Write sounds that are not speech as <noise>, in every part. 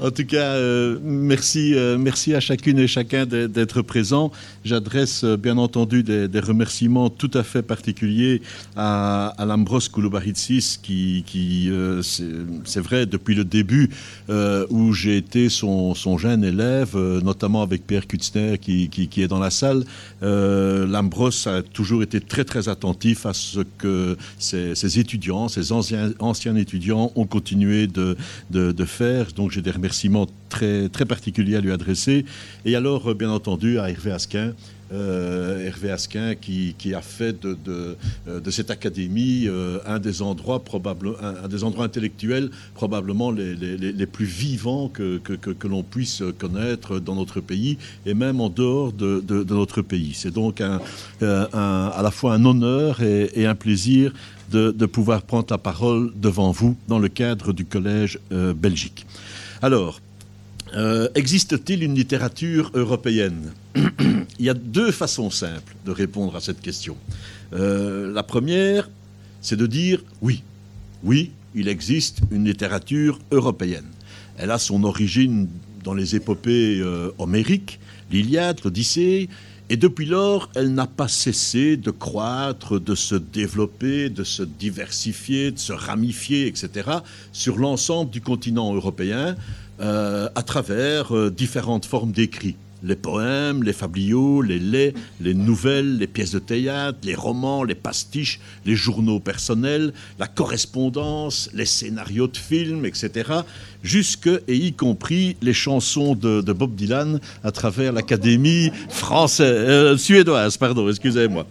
En tout cas, euh, merci, euh, merci à chacune et chacun d'être présent. J'adresse euh, bien entendu des, remerciements tout à fait particuliers à, à Lambros Kouloubaritsis, qui, c'est vrai, depuis le début où j'ai été son, jeune élève, notamment avec Pierre Kutzner qui, est dans la salle, Lambros a toujours été très très attentif à ce que ses, étudiants, ses anciens, anciens étudiants ont continué de, de, de Donc j'ai des remerciements très, très particuliers à lui adresser. Et alors, euh, bien entendu, à Hervé Asquin. euh, Hervé Asquin qui, qui a fait de, de, euh, cette académie un des endroits un, des endroits intellectuels probablement les, les, plus vivants que, que, que, l'on puisse connaître dans notre pays et même en dehors de, de, notre pays. C'est donc un, un- à la fois un honneur et un plaisir de, pouvoir prendre la parole devant vous dans le cadre du Collège euh, Belgique. Alors, euh, existe-t-il une littérature européenne? Il y a deux façons simples de répondre à cette question. Euh, la première, c'est de dire oui. Oui, il existe une littérature européenne. Elle a son origine dans les épopées homériques, l'Iliade, l'Odyssée, et depuis lors, elle n'a pas cessé de croître, de se développer, de se diversifier, de se ramifier, etc., sur l'ensemble du continent européen, euh, à travers euh, différentes formes d'écrits. Les poèmes, les fabliaux, les laits, les nouvelles, les pièces de théâtre, les romans, les pastiches, les journaux personnels, la correspondance, les scénarios de films, etc., jusque et y compris les chansons de, Bob Dylan à travers l'Académie française, euh, suédoise, pardon, excusez-moi.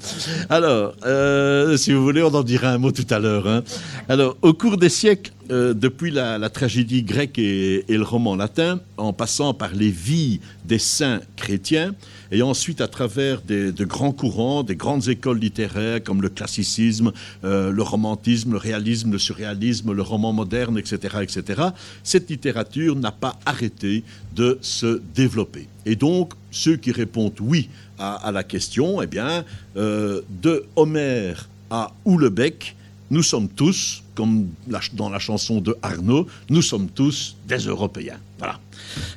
Alors, euh, si vous voulez, on en dira un mot tout à l'heure. hein. Alors, au cours des siècles, euh, depuis la, tragédie grecque et le roman latin, en passant par les vies des saints chrétiens, et ensuite à travers des, de grands courants, des grandes écoles littéraires comme le classicisme, euh, le romantisme, le réalisme, le surréalisme, le roman moderne, etc., etc., cette littérature n'a pas arrêté de se développer. Et donc, ceux qui répondent oui à, la question, eh bien, euh, de Homère à Houellebecq, nous sommes tous, comme dans la chanson de Arnaud, nous sommes tous des Européens. Voilà.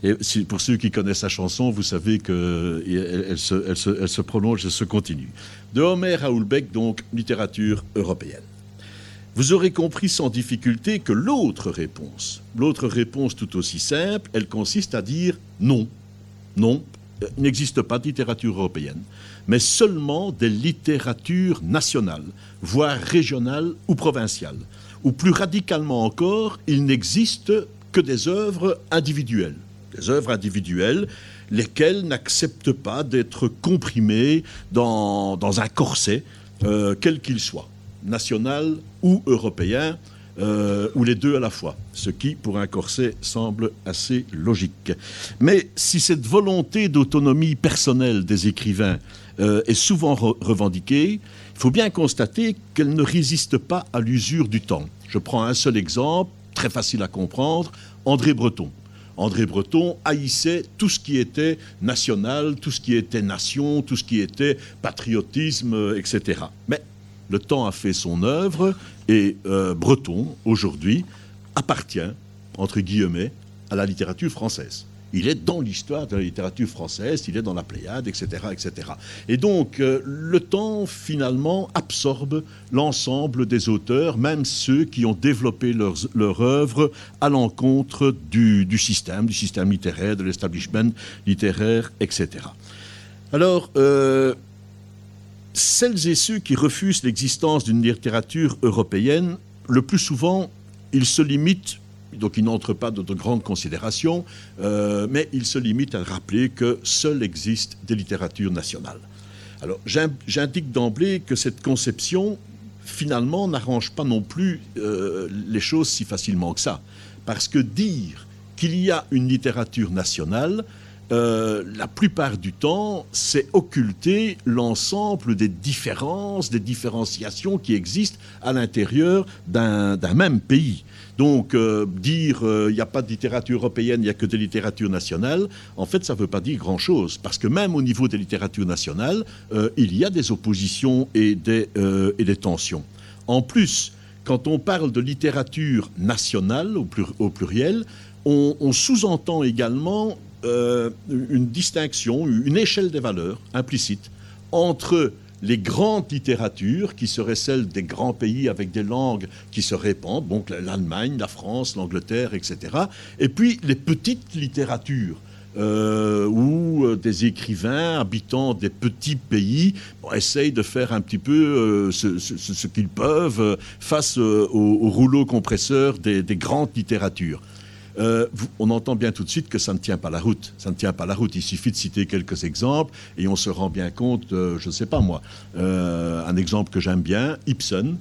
Et pour ceux qui connaissent la chanson, vous savez qu'elle elle se, elle se- elle se prolonge et se continue. De Homère à Houellebecq, donc, littérature européenne. Vous aurez compris sans difficulté que l'autre réponse, l'autre réponse tout aussi simple, elle consiste à dire non. Non, euh, il n'existe pas de littérature européenne, mais seulement des littératures nationales, voire régionales ou provinciales. Ou plus radicalement encore, il n'existe que des œuvres individuelles. Des œuvres individuelles, lesquelles n'acceptent pas d'être comprimées dans, dans un corset, euh, quel qu'il soit, national ou européen, euh, ou les deux à la fois, ce qui, pour un corset, semble assez logique. Mais si cette volonté d'autonomie personnelle des écrivains euh, est souvent re- revendiquée, il faut bien constater qu'elle ne résiste pas à l'usure du temps. Je prends un seul exemple, très facile à comprendre, André Breton. André Breton haïssait tout ce qui était national, tout ce qui était nation, tout ce qui était patriotisme, etc. Mais le temps a fait son œuvre et euh, Breton, aujourd'hui, appartient, entre guillemets, à la littérature française. Il est dans l'histoire de la littérature française, il est dans la Pléiade, etc. etc. Et donc, euh, le temps, finalement, absorbe l'ensemble des auteurs, même ceux qui ont développé leurs, leur œuvre à l'encontre du, système, du système littéraire, de l'establishment littéraire, etc. Alors, euh, celles et ceux qui refusent l'existence d'une littérature européenne, le plus souvent, ils se limitent, donc ils n'entrent pas dans de grandes considérations, euh, mais ils se limitent à rappeler que seules existent des littératures nationales. Alors, j'in- j'indique d'emblée que cette conception, finalement, n'arrange pas non plus euh, les choses si facilement que ça. Parce que dire qu'il y a une littérature nationale, euh, la plupart du temps, c'est occulter l'ensemble des différences, des différenciations qui existent à l'intérieur d'un même pays. Donc, euh, dire euh, il n'y a pas de littérature européenne, il n'y a que des littératures nationales, en fait, ça ne veut pas dire grand-chose. Parce que même au niveau des littératures nationales, il y a des oppositions et des, des tensions. En plus, quand on parle de littérature nationale au, pluriel, on, sous-entend également euh, une distinction, une échelle des valeurs implicite entre les grandes littératures, qui seraient celles des grands pays avec des langues qui se répandent, donc l'Allemagne, la France, l'Angleterre, etc., et puis les petites littératures, euh, où euh, des écrivains habitant des petits pays essayent de faire un petit peu euh, ce, qu'ils peuvent face au, rouleau compresseur des, grandes littératures. On entend bien tout de suite que ça ne tient pas la route. La route. Il suffit de citer quelques exemples et on se rend bien compte, je ne sais pas moi, un exemple que j'aime bien, Ibsen.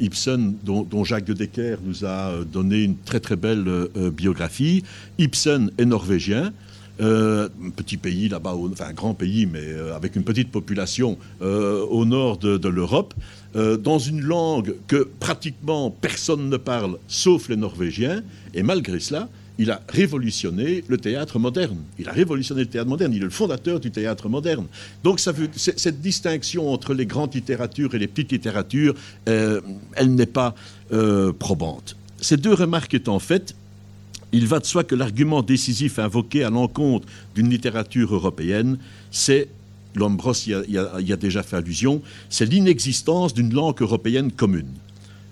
Ibsen, dont, dont, Jacques de Decker nous a donné une très très belle biographie. Ibsen est norvégien. Euh, un petit pays là-bas, enfin un grand pays, mais euh, avec une petite population euh, au nord de, l'Europe, dans une langue que pratiquement personne ne parle, sauf les Norvégiens, et malgré cela, il a révolutionné le théâtre moderne. Il a révolutionné le théâtre moderne. Il est le fondateur du théâtre moderne. Donc ça cette distinction entre les grandes littératures et les petites littératures, elle n'est pas probante. Ces deux remarques étant faites, il va de soi que l'argument décisif invoqué à l'encontre d'une littérature européenne, c'est, Lombros y, y, a déjà fait allusion, c'est l'inexistence d'une langue européenne commune.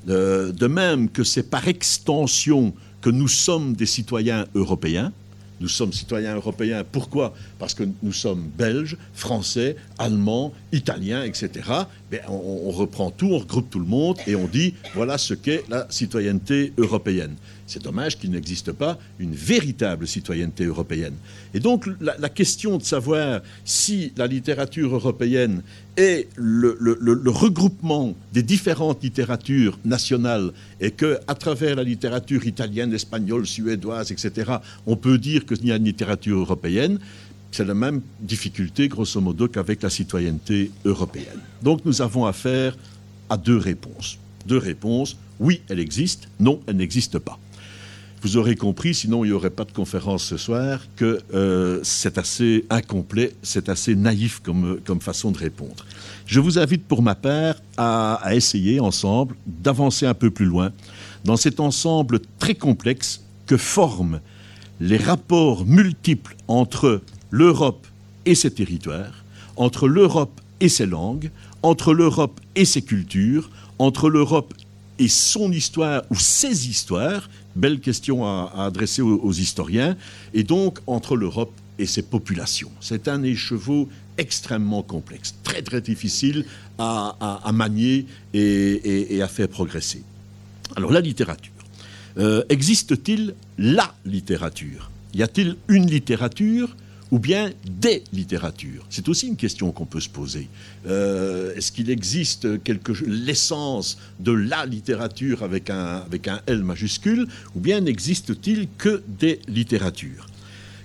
Euh, de même que c'est par extension que nous sommes des citoyens européens, nous sommes citoyens européens. Pourquoi? Parce que nous sommes belges, français, allemands, italiens, etc. Ben, on, reprend tout, on regroupe tout le monde et on dit voilà ce qu'est la citoyenneté européenne. C'est dommage qu'il n'existe pas une véritable citoyenneté européenne. Et donc la, question de savoir si la littérature européenne est le, regroupement des différentes littératures nationales et que à travers la littérature italienne, espagnole, suédoise, etc., on peut dire qu'il y a une littérature européenne, c'est la même difficulté, grosso modo, qu'avec la citoyenneté européenne. Donc nous avons affaire à deux réponses. Deux réponses, oui, elle existe, non, elle n'existe pas. Vous aurez compris, sinon il n'y aurait pas de conférence ce soir, que euh, c'est assez incomplet, c'est assez naïf comme, façon de répondre. Je vous invite pour ma part à essayer ensemble d'avancer un peu plus loin dans cet ensemble très complexe que forment les rapports multiples entre l'Europe et ses territoires, entre l'Europe et ses langues, entre l'Europe et ses cultures, entre l'Europe et son histoire ou ses histoires, belle question à, adresser aux, historiens, et donc entre l'Europe et ses populations. C'est un écheveau extrêmement complexe, très très difficile à, manier et, à faire progresser. Alors la littérature. Euh, existe-t-il la littérature? Y a-t-il une littérature ou bien des littératures C'est aussi une question qu'on peut se poser. Euh, est-ce qu'il existe quelque l'essence de la littérature avec un, avec un L majuscule, ou bien n'existe-t-il que des littératures?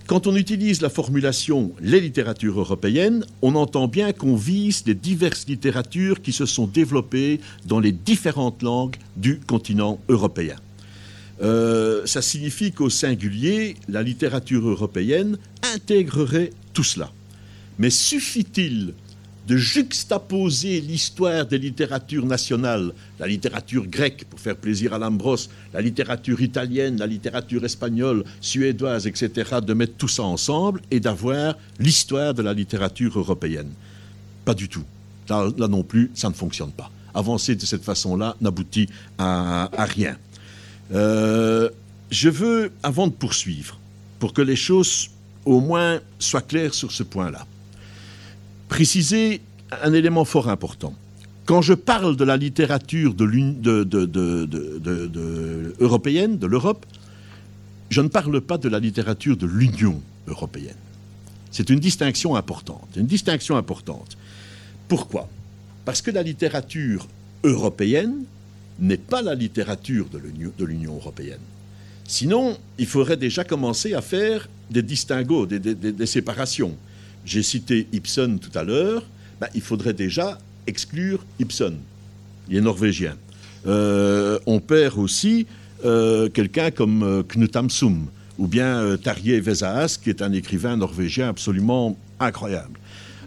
Quand on utilise la formulation les littératures européennes, on entend bien qu'on vise les diverses littératures qui se sont développées dans les différentes langues du continent européen. Euh, ça signifie qu'au singulier, la littérature européenne intégrerait tout cela. Mais suffit-il de juxtaposer l'histoire des littératures nationales, la littérature grecque, pour faire plaisir à Lambros, la littérature italienne, la littérature espagnole, suédoise, etc., de mettre tout ça ensemble et d'avoir l'histoire de la littérature européenne? Pas du tout. Là, non plus, ça ne fonctionne pas. Avancer de cette façon-là n'aboutit à rien. Euh, je veux, avant de poursuivre, pour que les choses au moins soient claires sur ce point-là, préciser un élément fort important. Quand je parle de la littérature européenne, de l'Europe, je ne parle pas de la littérature de l'Union européenne. C'est une distinction importante. Une distinction importante. Pourquoi? Parce que la littérature européenne n'est pas la littérature de l'Union européenne. Sinon, il faudrait déjà commencer à faire des distinguos, des, séparations. J'ai cité Ibsen tout à l'heure, ben, il faudrait déjà exclure Ibsen. Il est norvégien. Euh, on perd aussi euh, quelqu'un comme euh, Knut Hamsun, ou bien Tarjei Vesaas, qui est un écrivain norvégien absolument incroyable.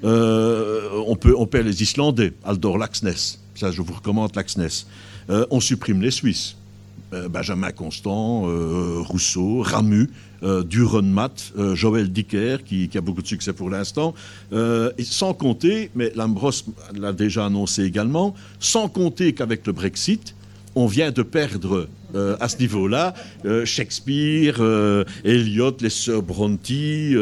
on, peut, on perd les Islandais, Aldor Laxness, ça je vous recommande Laxness. On supprime les Suisses. Euh, Benjamin Constant, euh, Rousseau, Ramu, euh, Durenmat, Joël Dicker, qui, a beaucoup de succès pour l'instant, sans compter, mais Lambros l'a déjà annoncé également, sans compter qu'avec le Brexit, on vient de perdre à ce niveau-là Shakespeare, Eliot, les Sir Brontë,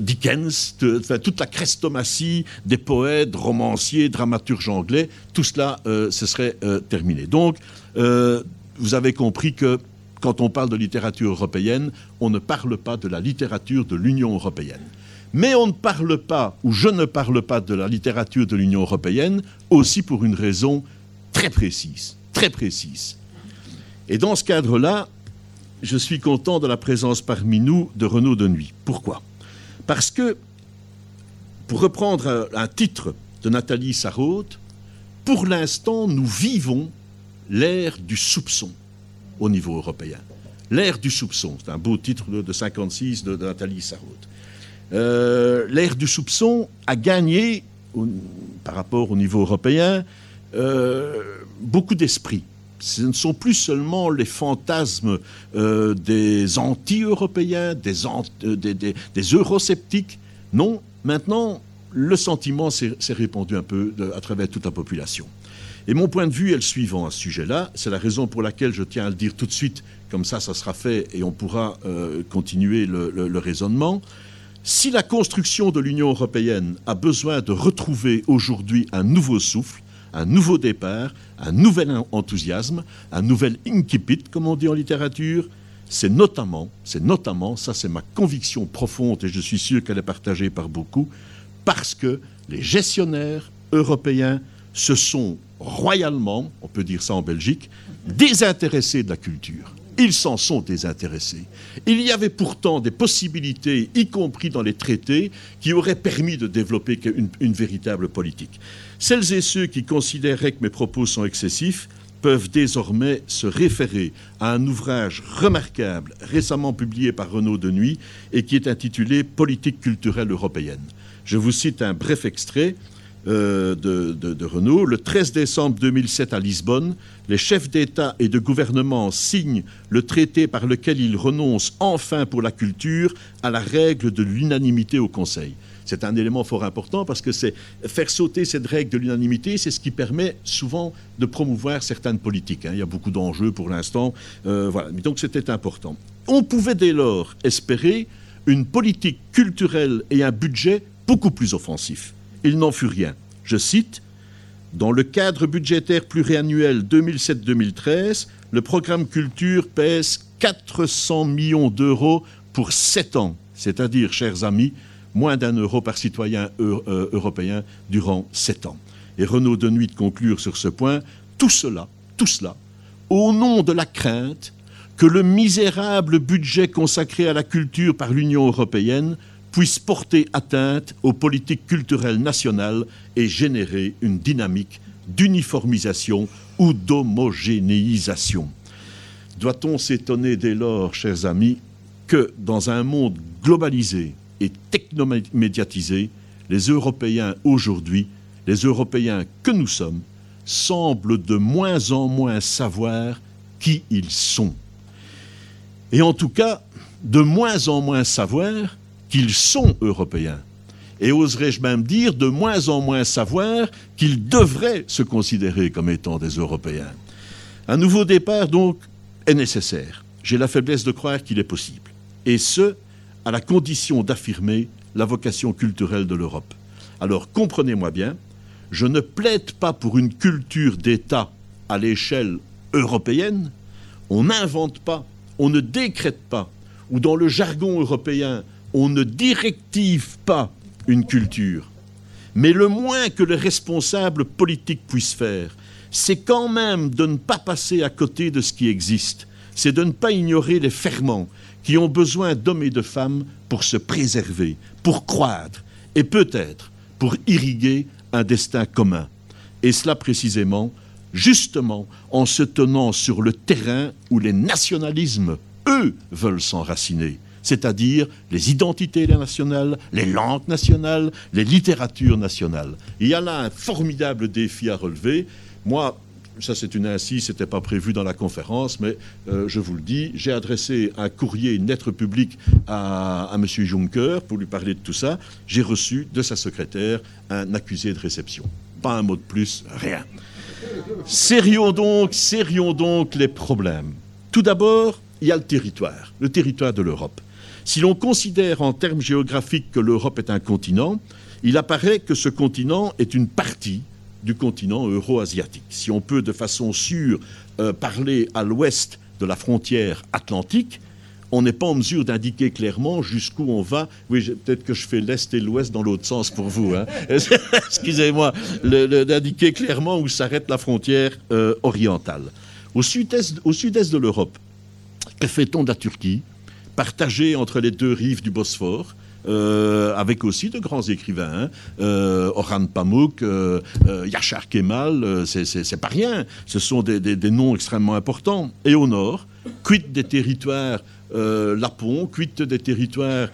Dickens, toute la crestomatie des poètes, romanciers, dramaturges anglais, tout cela, ce serait terminé. Donc, vous avez compris que quand on parle de littérature européenne, on ne parle pas de la littérature de l'Union européenne. Mais on ne parle pas, ou je ne parle pas de la littérature de l'Union européenne, aussi pour une raison très précise, très précise. Et dans ce cadre-là, je suis content de la présence parmi nous de Renaud Nuit. Pourquoi? Parce que, pour reprendre un titre de Nathalie Sarraute, pour l'instant, nous vivons l'ère du soupçon au niveau européen. L'ère du soupçon, c'est un beau titre de, 56 de, Nathalie Sarraute. Euh, l'ère du soupçon a gagné, par rapport au niveau européen, euh, beaucoup d'esprit. Ce ne sont plus seulement les fantasmes euh, des anti-européens, des, des, eurosceptiques. Non, maintenant, le sentiment s'est répandu un peu à travers toute la population. Et mon point de vue est le suivant à ce sujet-là. C'est la raison pour laquelle je tiens à le dire tout de suite, comme ça, ça sera fait et on pourra euh, continuer le, raisonnement. Si la construction de l'Union européenne a besoin de retrouver aujourd'hui un nouveau souffle, un nouveau départ, un nouvel enthousiasme, un nouvel incipit, comme on dit en littérature, c'est notamment, c'est notamment, ça c'est ma conviction profonde et je suis sûr qu'elle est partagée par beaucoup, parce que les gestionnaires européens se sont royalement, on peut dire ça en Belgique, désintéressés de la culture. Ils s'en sont désintéressés. Il y avait pourtant des possibilités, y compris dans les traités, qui auraient permis de développer une, véritable politique. Celles et ceux qui considéraient que mes propos sont excessifs peuvent désormais se référer à un ouvrage remarquable récemment publié par Renaud Denuy et qui est intitulé Politique culturelle européenne. Je vous cite un bref extrait. Euh, de, Renault. Le 13 décembre 2007 à Lisbonne, les chefs d'État et de gouvernement signent le traité par lequel ils renoncent enfin pour la culture à la règle de l'unanimité au Conseil. C'est un élément fort important parce que c'est faire sauter cette règle de l'unanimité, c'est ce qui permet souvent de promouvoir certaines politiques. Hein. Il y a beaucoup d'enjeux pour l'instant. Euh, voilà. Donc c'était important. On pouvait dès lors espérer une politique culturelle et un budget beaucoup plus offensif il n'en fut rien. Je cite Dans le cadre budgétaire pluriannuel 2007-2013, le programme culture pèse 400 millions d'euros pour 7 ans, c'est-à-dire, chers amis, moins d'un euro par citoyen euh, européen durant 7 ans. Et Renaud de Nuit de conclure sur ce point, tout cela, tout cela, au nom de la crainte que le misérable budget consacré à la culture par l'Union européenne puisse porter atteinte aux politiques culturelles nationales et générer une dynamique d'uniformisation ou d'homogénéisation. Doit-on s'étonner dès lors, chers amis, que dans un monde globalisé et technomédiatisé, les Européens aujourd'hui, les Européens que nous sommes, semblent de moins en moins savoir qui ils sont? Et en tout cas, de moins en moins savoir qu'ils sont européens. Et oserais-je même dire de moins en moins savoir qu'ils devraient se considérer comme étant des Européens. Un nouveau départ, donc, est nécessaire. J'ai la faiblesse de croire qu'il est possible. Et ce, à la condition d'affirmer la vocation culturelle de l'Europe. Alors comprenez-moi bien, je ne plaide pas pour une culture d'État à l'échelle européenne. On n'invente pas, on ne décrète pas, ou dans le jargon européen, on ne directive pas une culture. Mais le moins que les responsables politiques puissent faire, c'est quand même de ne pas passer à côté de ce qui existe, c'est de ne pas ignorer les ferments qui ont besoin d'hommes et de femmes pour se préserver, pour croître et peut-être pour irriguer un destin commun. Et cela précisément, justement, en se tenant sur le terrain où les nationalismes, eux, veulent s'enraciner c'est-à-dire les identités nationales, les langues nationales, les littératures nationales. Il y a là un formidable défi à relever. Moi, ça c'est une insiste, ce n'était pas prévu dans la conférence, mais euh, je vous le dis, j'ai adressé un courrier, une lettre publique à, M. Juncker pour lui parler de tout ça. J'ai reçu de sa secrétaire un accusé de réception. Pas un mot de plus, rien. Sérions donc, sérions donc les problèmes. Tout d'abord, il y a le territoire, le territoire de l'Europe. Si l'on considère en termes géographiques que l'Europe est un continent, il apparaît que ce continent est une partie du continent euro-asiatique. Si on peut de façon sûre euh, parler à l'ouest de la frontière atlantique, on n'est pas en mesure d'indiquer clairement jusqu'où on va. Oui, peut-être que je fais l'Est et l'Ouest dans l'autre sens pour vous. Hein. <laughs> Excusez-moi, d'indiquer clairement où s'arrête la frontière euh, orientale. Au sud-est sud de l'Europe, que fait-on de la Turquie? Partagé entre les deux rives du Bosphore. Euh, avec aussi de grands écrivains, hein. euh, Orhan Pamuk, euh, euh Yachar Kemal, c'est pas rien. Ce sont des, noms extrêmement importants. Et au nord, quid des territoires lapons, quid des territoires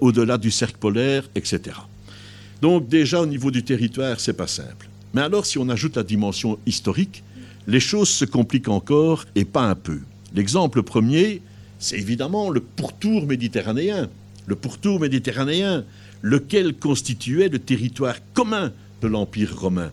au-delà du cercle polaire, etc. Donc déjà au niveau du territoire, c'est pas simple. Mais alors si on ajoute la dimension historique, les choses se compliquent encore et pas un peu. L'exemple premier, c'est évidemment le pourtour méditerranéen. Le pourtour méditerranéen, lequel constituait le territoire commun de l'Empire romain.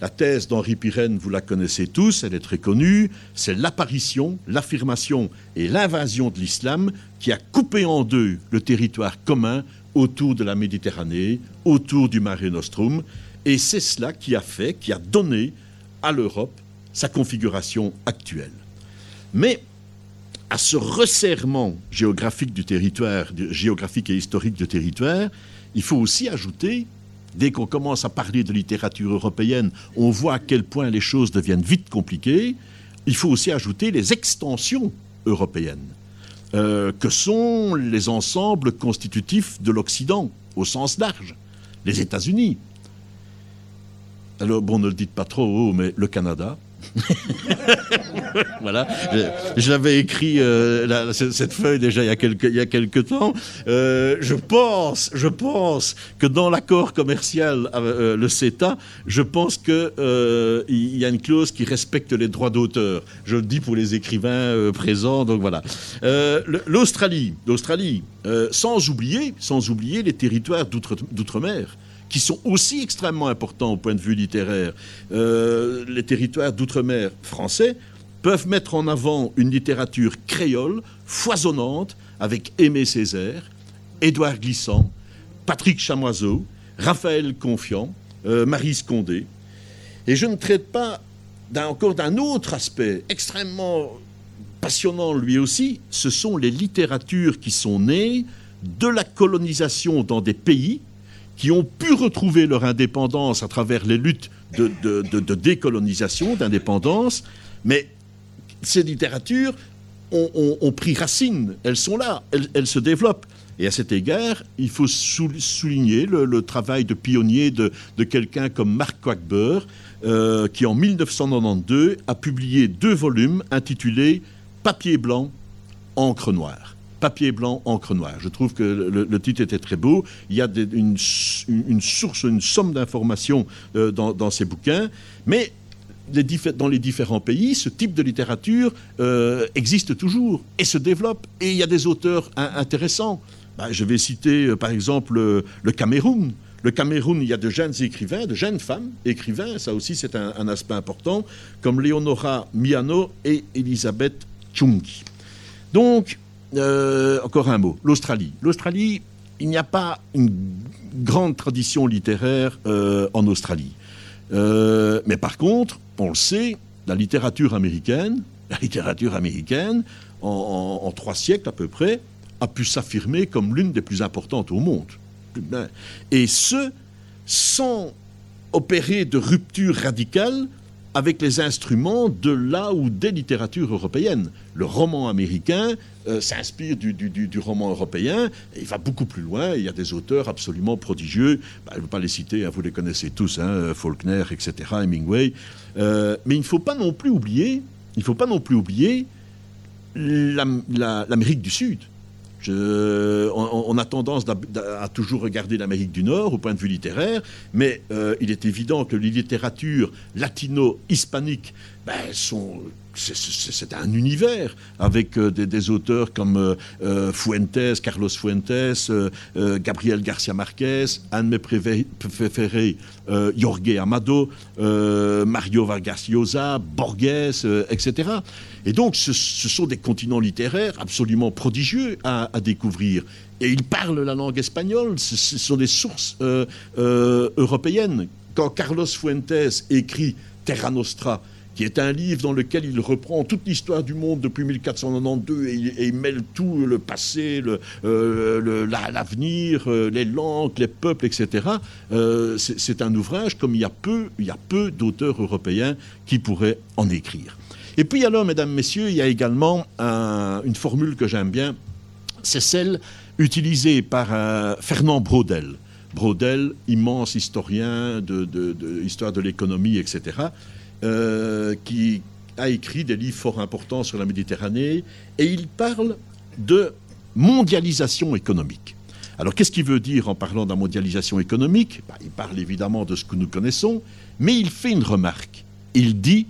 La thèse d'Henri Pirenne, vous la connaissez tous, elle est très connue, c'est l'apparition, l'affirmation et l'invasion de l'islam qui a coupé en deux le territoire commun autour de la Méditerranée, autour du Mare Nostrum, et c'est cela qui a fait, qui a donné à l'Europe sa configuration actuelle. Mais à ce resserrement géographique du territoire, géographique et historique du territoire, il faut aussi ajouter, dès qu'on commence à parler de littérature européenne, on voit à quel point les choses deviennent vite compliquées, il faut aussi ajouter les extensions européennes, euh, que sont les ensembles constitutifs de l'Occident, au sens large, les États-Unis. Alors, bon, ne le dites pas trop haut, mais le Canada, <laughs> voilà, je, l'avais écrit euh, cette feuille déjà il y a quelques, temps. Euh, je pense, je pense que dans l'accord commercial euh, le CETA, je pense que il y a une clause qui respecte les droits d'auteur. Je le dis pour les écrivains présents, donc voilà. L'Australie, l'Australie, sans oublier, sans oublier les territoires d'outre-mer qui sont aussi extrêmement importants au point de vue littéraire. Euh, les territoires d'outre-mer français peuvent mettre en avant une littérature créole foisonnante avec Aimé Césaire, Édouard Glissant, Patrick Chamoiseau, Raphaël Confiant, euh, Marie Scondé. Et je ne traite pas encore d'un autre aspect extrêmement passionnant lui aussi, ce sont les littératures qui sont nées de la colonisation dans des pays qui ont pu retrouver leur indépendance à travers les luttes de, décolonisation, d'indépendance, mais ces littératures ont, pris racine, elles sont là, elles, se développent. Et à cet égard, il faut souligner le, travail de pionnier de, quelqu'un comme Mark Quackber, euh, qui en 1992 a publié deux volumes intitulés Papier blanc, encre noire papier blanc, encre noire. Je trouve que le, titre était très beau. Il y a une, source, une somme d'informations euh, dans, ces bouquins, mais dans les différents pays, ce type de littérature euh, existe toujours et se développe. Et il y a des auteurs intéressants. Bah, je vais citer euh, par exemple le Cameroun. Le Cameroun, il y a de jeunes écrivains, de jeunes femmes écrivains, ça aussi c'est un, aspect important, comme Leonora Miano et Elisabeth Chungi. Donc, euh, encore un mot, l'Australie. L'Australie, il n'y a pas une grande tradition littéraire euh, en Australie. Euh, mais par contre, on le sait, la littérature américaine, <laughs> la littérature américaine, en, trois siècles à peu près, a pu s'affirmer comme l'une des plus importantes au monde. Et ce, sans opérer de rupture radicale avec les instruments de là ou des littératures européennes. Le roman américain euh, s'inspire du, roman européen, il va beaucoup plus loin, il y a des auteurs absolument prodigieux, bah, je ne vais pas les citer, hein, vous les connaissez tous, hein, Faulkner, etc., Hemingway, euh, mais il ne faut pas non plus oublier, il faut pas non plus oublier l'Amérique du Sud on, a tendance à, toujours regarder l'Amérique du Nord au point de vue littéraire, mais euh, il est évident que les littératures latino-hispaniques ben, c'est un univers avec euh, des, auteurs comme euh, Fuentes, Carlos Fuentes, Gabriel Garcia Marquez, Anne de mes préférés, Jorge Amado, Mario Vargas Llosa, Borges, etc. Et donc, ce, sont des continents littéraires absolument prodigieux à, découvrir. Et ils parlent la langue espagnole, ce, sont des sources euh, euh, européennes. Quand Carlos Fuentes écrit Terra Nostra, qui est un livre dans lequel il reprend toute l'histoire du monde depuis 1492 et, il mêle tout, le passé, euh, l'avenir, les langues, les peuples, etc. c'est un ouvrage comme il y a peu, peu d'auteurs européens qui pourraient en écrire. Et puis alors, mesdames, messieurs, il y a également une formule que j'aime bien, c'est celle utilisée par euh, Fernand Braudel. Braudel, immense historien de, l'histoire de l'économie, etc., euh, qui a écrit des livres fort importants sur la Méditerranée, et il parle de mondialisation économique. Alors qu'est-ce qu'il veut dire en parlant de la mondialisation économique? Bah, Il parle évidemment de ce que nous connaissons, mais il fait une remarque. Il dit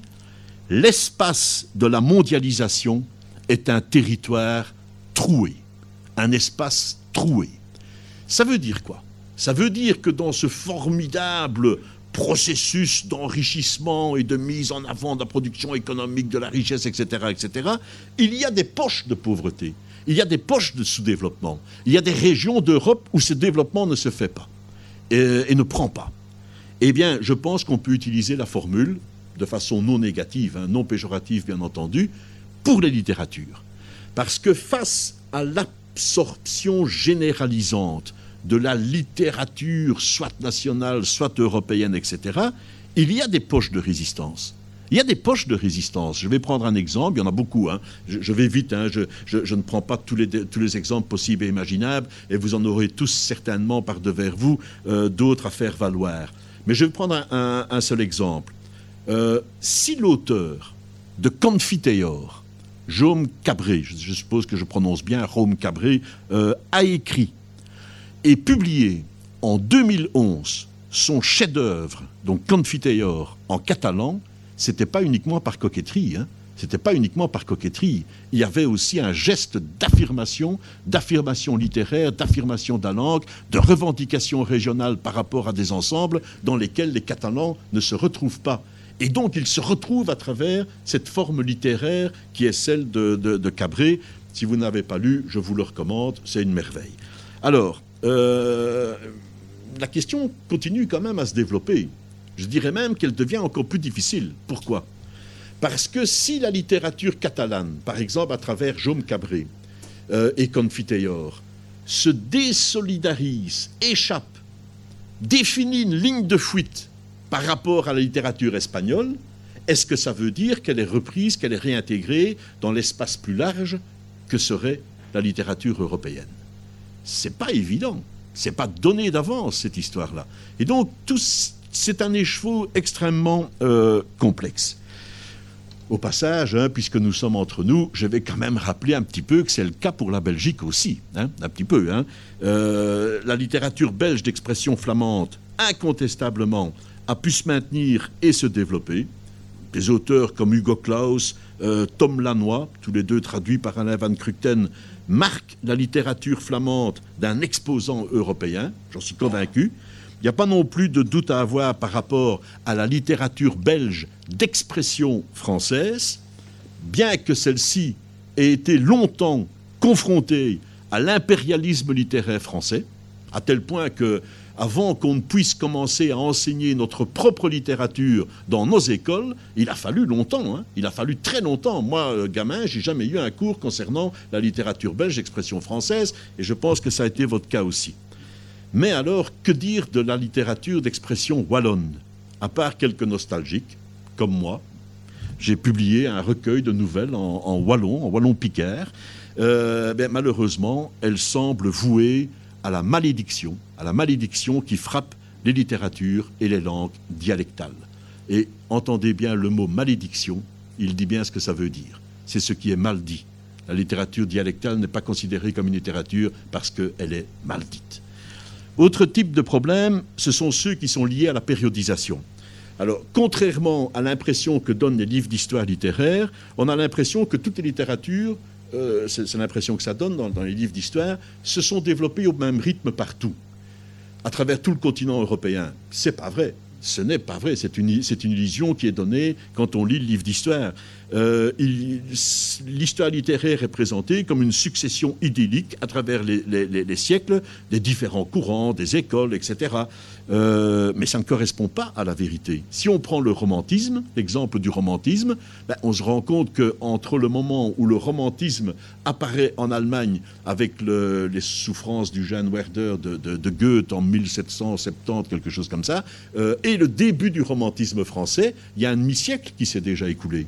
l'espace de la mondialisation est un territoire troué, un espace troué. Ça veut dire quoi? Ça veut dire que dans ce formidable processus d'enrichissement et de mise en avant de la production économique, de la richesse, etc., etc., il y a des poches de pauvreté, il y a des poches de sous-développement, il y a des régions d'Europe où ce développement ne se fait pas et, et ne prend pas. Eh bien, je pense qu'on peut utiliser la formule de façon non négative, hein, non péjorative bien entendu, pour les littératures. Parce que face à l'absorption généralisante de la littérature, soit nationale, soit européenne, etc., il y a des poches de résistance. Il y a des poches de résistance. Je vais prendre un exemple, il y en a beaucoup. Hein. Je, vais vite, hein. je, ne prends pas tous les, exemples possibles et imaginables, et vous en aurez tous certainement par devers vous euh, d'autres à faire valoir. Mais je vais prendre un seul exemple. Euh, si l'auteur de Confiteor, Jaume Cabré, je, suppose que je prononce bien Jaume Cabré, euh, a écrit et publié en 2011 son chef-d'œuvre, donc Confiteor, en catalan, c'était pas uniquement par coquetterie. Hein. C'était pas uniquement par coquetterie. Il y avait aussi un geste d'affirmation, d'affirmation littéraire, d'affirmation de la langue, de revendication régionale par rapport à des ensembles dans lesquels les Catalans ne se retrouvent pas. Et donc il se retrouve à travers cette forme littéraire qui est celle de, Cabré. Si vous n'avez pas lu, je vous le recommande, c'est une merveille. Alors, euh, la question continue quand même à se développer. Je dirais même qu'elle devient encore plus difficile. Pourquoi? Parce que si la littérature catalane, par exemple à travers Jaume Cabré euh, et Confiteor, se désolidarise, échappe, définit une ligne de fuite par rapport à la littérature espagnole, est-ce que ça veut dire qu'elle est reprise, qu'elle est réintégrée dans l'espace plus large que serait la littérature européenne? C'est pas évident. C'est pas donné d'avance cette histoire-là. Et donc c'est un écheveau extrêmement euh, complexe. Au passage, hein, puisque nous sommes entre nous, je vais quand même rappeler un petit peu que c'est le cas pour la Belgique aussi, hein, un petit peu. Hein. Euh, la littérature belge d'expression flamande, incontestablement, a pu se maintenir et se développer. Des auteurs comme Hugo Claus, euh, Tom Lanois, tous les deux traduits par Alain Van Krukten, marquent la littérature flamande d'un exposant européen, j'en suis convaincu. Il n'y a pas non plus de doute à avoir par rapport à la littérature belge d'expression française, bien que celle-ci ait été longtemps confrontée à l'impérialisme littéraire français, à tel point que avant qu'on ne puisse commencer à enseigner notre propre littérature dans nos écoles, il a fallu longtemps. Hein. Il a fallu très longtemps. Moi, euh, gamin, j'ai jamais eu un cours concernant la littérature belge d'expression française, et je pense que ça a été votre cas aussi. Mais alors, que dire de la littérature d'expression wallonne? À part quelques nostalgiques, comme moi, j'ai publié un recueil de nouvelles en, wallon, en wallon picaire. Euh, ben, malheureusement, elles semblent vouées à la malédiction, à la malédiction qui frappe les littératures et les langues dialectales. Et entendez bien le mot malédiction, il dit bien ce que ça veut dire. C'est ce qui est mal dit. La littérature dialectale n'est pas considérée comme une littérature parce qu'elle est mal dite. Autre type de problème, ce sont ceux qui sont liés à la périodisation. Alors, contrairement à l'impression que donnent les livres d'histoire littéraire, on a l'impression que toutes les littératures, euh, c'est l'impression que ça donne dans, dans les livres d'histoire, se sont développées au même rythme partout, à travers tout le continent européen. C'est pas vrai. Ce n'est pas vrai, c'est une, une, illusion qui est donnée quand on lit le livre d'histoire. Euh, l'histoire littéraire est présentée comme une succession idyllique à travers les, les, siècles des différents courants, des écoles, etc. Euh, mais ça ne correspond pas à la vérité. Si on prend le romantisme, l'exemple du romantisme, ben, on se rend compte qu'entre le moment où le romantisme apparaît en Allemagne avec le, les souffrances du jeune Werder de, de, Goethe en 1770, quelque chose comme ça, euh, et le début du romantisme français, il y a un demi-siècle qui s'est déjà écoulé.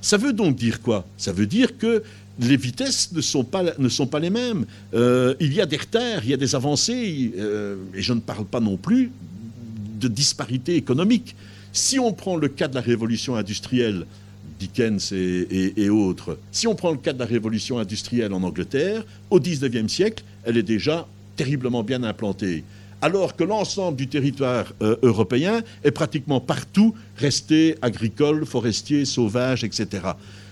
Ça veut donc dire quoi? Ça veut dire que les vitesses ne sont pas, ne sont pas les mêmes. Euh, il y a des retards, il y a des avancées, euh, et je ne parle pas non plus de disparité économique. Si on prend le cas de la révolution industrielle, Dickens et, autres, si on prend le cas de la révolution industrielle en Angleterre, au XIXe siècle, elle est déjà terriblement bien implantée alors que l'ensemble du territoire euh, européen est pratiquement partout resté agricole, forestier, sauvage, etc.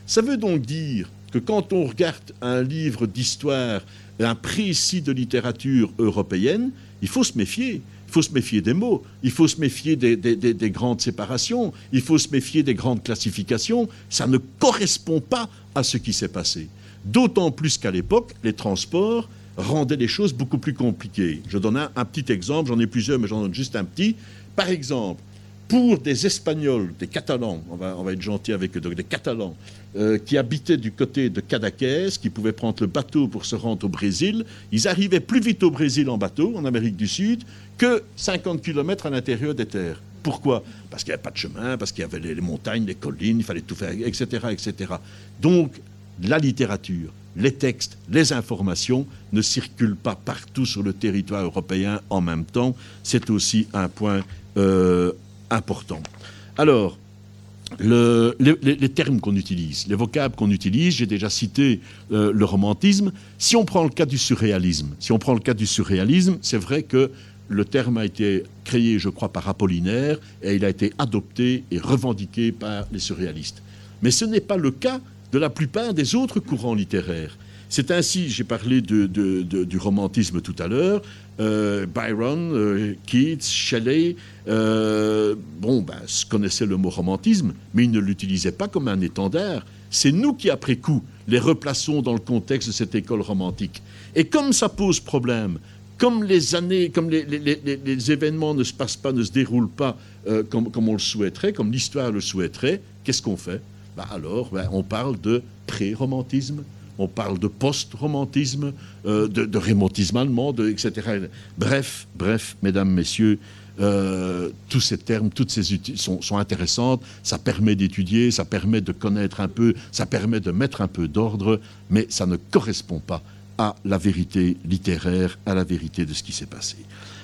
Ça veut donc dire que quand on regarde un livre d'histoire, un précis de littérature européenne, il faut se méfier. Il faut se méfier des mots, il faut se méfier des, des grandes séparations, il faut se méfier des grandes classifications. Ça ne correspond pas à ce qui s'est passé. D'autant plus qu'à l'époque, les transports rendait les choses beaucoup plus compliquées. Je donne un, petit exemple, j'en ai plusieurs, mais j'en donne juste un petit. Par exemple, pour des Espagnols, des Catalans, on va, être gentil avec eux, des Catalans, euh, qui habitaient du côté de Cadaqués, qui pouvaient prendre le bateau pour se rendre au Brésil, ils arrivaient plus vite au Brésil en bateau, en Amérique du Sud, que 50 km à l'intérieur des terres. Pourquoi? Parce qu'il n'y avait pas de chemin, parce qu'il y avait les, montagnes, les collines, il fallait tout faire, etc., etc. Donc, la littérature, les textes, les informations ne circulent pas partout sur le territoire européen en même temps. C'est aussi un point euh, important. Alors, les, termes qu'on utilise, les vocables qu'on utilise, j'ai déjà cité euh, le romantisme. Si on prend le cas du surréalisme, si on prend le cas du surréalisme, c'est vrai que le terme a été créé, je crois, par Apollinaire et il a été adopté et revendiqué par les surréalistes. Mais ce n'est pas le cas de la plupart des autres courants littéraires. C'est ainsi, j'ai parlé du romantisme tout à l'heure, euh, Byron, euh, Keats, Shelley, euh, bon, ben, connaissaient le mot romantisme, mais ils ne l'utilisaient pas comme un étendard. C'est nous qui, après coup, les replaçons dans le contexte de cette école romantique. Et comme ça pose problème, comme les années, comme les, événements ne se passent pas, ne se déroulent pas comme, on le souhaiterait, comme l'histoire le souhaiterait, qu'est-ce qu'on fait? Bah, alors, ben, on parle de pré-romantisme, on parle de post-romantisme, euh, de, de, romantisme allemand, etc. Bref, bref, mesdames, messieurs, euh, tous ces termes, toutes ces sont, sont intéressantes, ça permet d'étudier, ça permet de connaître un peu, ça permet de mettre un peu d'ordre, mais ça ne correspond pas à la vérité littéraire, à la vérité de ce qui s'est passé.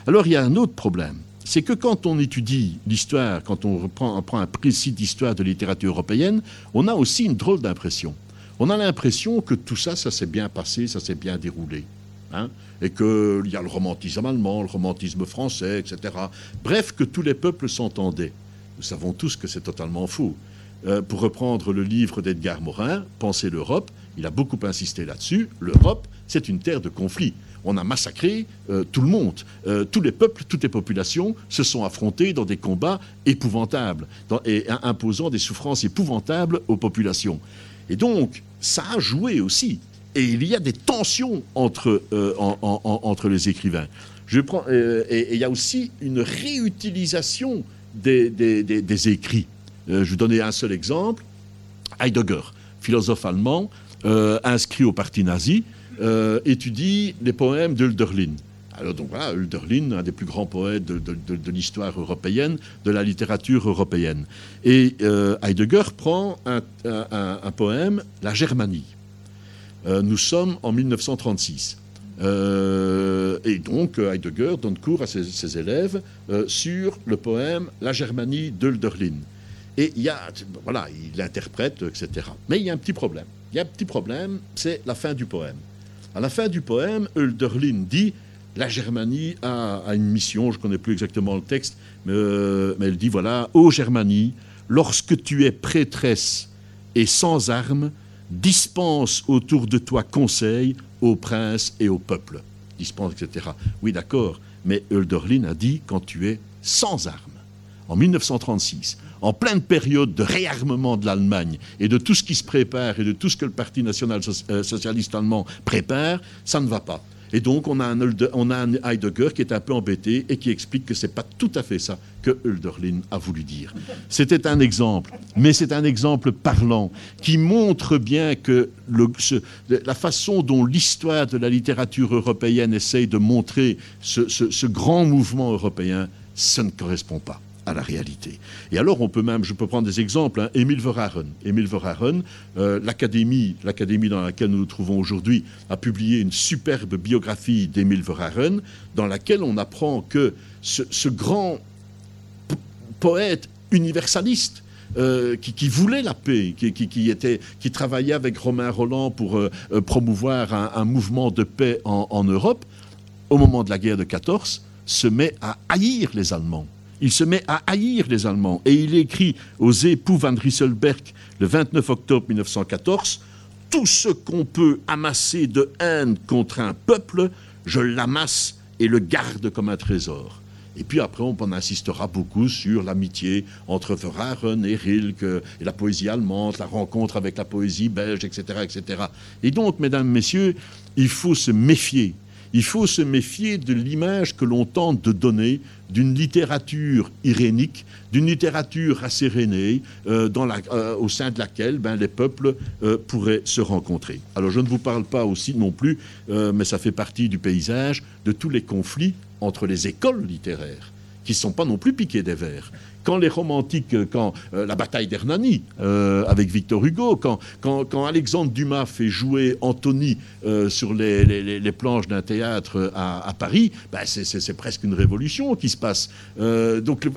Alors il y a un autre problème, c'est que quand on étudie l'histoire, quand on, reprend, on prend un précis d'histoire de littérature européenne, on a aussi une drôle d'impression. On a l'impression que tout ça, ça s'est bien passé, ça s'est bien déroulé. Hein, et qu'il y a le romantisme allemand, le romantisme français, etc. Bref, que tous les peuples s'entendaient. Nous savons tous que c'est totalement faux. Euh, pour reprendre le livre d'Edgar Morin, Penser l'Europe, il a beaucoup insisté là-dessus. L'Europe, c'est une terre de conflit on a massacré euh, tout le monde. Euh, tous les peuples, toutes les populations se sont affrontés dans des combats épouvantables et imposant des souffrances épouvantables aux populations. Et donc, ça a joué aussi. Et il y a des tensions entre, euh, entre les écrivains. Je prends, et il y a aussi une réutilisation des, des écrits. je vais donner un seul exemple. Heidegger, philosophe allemand, inscrit au parti nazi, euh, étudie les poèmes d'Hölderlin. Alors donc voilà, Hölderlin, un des plus grands poètes de, l'histoire européenne, de la littérature européenne. Et euh, Heidegger prend un, poème, La Germanie. Euh, nous sommes en 1936. Euh, et donc Heidegger donne cours à ses, élèves sur le poème La Germanie d'Hölderlin. Et il y a, voilà, il interprète, etc. Mais il y a un petit problème. Il y a un petit problème, c'est la fin du poème. À la fin du poème, Hölderlin dit la Germanie a, une mission, je ne connais plus exactement le texte, euh, mais, elle dit voilà, ô Germanie, lorsque tu es prêtresse et sans armes, dispense autour de toi conseil aux princes et au peuple. Dispense, etc. Oui, d'accord, mais Hölderlin a dit quand tu es sans armes. En 1936, en pleine période de réarmement de l'Allemagne et de tout ce qui se prépare et de tout ce que le Parti national euh, socialiste allemand prépare, ça ne va pas. Et donc, on a, un, Heidegger qui est un peu embêté et qui explique que ce n'est pas tout à fait ça que Hölderlin a voulu dire. C'était un exemple, mais c'est un exemple parlant qui montre bien que la façon dont l'histoire de la littérature européenne essaye de montrer ce grand mouvement européen, ça ne correspond pas à la réalité. Et alors, on peut même, je peux prendre des exemples, hein, Émile Verhaeren. Émile Verhaeren, euh, l'académie, dans laquelle nous nous trouvons aujourd'hui, a publié une superbe biographie d'Émile Verhaeren, dans laquelle on apprend que ce, grand poète universaliste, euh, qui, voulait la paix, qui, était, qui travaillait avec Romain Roland pour euh, promouvoir un, mouvement de paix en Europe, au moment de la guerre de 14, se met à haïr les Allemands il se met à haïr les Allemands et il écrit aux époux Van Rysselberg le 29 octobre 1914 Tout ce qu'on peut amasser de haine contre un peuple, je l'amasse et le garde comme un trésor. Et puis après, on en insistera beaucoup sur l'amitié entre Verhaeren et Rilke, et la poésie allemande, la rencontre avec la poésie belge, etc., etc. Et donc, mesdames, messieurs, il faut se méfier il faut se méfier de l'image que l'on tente de donner d'une littérature irénique, d'une littérature rassérénée, euh, euh, au sein de laquelle ben, les peuples euh, pourraient se rencontrer. Alors je ne vous parle pas aussi non plus, mais ça fait partie du paysage, de tous les conflits entre les écoles littéraires qui ne sont pas non plus piqués des verres. Quand les romantiques, quand euh, la bataille d'Hernani euh, avec Victor Hugo, quand, quand, Alexandre Dumas fait jouer Anthony euh, sur les, planches d'un théâtre à, Paris, ben c'est presque une révolution qui se passe. donc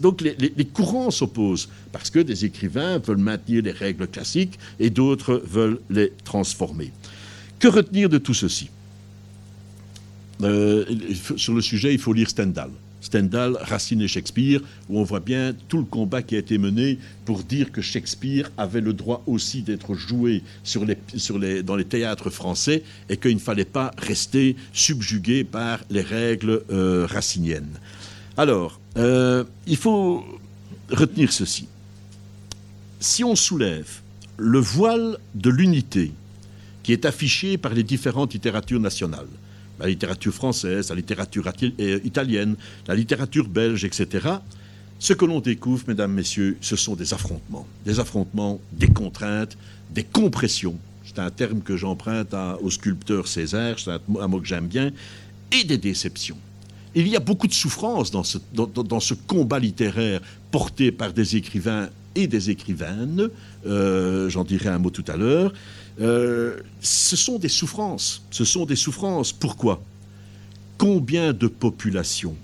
donc les, courants s'opposent parce que des écrivains veulent maintenir les règles classiques et d'autres veulent les transformer. Que retenir de tout ceci? Sur le sujet, il faut lire Stendhal. Stendhal, Racine et Shakespeare, où on voit bien tout le combat qui a été mené pour dire que Shakespeare avait le droit aussi d'être joué dans les théâtres français et qu'il ne fallait pas rester subjugué par les règles euh, raciniennes. Alors, euh, il faut retenir ceci. Si on soulève le voile de l'unité qui est affiché par les différentes littératures nationales, la littérature française, la littérature euh, italienne, la littérature belge, etc. Ce que l'on découvre, mesdames, messieurs, ce sont des affrontements. Des affrontements, des contraintes, des compressions. C'est un terme que j'emprunte au sculpteur Césaire, c'est un, mot que j'aime bien, et des déceptions. Il y a beaucoup de souffrance dans ce, combat littéraire porté par des écrivains et des écrivaines, euh, j'en dirai un mot tout à l'heure, euh, ce sont des souffrances. Ce sont des souffrances. Pourquoi? Combien de populations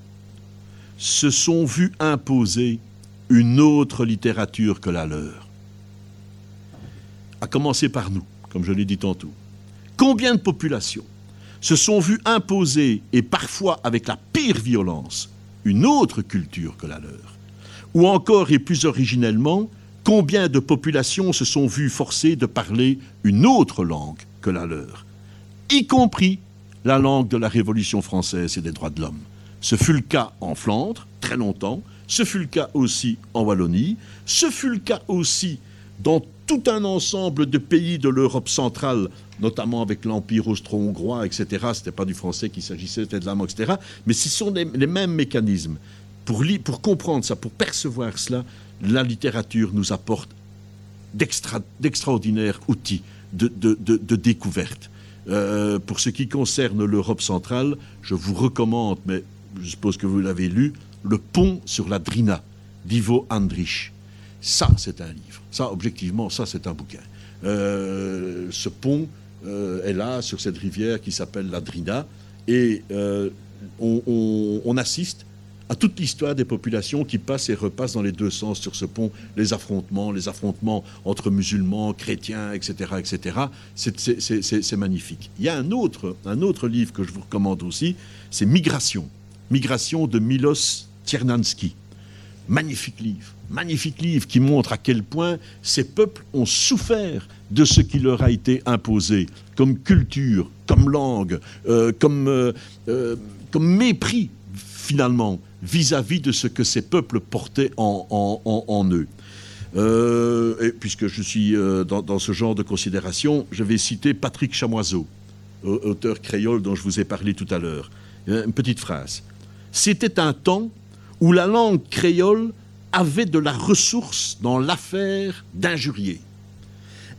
se sont vues imposer une autre littérature que la leur? À commencer par nous, comme je l'ai dit tantôt. Combien de populations se sont vues imposer, et parfois avec la pire violence, une autre culture que la leur? Ou encore, et plus originellement, Combien de populations se sont vues forcées de parler une autre langue que la leur, y compris la langue de la Révolution française et des droits de l'homme? Ce fut le cas en Flandre, très longtemps, ce fut le cas aussi en Wallonie, ce fut le cas aussi dans tout un ensemble de pays de l'Europe centrale, notamment avec l'Empire austro-hongrois, etc. Ce n'était pas du français qu'il s'agissait, c'était de l'allemand, etc. Mais ce sont les, mêmes mécanismes. Pour, pour comprendre ça, pour percevoir cela, la littérature nous apporte d'extraordinaires outils de, découverte. Euh, pour ce qui concerne l'Europe centrale, je vous recommande, mais je suppose que vous l'avez lu, Le pont sur la Drina d'Ivo Andrich. Ça, c'est un livre. Ça, objectivement, ça, c'est un bouquin. Euh, ce pont euh, est là, sur cette rivière qui s'appelle la Drina, et on, on assiste à toute l'histoire des populations qui passent et repassent dans les deux sens sur ce pont, les affrontements, les affrontements entre musulmans, chrétiens, etc., etc. C'est magnifique. Il y a un autre, un autre livre que je vous recommande aussi, c'est Migration. Migration de Milos Tiernansky. Magnifique livre, magnifique livre qui montre à quel point ces peuples ont souffert de ce qui leur a été imposé comme culture, comme langue, euh, comme, euh, euh, comme mépris finalement vis-à-vis de ce que ces peuples portaient en, eux. Euh, puisque je suis euh, dans, ce genre de considération, je vais citer Patrick Chamoiseau, auteur créole dont je vous ai parlé tout à l'heure. Une petite phrase. C'était un temps où la langue créole avait de la ressource dans l'affaire d'injurier.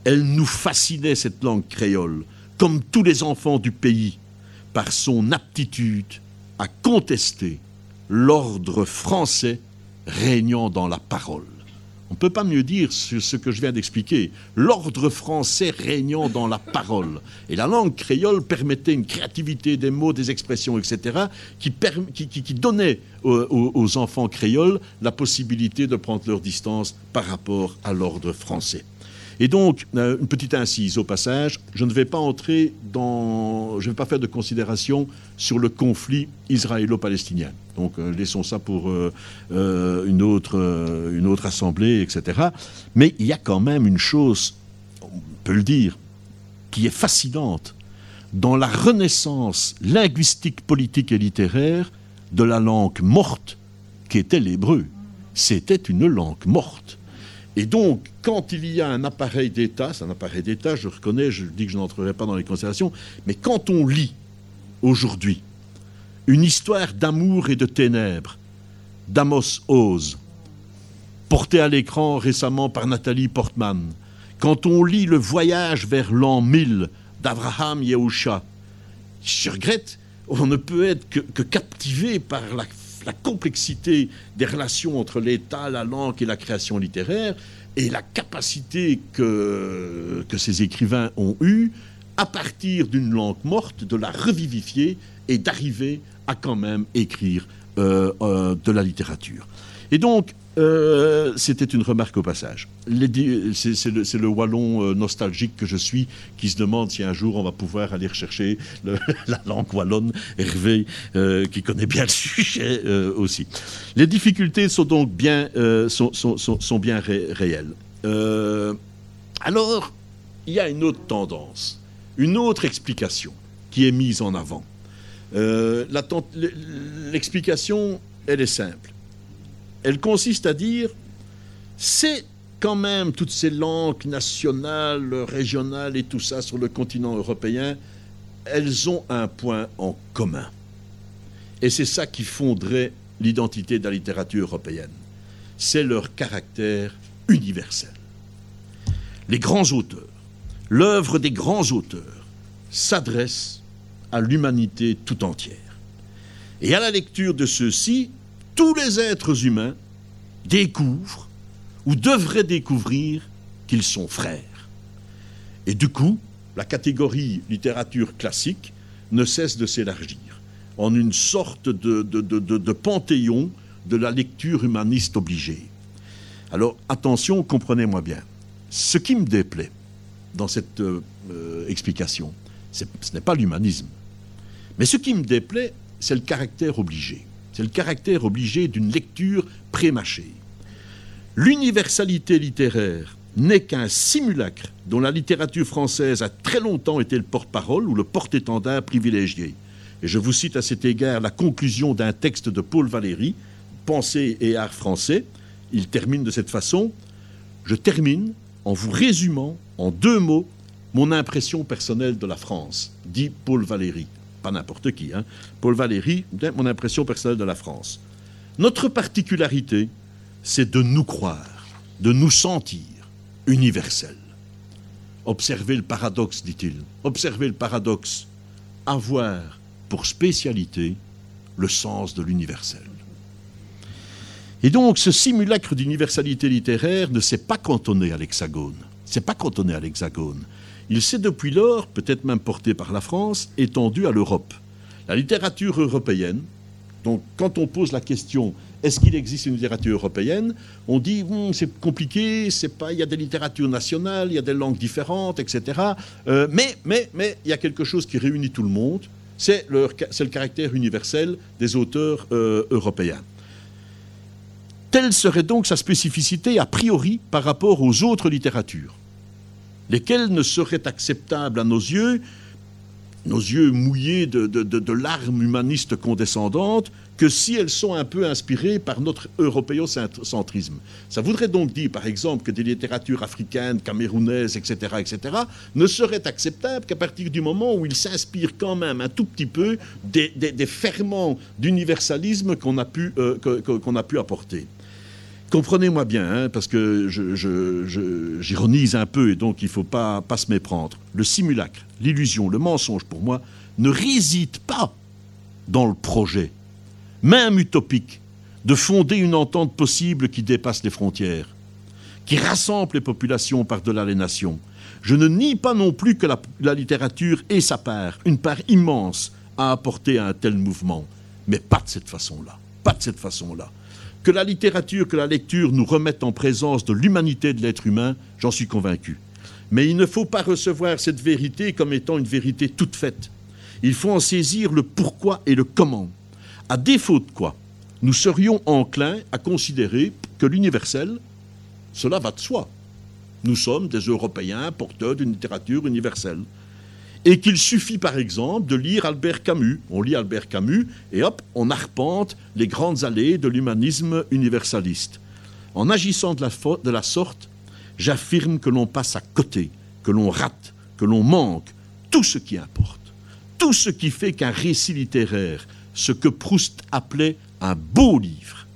Elle nous fascinait, cette langue créole, comme tous les enfants du pays, par son aptitude à contester l'ordre français régnant dans la parole. On ne peut pas mieux dire ce que je viens d'expliquer. L'ordre français régnant dans la parole. Et la langue créole permettait une créativité des mots, des expressions, etc., qui, donnait aux enfants créoles la possibilité de prendre leur distance par rapport à l'ordre français. Et donc, euh, une petite incise au passage, je ne vais pas entrer dans, je ne vais pas faire de considération sur le conflit israélo-palestinien. Donc, euh, laissons ça pour euh, une, autre, une autre assemblée, etc. Mais il y a quand même une chose, on peut le dire, qui est fascinante dans la renaissance linguistique, politique et littéraire de la langue morte qui était l'hébreu. C'était une langue morte. Et donc, quand il y a un appareil d'État, c'est un appareil d'État, je reconnais, je dis que je n'entrerai pas dans les considérations, mais quand on lit aujourd'hui. Une histoire d'amour et de ténèbres. d'Amos Oz, portée à l'écran récemment par Nathalie Portman, quand on lit Le voyage vers l'an 1000 d'Abraham Yehusha, je regrette, on ne peut être que, captivé par la la complexité des relations entre l'État, la langue et la création littéraire, et la capacité que, que ces écrivains ont eue, à partir d'une langue morte, de la revivifier et d'arriver à quand même écrire euh, euh, de la littérature. Et donc, euh, c'était une remarque au passage. C'est le, wallon nostalgique que je suis qui se demande si un jour on va pouvoir aller rechercher <laughs> la langue wallonne. Hervé, qui connaît bien le sujet aussi. Les difficultés sont donc bien, sont, bien réelles. alors, il y a une autre tendance, une autre explication qui est mise en avant. L'explication, elle est simple elle consiste à dire c'est quand même toutes ces langues nationales, régionales et tout ça sur le continent européen, elles ont un point en commun. Et c'est ça qui fonderait l'identité de la littérature européenne. C'est leur caractère universel. Les grands auteurs, l'œuvre des grands auteurs s'adresse à l'humanité tout entière. Et à la lecture de ceux-ci, tous les êtres humains découvrent ou devraient découvrir qu'ils sont frères. Et du coup, la catégorie littérature classique ne cesse de s'élargir en une sorte de, panthéon de la lecture humaniste obligée. Alors attention, comprenez-moi bien. Ce qui me déplaît dans cette euh, explication, ce n'est pas l'humanisme. Mais ce qui me déplaît, c'est le caractère obligé. C'est le caractère obligé d'une lecture prémâchée. L'universalité littéraire n'est qu'un simulacre dont la littérature française a très longtemps été le porte-parole ou le porte-étendard privilégié. Et je vous cite à cet égard la conclusion d'un texte de Paul Valéry, Pensée et art français. Il termine de cette façon. Je termine en vous résumant en deux mots mon impression personnelle de la France, dit Paul Valéry pas n'importe qui, hein. Paul Valéry, mon impression personnelle de la France. Notre particularité, c'est de nous croire, de nous sentir universels. Observez le paradoxe, dit-il. Observez le paradoxe. Avoir pour spécialité le sens de l'universel. Et donc, ce simulacre d'universalité littéraire ne s'est pas cantonné à l'hexagone. C'est pas cantonné à l'hexagone. Il s'est depuis lors, peut-être même porté par la France, étendu à l'Europe. La littérature européenne, donc quand on pose la question est-ce qu'il existe une littérature européenne On dit hum, c'est compliqué, c'est pas, il y a des littératures nationales, il y a des langues différentes, etc. Euh, mais, mais, mais il y a quelque chose qui réunit tout le monde, c'est le, le caractère universel des auteurs euh, européens. Telle serait donc sa spécificité a priori par rapport aux autres littératures, lesquelles ne seraient acceptables à nos yeux, nos yeux mouillés de, larmes humanistes condescendantes, que si elles sont un peu inspirées par notre européocentrisme? Ça voudrait donc dire, par exemple, que des littératures africaines, camerounaises, etc., etc., ne seraient acceptables qu'à partir du moment où ils s'inspirent quand même un tout petit peu des, ferments d'universalisme qu'on a, pu, euh, qu'on a pu apporter. Comprenez-moi bien, hein, parce que j'ironise un peu et donc il ne faut pas, pas se méprendre. Le simulacre, l'illusion, le mensonge, pour moi, ne réside pas dans le projet même utopique, de fonder une entente possible qui dépasse les frontières, qui rassemble les populations par-delà les nations. Je ne nie pas non plus que la, littérature ait sa part, une part immense à apporter à un tel mouvement, mais pas de cette façon-là, pas de cette façon-là. Que la littérature, que la lecture nous remettent en présence de l'humanité de l'être humain, j'en suis convaincu. Mais il ne faut pas recevoir cette vérité comme étant une vérité toute faite. Il faut en saisir le pourquoi et le comment. À défaut de quoi, nous serions enclins à considérer que l'universel, cela va de soi. Nous sommes des Européens porteurs d'une littérature universelle. Et qu'il suffit par exemple de lire Albert Camus. On lit Albert Camus et hop, on arpente les grandes allées de l'humanisme universaliste. En agissant de la, de la sorte, j'affirme que l'on passe à côté, que l'on rate, que l'on manque tout ce qui importe, tout ce qui fait qu'un récit littéraire ce que Proust appelait un beau livre.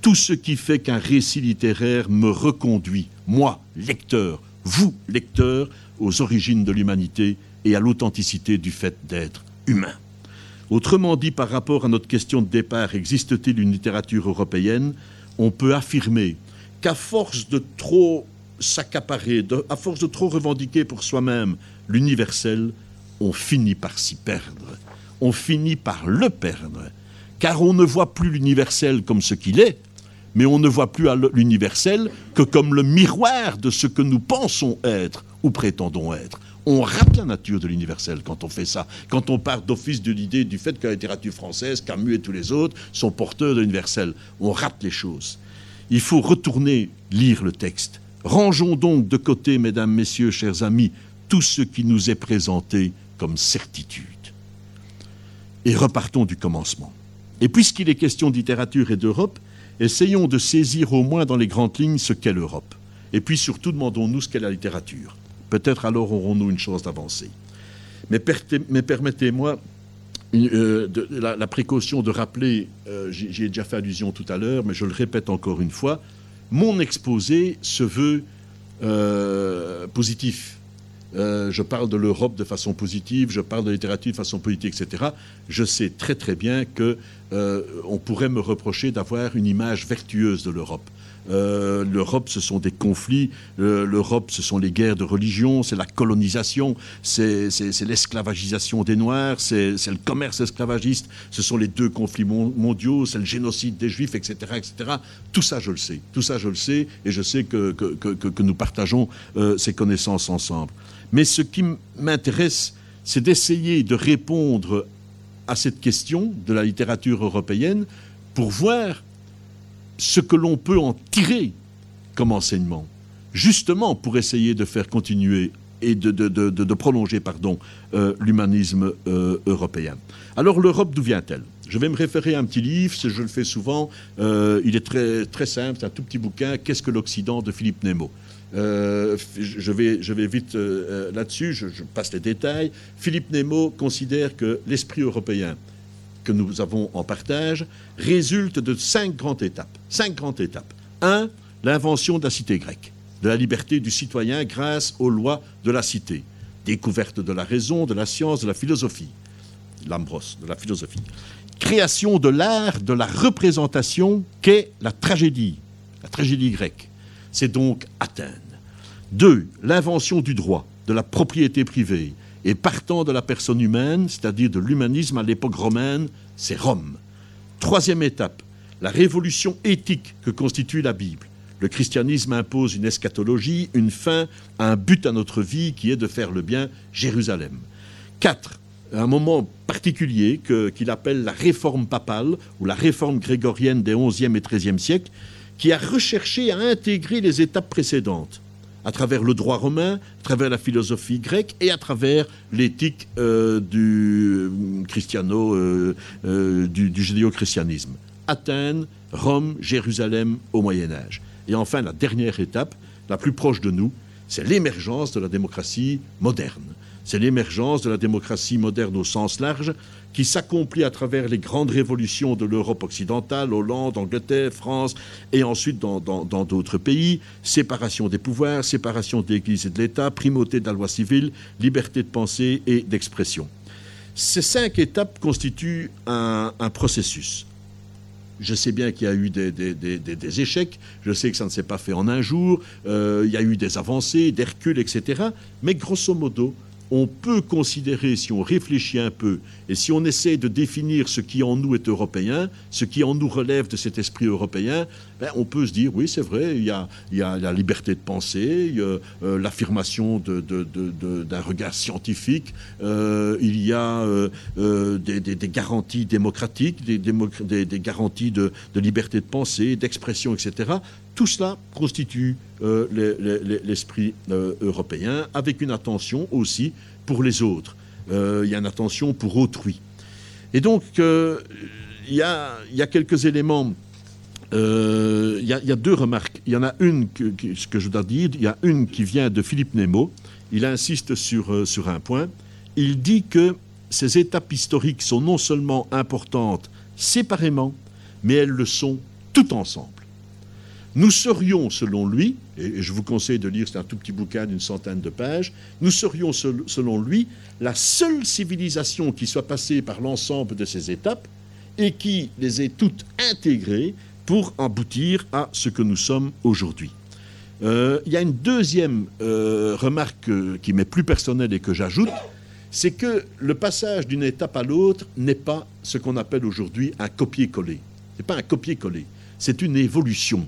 Tout ce qui fait qu'un récit littéraire me reconduit, moi, lecteur, vous, lecteur, aux origines de l'humanité et à l'authenticité du fait d'être humain. Autrement dit, par rapport à notre question de départ, existe-t-il une littérature européenne? On peut affirmer qu'à force de trop s'accaparer, à force de trop revendiquer pour soi-même l'universel, on finit par s'y perdre. On finit par le perdre, car on ne voit plus l'universel comme ce qu'il est, mais on ne voit plus l'universel que comme le miroir de ce que nous pensons être ou prétendons être? On rate la nature de l'universel quand on fait ça, quand on part d'office de l'idée du fait que la littérature française, Camus et tous les autres sont porteurs de l'universel. On rate les choses. Il faut retourner lire le texte. Rangeons donc de côté, mesdames, messieurs, chers amis, tout ce qui nous est présenté comme certitude et repartons du commencement. Et puisqu'il est question de littérature et d'Europe, essayons de saisir au moins dans les grandes lignes ce qu'est l'Europe. Et puis surtout, demandons-nous ce qu'est la littérature. Peut-être alors aurons-nous une chance d'avancer. Mais, permettez-moi euh, la, précaution de rappeler, euh, j'y ai déjà fait allusion tout à l'heure, mais je le répète encore une fois, mon exposé se veut euh, positif. Euh, je parle de l'Europe de façon positive, je parle de littérature de façon politique, etc. Je sais très très bien que on pourrait me reprocher d'avoir une image vertueuse de l'Europe. Euh, L'Europe, ce sont des conflits. L'Europe, ce sont les guerres de religion, c'est la colonisation, c'est l'esclavagisation des Noirs, c'est le commerce esclavagiste, ce sont les deux conflits mondiaux, c'est le génocide des Juifs, etc., etc. Tout ça, je le sais. Tout ça, je le sais, et je sais que, que, nous partageons ces connaissances ensemble. Mais ce qui m'intéresse, c'est d'essayer de répondre à cette question de la littérature européenne pour voir ce que l'on peut en tirer comme enseignement, justement pour essayer de faire continuer et de, prolonger pardon, euh, l'humanisme euh, européen. Alors l'Europe, d'où vient-elle? Je vais me référer à un petit livre, je le fais souvent, euh, il est très, très simple, c'est un tout petit bouquin, Qu'est-ce que l'Occident? de Philippe Nemo je, vais, je vais vite là-dessus, je, passe les détails. Philippe Nemo considère que l'esprit européen que nous avons en partage résulte de cinq grandes étapes. Cinq grandes étapes. Un, l'invention de la cité grecque. de la liberté du citoyen grâce aux lois de la cité. Découverte de la raison, de la science, de la philosophie. Lambros, de la philosophie. Création de l'art, de la représentation qu'est la tragédie, la tragédie grecque. C'est donc Athènes. Deux, l'invention du droit, de la propriété privée, et partant de la personne humaine, c'est-à-dire de l'humanisme à l'époque romaine, c'est Rome. Troisième étape, la révolution éthique que constitue la Bible. Le christianisme impose une eschatologie, une fin, un but à notre vie qui est de faire le bien, Jérusalem. Quatre, un moment particulier qu'il appelle la réforme papale ou la réforme grégorienne des 11e et 13e siècles, qui a recherché à intégrer les étapes précédentes à travers le droit romain, à travers la philosophie grecque et à travers l'éthique euh, euh, euh, du, du judéo-christianisme. Athènes, Rome, Jérusalem au Moyen Âge. Et enfin, la dernière étape, la plus proche de nous, c'est l'émergence de la démocratie moderne. C'est l'émergence de la démocratie moderne au sens large qui s'accomplit à travers les grandes révolutions de l'Europe occidentale, Hollande, Angleterre, France, et ensuite dans d'autres pays. Séparation des pouvoirs, séparation de l'Église et de l'État, primauté de la loi civile, liberté de pensée et d'expression. Ces cinq étapes constituent un, processus. Je sais bien qu'il y a eu des, échecs, je sais que ça ne s'est pas fait en un jour, euh, il y a eu des avancées, des reculs, etc. Mais grosso modo, on peut considérer, si on réfléchit un peu, et si on essaie de définir ce qui en nous est européen, ce qui en nous relève de cet esprit européen, ben, on peut se dire, oui, c'est vrai, il y, a, la liberté de penser, il y a euh, l'affirmation d'un regard scientifique, euh, il y a euh, des, garanties démocratiques, des, garanties de, liberté de pensée, d'expression, etc. Tout cela constitue l'esprit européen, avec une attention aussi pour les autres. il y a une attention pour autrui. Et donc, il y, a, quelques éléments il y, a deux remarques. Il y en a une que, je dois dire. Il y a une qui vient de Philippe Nemo. Il insiste sur, sur un point. Il dit que ces étapes historiques sont non seulement importantes séparément, mais elles le sont tout ensemble. Nous serions, selon lui, et je vous conseille de lire, c'est un tout petit bouquin d'une centaine de pages, nous serions, selon lui, la seule civilisation qui soit passée par l'ensemble de ces étapes et qui les ait toutes intégrées pour aboutir à ce que nous sommes aujourd'hui. Euh, il y a une deuxième euh, remarque qui m'est plus personnelle et que j'ajoute, c'est que le passage d'une étape à l'autre n'est pas ce qu'on appelle aujourd'hui un copier-coller. Ce n'est pas un copier-coller, c'est une évolution.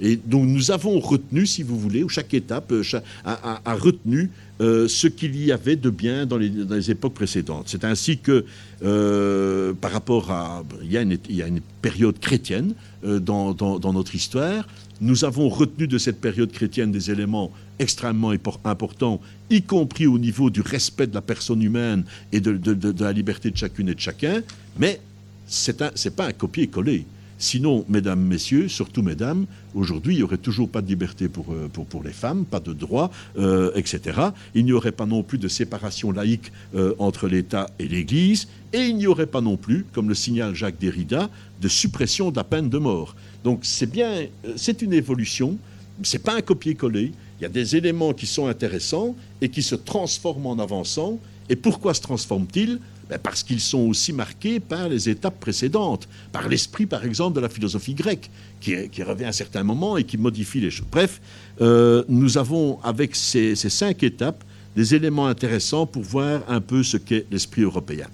Et donc nous avons retenu, si vous voulez, ou chaque étape euh, a, retenu euh, ce qu'il y avait de bien dans les, époques précédentes. C'est ainsi que, euh, par rapport à... Il y, a une, période chrétienne dans, notre histoire. Nous avons retenu de cette période chrétienne des éléments extrêmement importants, y compris au niveau du respect de la personne humaine et de, de la liberté de chacune et de chacun, mais ce n'est pas un copier-coller. Sinon, mesdames, messieurs, surtout mesdames, aujourd'hui, il n'y aurait toujours pas de liberté pour, euh, les femmes, pas de droits, euh, etc. Il n'y aurait pas non plus de séparation laïque euh, entre l'État et l'Église, et il n'y aurait pas non plus, comme le signale Jacques Derrida, de suppression de la peine de mort. Donc c'est bien, c'est une évolution, c'est pas un copier-coller. Il y a des éléments qui sont intéressants et qui se transforment en avançant. Et pourquoi se transforment-ils? Ben, parce qu'ils sont aussi marqués par les étapes précédentes, par l'esprit, par exemple, de la philosophie grecque, qui, revient à un certain moment et qui modifie les choses. Bref, euh, nous avons, avec ces, cinq étapes, des éléments intéressants pour voir un peu ce qu'est l'esprit européen.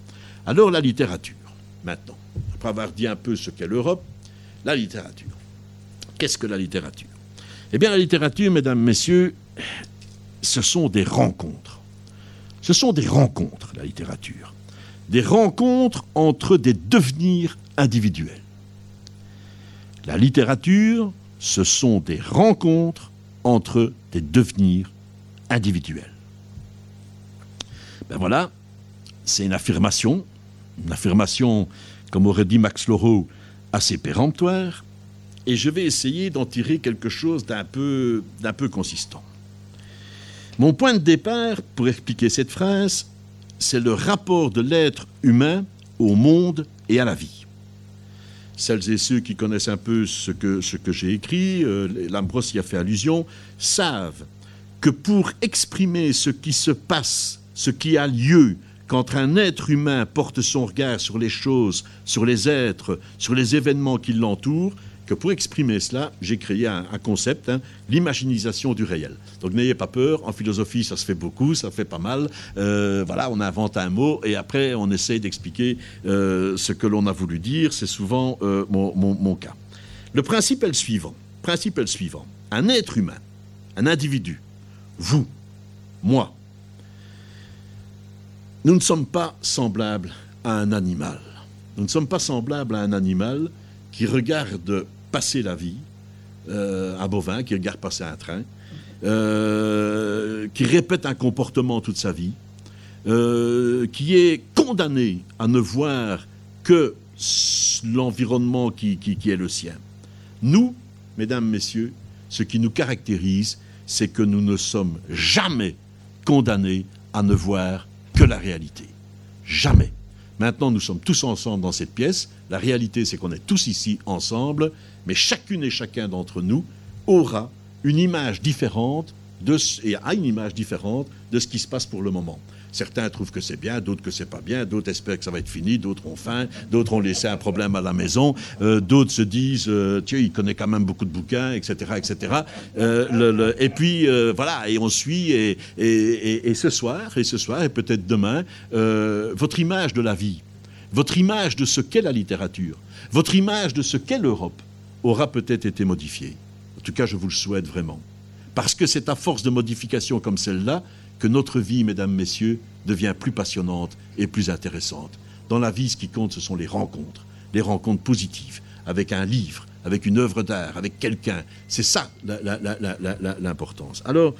Alors, la littérature, maintenant. Après avoir dit un peu ce qu'est l'Europe, la littérature. Qu'est-ce que la littérature? Eh bien, la littérature, mesdames, messieurs, ce sont des rencontres. Ce sont des rencontres, la littérature des rencontres entre des devenirs individuels. La littérature, ce sont des rencontres entre des devenirs individuels. Ben voilà, c'est une affirmation, une affirmation, comme aurait dit Max Laureau, assez péremptoire, et je vais essayer d'en tirer quelque chose d'un peu, d'un peu consistant. Mon point de départ pour expliquer cette phrase, c'est le rapport de l'être humain au monde et à la vie. celles et ceux qui connaissent un peu ce que, ce que j'ai écrit, euh, Lambros y a fait allusion, savent que pour exprimer ce qui se passe, ce qui a lieu, quand un être humain porte son regard sur les choses, sur les êtres, sur les événements qui l'entourent, que pour exprimer cela, j'ai créé un, concept, hein, l'imaginisation du réel. Donc n'ayez pas peur, en philosophie ça se fait beaucoup, ça fait pas mal. Euh, voilà, on invente un mot et après on essaye d'expliquer euh, ce que l'on a voulu dire. C'est souvent euh, mon, cas. Le principe est le suivant. Principe est le suivant. Un être humain, un individu, vous, moi, nous ne sommes pas semblables à un animal. Nous ne sommes pas semblables à un animal qui regarde passer la vie, euh, un bovin qui regarde passer un train, euh, qui répète un comportement toute sa vie, euh, qui est condamné à ne voir que l'environnement qui, qui, est le sien. Nous, mesdames, messieurs, ce qui nous caractérise, c'est que nous ne sommes jamais condamnés à ne voir que la réalité. Jamais. Maintenant, nous sommes tous ensemble dans cette pièce. La réalité, c'est qu'on est tous ici ensemble, mais chacune et chacun d'entre nous aura une image différente de, et a une image différente de ce qui se passe pour le moment. Certains trouvent que c'est bien, d'autres que c'est pas bien, d'autres espèrent que ça va être fini, d'autres ont faim, d'autres ont laissé un problème à la maison, euh, d'autres se disent, euh, tiens, il connaît quand même beaucoup de bouquins, etc., etc. Euh, et puis voilà, et on suit, et, et, ce soir, et ce soir, et peut-être demain, votre image de la vie, votre image de ce qu'est la littérature, votre image de ce qu'est l'Europe aura peut-être été modifiée. En tout cas, je vous le souhaite vraiment. Parce que c'est à force de modifications comme celle-là que notre vie, mesdames, messieurs, devient plus passionnante et plus intéressante. Dans la vie, ce qui compte, ce sont les rencontres, les rencontres positives, avec un livre, avec une œuvre d'art, avec quelqu'un. C'est ça l'importance. Alors,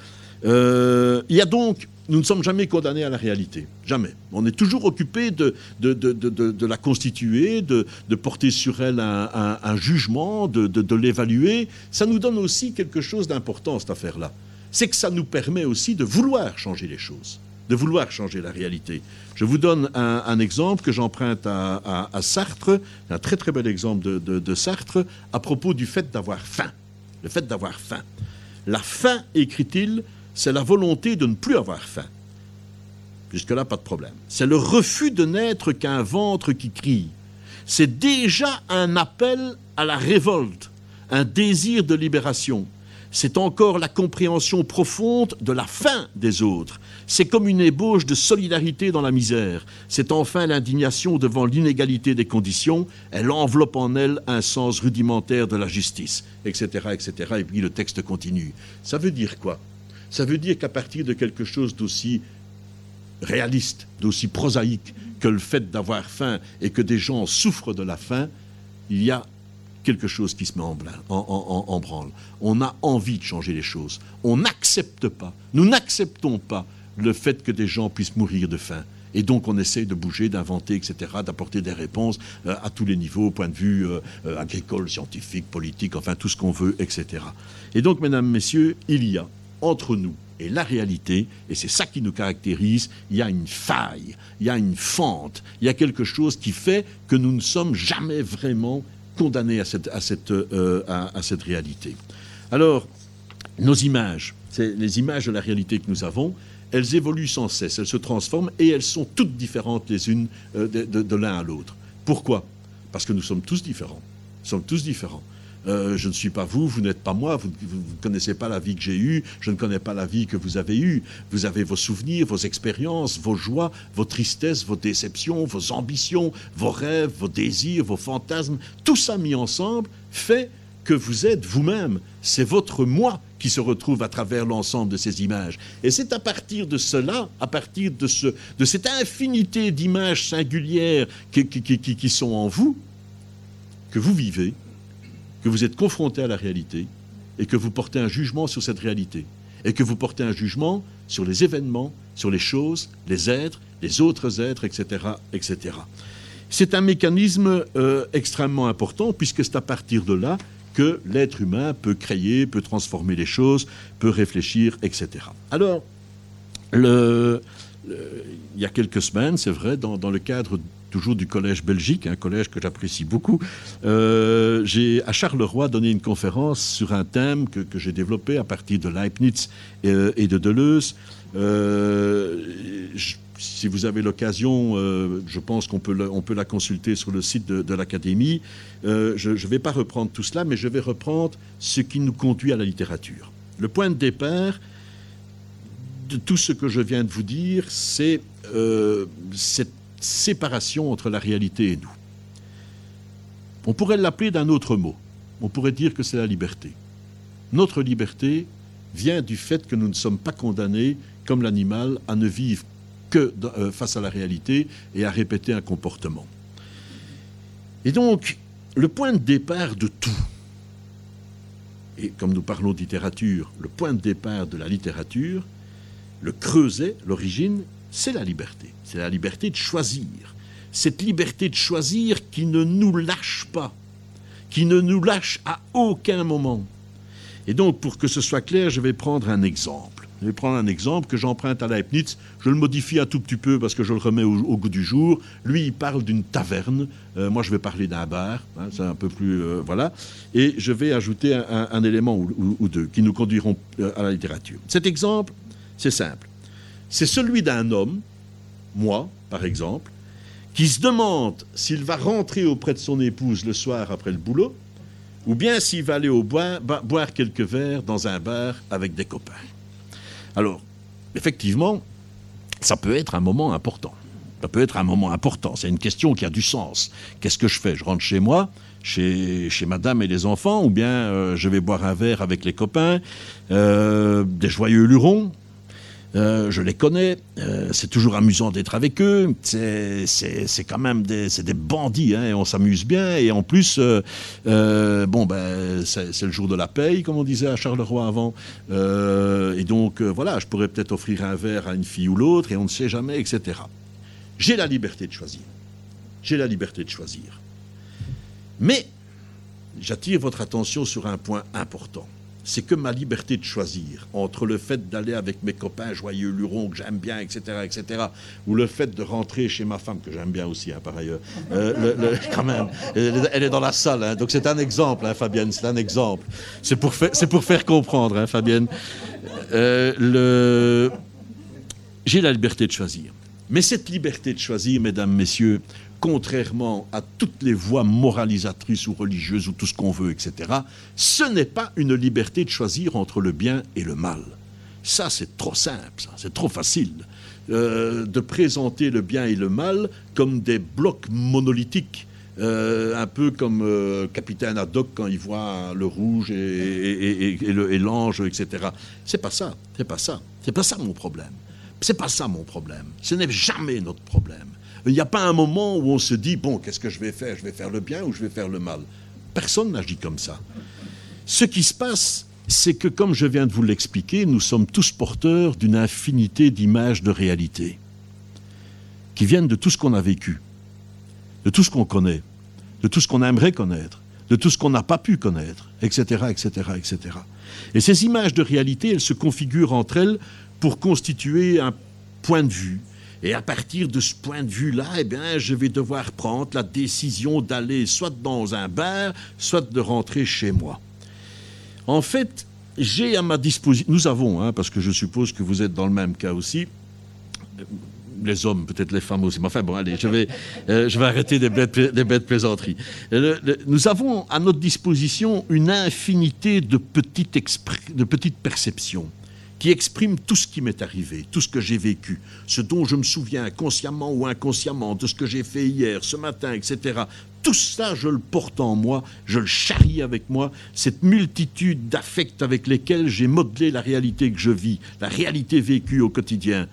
euh, il y a donc, nous ne sommes jamais condamnés à la réalité, jamais. On est toujours occupé de, la constituer, de, porter sur elle un jugement, de, l'évaluer. Ça nous donne aussi quelque chose d'important, cette affaire-là c'est que ça nous permet aussi de vouloir changer les choses, de vouloir changer la réalité. Je vous donne un, exemple que j'emprunte à, Sartre, un très très bel exemple de, Sartre, à propos du fait d'avoir faim. Le fait d'avoir faim. La faim, écrit-il, c'est la volonté de ne plus avoir faim. Jusque-là, pas de problème. C'est le refus de n'être qu'un ventre qui crie. C'est déjà un appel à la révolte, un désir de libération c'est encore la compréhension profonde de la fin des autres. C'est comme une ébauche de solidarité dans la misère. C'est enfin l'indignation devant l'inégalité des conditions. Elle enveloppe en elle un sens rudimentaire de la justice, etc., etc. Et puis le texte continue. Ça veut dire quoi? Ça veut dire qu'à partir de quelque chose d'aussi réaliste, d'aussi prosaïque que le fait d'avoir faim et que des gens souffrent de la faim, il y a quelque chose qui se met en, branle. On a envie de changer les choses. On n'accepte pas, nous n'acceptons pas le fait que des gens puissent mourir de faim. Et donc on essaye de bouger, d'inventer, etc., d'apporter des réponses euh, à tous les niveaux, au point de vue euh, euh, agricole, scientifique, politique, enfin tout ce qu'on veut, etc. Et donc, mesdames, messieurs, il y a entre nous et la réalité, et c'est ça qui nous caractérise, il y a une faille, il y a une fente, il y a quelque chose qui fait que nous ne sommes jamais vraiment condamnés à cette, à cette, euh, à, cette réalité. Alors, nos images, c'est les images de la réalité que nous avons, elles évoluent sans cesse, elles se transforment et elles sont toutes différentes les unes euh, de l'un à l'autre. Pourquoi? Parce que nous sommes tous différents. Nous sommes tous différents. Euh, je ne suis pas vous, vous n'êtes pas moi, vous ne connaissez pas la vie que j'ai eue, je ne connais pas la vie que vous avez eue. Vous avez vos souvenirs, vos expériences, vos joies, vos tristesses, vos déceptions, vos ambitions, vos rêves, vos désirs, vos fantasmes. Tout ça mis ensemble fait que vous êtes vous-même. C'est votre moi qui se retrouve à travers l'ensemble de ces images. Et c'est à partir de cela, à partir de, de cette infinité d'images singulières qui, qui sont en vous, que vous vivez que vous êtes confronté à la réalité et que vous portez un jugement sur cette réalité et que vous portez un jugement sur les événements, sur les choses, les êtres, les autres êtres, etc. etc. C'est un mécanisme euh, extrêmement important puisque c'est à partir de là que l'être humain peut créer, peut transformer les choses, peut réfléchir, etc. Alors, il y a quelques semaines, c'est vrai, dans, le cadre toujours du Collège Belgique, un collège que j'apprécie beaucoup, euh, j'ai à Charleroi donné une conférence sur un thème que, j'ai développé à partir de Leibniz et, euh, de Deleuze. Euh, si vous avez l'occasion, je pense qu'on peut, on peut la consulter sur le site de l'Académie. je ne vais pas reprendre tout cela, mais je vais reprendre ce qui nous conduit à la littérature. Le point de départ de tout ce que je viens de vous dire, c'est cette séparation entre la réalité et nous. On pourrait l'appeler d'un autre mot. On pourrait dire que c'est la liberté. Notre liberté vient du fait que nous ne sommes pas condamnés, comme l'animal, à ne vivre que euh, face à la réalité et à répéter un comportement. Et donc, le point de départ de tout, et comme nous parlons de littérature, le point de départ de la littérature, le creuset, l'origine, c'est la liberté. C'est la liberté de choisir. Cette liberté de choisir qui ne nous lâche pas, qui ne nous lâche à aucun moment. Et donc, pour que ce soit clair, je vais prendre un exemple. Je vais prendre un exemple que j'emprunte à Leibniz. Je le modifie un tout petit peu parce que je le remets au, goût du jour. Lui, il parle d'une taverne. Euh, moi, je vais parler d'un bar. Hein, c'est un peu plus. Euh, voilà. Et je vais ajouter un, élément ou, deux qui nous conduiront euh, à la littérature. Cet exemple, c'est simple c'est celui d'un homme, moi par exemple, qui se demande s'il va rentrer auprès de son épouse le soir après le boulot, ou bien s'il va aller au boire quelques verres dans un bar avec des copains. Alors, effectivement, ça peut être un moment important. Ça peut être un moment important. C'est une question qui a du sens. Qu'est-ce que je fais? Je rentre chez moi, chez, chez madame et les enfants, ou bien euh, je vais boire un verre avec les copains, euh, des joyeux lurons, euh, je les connais, euh, c'est toujours amusant d'être avec eux. C'est quand même des, bandits, hein, on s'amuse bien. Et en plus, euh, bon, ben, c'est le jour de la paye, comme on disait à Charleroi avant. et donc, voilà, je pourrais peut-être offrir un verre à une fille ou l'autre, et on ne sait jamais, etc. J'ai la liberté de choisir. J'ai la liberté de choisir. Mais j'attire votre attention sur un point important c'est que ma liberté de choisir entre le fait d'aller avec mes copains joyeux lurons que j'aime bien, etc., etc., ou le fait de rentrer chez ma femme que j'aime bien aussi, hein, par ailleurs, euh, <laughs> quand même, elle est dans la salle, hein. donc c'est un exemple, hein, Fabienne, c'est un exemple. C'est pour, pour faire comprendre, hein, Fabienne. Euh, le... J'ai la liberté de choisir. Mais cette liberté de choisir, mesdames, messieurs, contrairement à toutes les voies moralisatrices ou religieuses ou tout ce qu'on veut, etc., ce n'est pas une liberté de choisir entre le bien et le mal. Ça, c'est trop simple, c'est trop facile. Euh, de présenter le bien et le mal comme des blocs monolithiques. Euh, un peu comme euh, Capitaine Haddock quand il voit le rouge et, et l'ange, etc. C'est pas ça, c'est pas ça, c'est pas ça mon problème. C'est pas ça mon problème. Ce n'est jamais notre problème. Il n'y a pas un moment où on se dit, bon, qu'est-ce que je vais faire? Je vais faire le bien ou je vais faire le mal? Personne n'agit comme ça. Ce qui se passe, c'est que, comme je viens de vous l'expliquer, nous sommes tous porteurs d'une infinité d'images de réalité qui viennent de tout ce qu'on a vécu, de tout ce qu'on connaît, de tout ce qu'on aimerait connaître, de tout ce qu'on n'a pas pu connaître, etc., etc., etc. Et ces images de réalité, elles se configurent entre elles pour constituer un point de vue, et à partir de ce point de vue-là, eh bien, je vais devoir prendre la décision d'aller soit dans un bar, soit de rentrer chez moi. En fait, j'ai à ma disposition, nous avons, hein, parce que je suppose que vous êtes dans le même cas aussi, les hommes, peut-être les femmes aussi. Mais enfin, bon, allez, je vais, euh, je vais arrêter des bêtes, plaisanteries. nous avons à notre disposition une infinité de petites, de petites perceptions qui exprime tout ce qui m'est arrivé, tout ce que j'ai vécu, ce dont je me souviens consciemment ou inconsciemment, de ce que j'ai fait hier, ce matin, etc. Tout ça, je le porte en moi, je le charrie avec moi, cette multitude d'affects avec lesquels j'ai modelé la réalité que je vis, la réalité vécue au quotidien,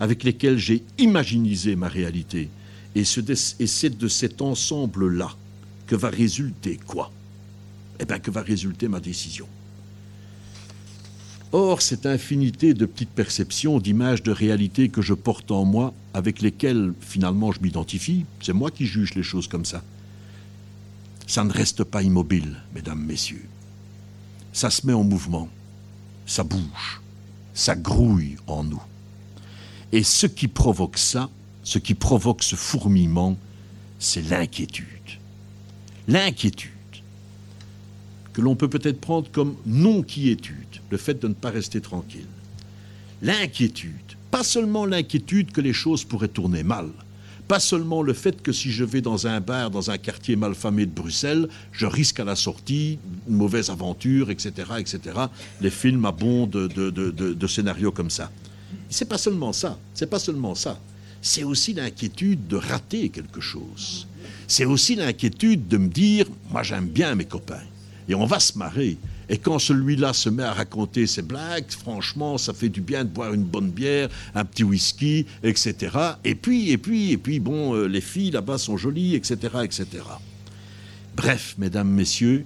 avec lesquels j'ai imaginisé ma réalité. Et c'est de cet ensemble-là que va résulter quoi? Eh bien, que va résulter ma décision? Or, cette infinité de petites perceptions, d'images de réalité que je porte en moi, avec lesquelles finalement je m'identifie, c'est moi qui juge les choses comme ça. Ça ne reste pas immobile, mesdames, messieurs. Ça se met en mouvement, ça bouge, ça grouille en nous. Et ce qui provoque ça, ce qui provoque ce fourmillement, c'est l'inquiétude. L'inquiétude que l'on peut peut-être prendre comme non-quiétude, le fait de ne pas rester tranquille. L'inquiétude, pas seulement l'inquiétude que les choses pourraient tourner mal, pas seulement le fait que si je vais dans un bar, dans un quartier malfamé de Bruxelles, je risque à la sortie une mauvaise aventure, etc., etc. Les films abondent de, de, scénarios comme ça. C'est pas seulement ça, c'est pas seulement ça. C'est aussi l'inquiétude de rater quelque chose. C'est aussi l'inquiétude de me dire, moi j'aime bien mes copains, et on va se marrer. Et quand celui-là se met à raconter ses blagues, franchement, ça fait du bien de boire une bonne bière, un petit whisky, etc. Et puis, et puis, et puis, bon, euh, les filles là-bas sont jolies, etc., etc. Bref, mesdames, messieurs,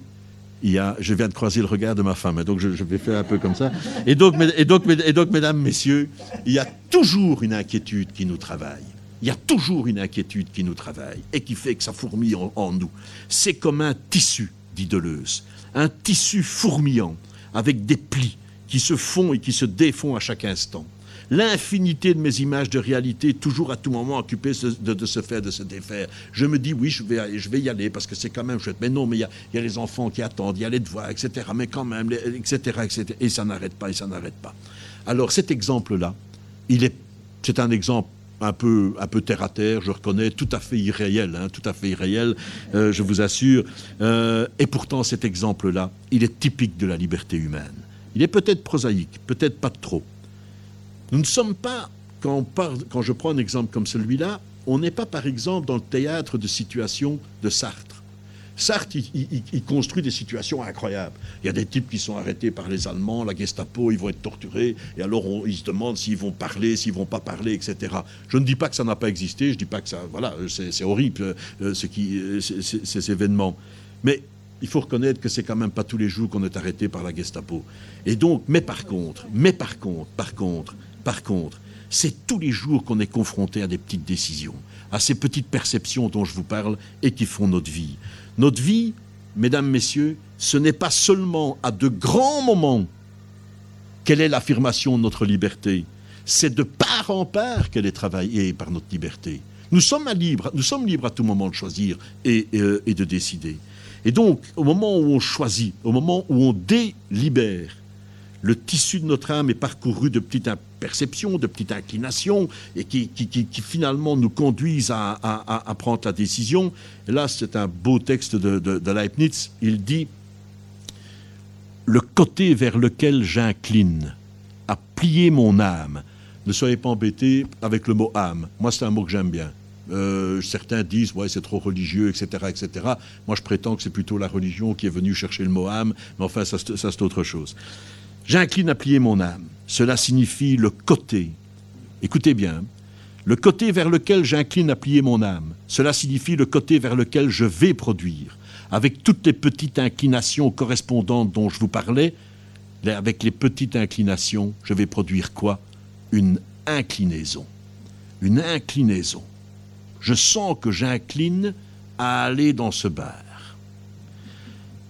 je viens de croiser le regard de ma femme, donc je, vais faire un peu comme ça. Et donc, mesdames, messieurs, il y a toujours une inquiétude qui nous travaille. Il y a toujours une inquiétude qui nous travaille et qui fait que ça fourmille en, nous. C'est comme un tissu, dit un tissu fourmillant, avec des plis qui se font et qui se défont à chaque instant. L'infinité de mes images de réalité, toujours à tout moment occupées de, se faire, de se défaire. Je me dis, oui, je vais, je vais y aller parce que c'est quand même chouette. Mais non, mais il y, a, les enfants qui attendent, il y a les devoirs, etc. Mais quand même, etc., etc. Et ça n'arrête pas, et ça n'arrête pas. Alors cet exemple-là, est, c'est un exemple un peu, un peu terre à terre, je reconnais, tout à fait irréel, hein, tout à fait irréel, euh, je vous assure. Euh, et pourtant, cet exemple-là, il est typique de la liberté humaine. Il est peut-être prosaïque, peut-être pas trop. Nous ne sommes pas, quand, quand je prends un exemple comme celui-là, on n'est pas, par exemple, dans le théâtre de situation de Sartre. Sartre, il, construit des situations incroyables. Il y a des types qui sont arrêtés par les Allemands, la Gestapo, ils vont être torturés, et alors on, ils se demandent s'ils vont parler, s'ils vont pas parler, etc. Je ne dis pas que ça n'a pas existé, je dis pas que ça, voilà, c'est horrible euh, qui, euh, ces événements, mais il faut reconnaître que c'est quand même pas tous les jours qu'on est arrêté par la Gestapo. Et donc, mais par contre, mais par contre, par contre, par contre, c'est tous les jours qu'on est confronté à des petites décisions, à ces petites perceptions dont je vous parle et qui font notre vie. Notre vie, mesdames, messieurs, ce n'est pas seulement à de grands moments quelle est l'affirmation de notre liberté, c'est de part en part qu'elle est travaillée par notre liberté. Nous sommes libres, nous sommes libres à tout moment de choisir euh, et de décider. Et donc, au moment où on choisit, au moment où on délibère, le tissu de notre âme est parcouru de petites perceptions, de petites inclinations, et qui, finalement nous conduisent à, prendre la décision. Et là, c'est un beau texte de, Leibniz. Il dit Le côté vers lequel j'incline à plier mon âme. Ne soyez pas embêtés avec le mot âme. Moi, c'est un mot que j'aime bien. Euh, certains disent ouais c'est trop religieux, etc., etc. Moi, je prétends que c'est plutôt la religion qui est venue chercher le mot âme, mais enfin ça c'est autre chose. J'incline à plier mon âme. Cela signifie le côté. Écoutez bien. Le côté vers lequel j'incline à plier mon âme. Cela signifie le côté vers lequel je vais produire. Avec toutes les petites inclinations correspondantes dont je vous parlais, avec les petites inclinations, je vais produire quoi? Une inclinaison. Une inclinaison. Je sens que j'incline à aller dans ce bar.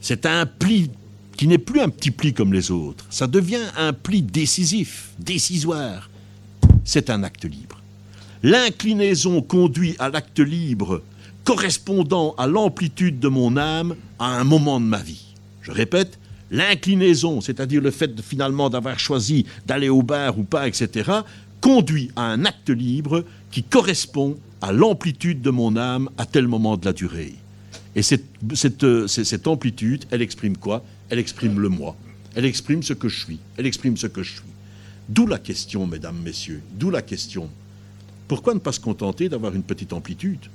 C'est un pli qui n'est plus un petit pli comme les autres. Ça devient un pli décisif, décisoire. C'est un acte libre. L'inclinaison conduit à l'acte libre correspondant à l'amplitude de mon âme à un moment de ma vie. Je répète, l'inclinaison, c'est-à-dire le fait finalement d'avoir choisi d'aller au bar ou pas, etc., conduit à un acte libre qui correspond à l'amplitude de mon âme à tel moment de la durée. Et cette, cette amplitude, elle exprime quoi? Elle exprime le moi, elle exprime ce que je suis, elle exprime ce que je suis. D'où la question, mesdames, messieurs, d'où la question. Pourquoi ne pas se contenter d'avoir une petite amplitude?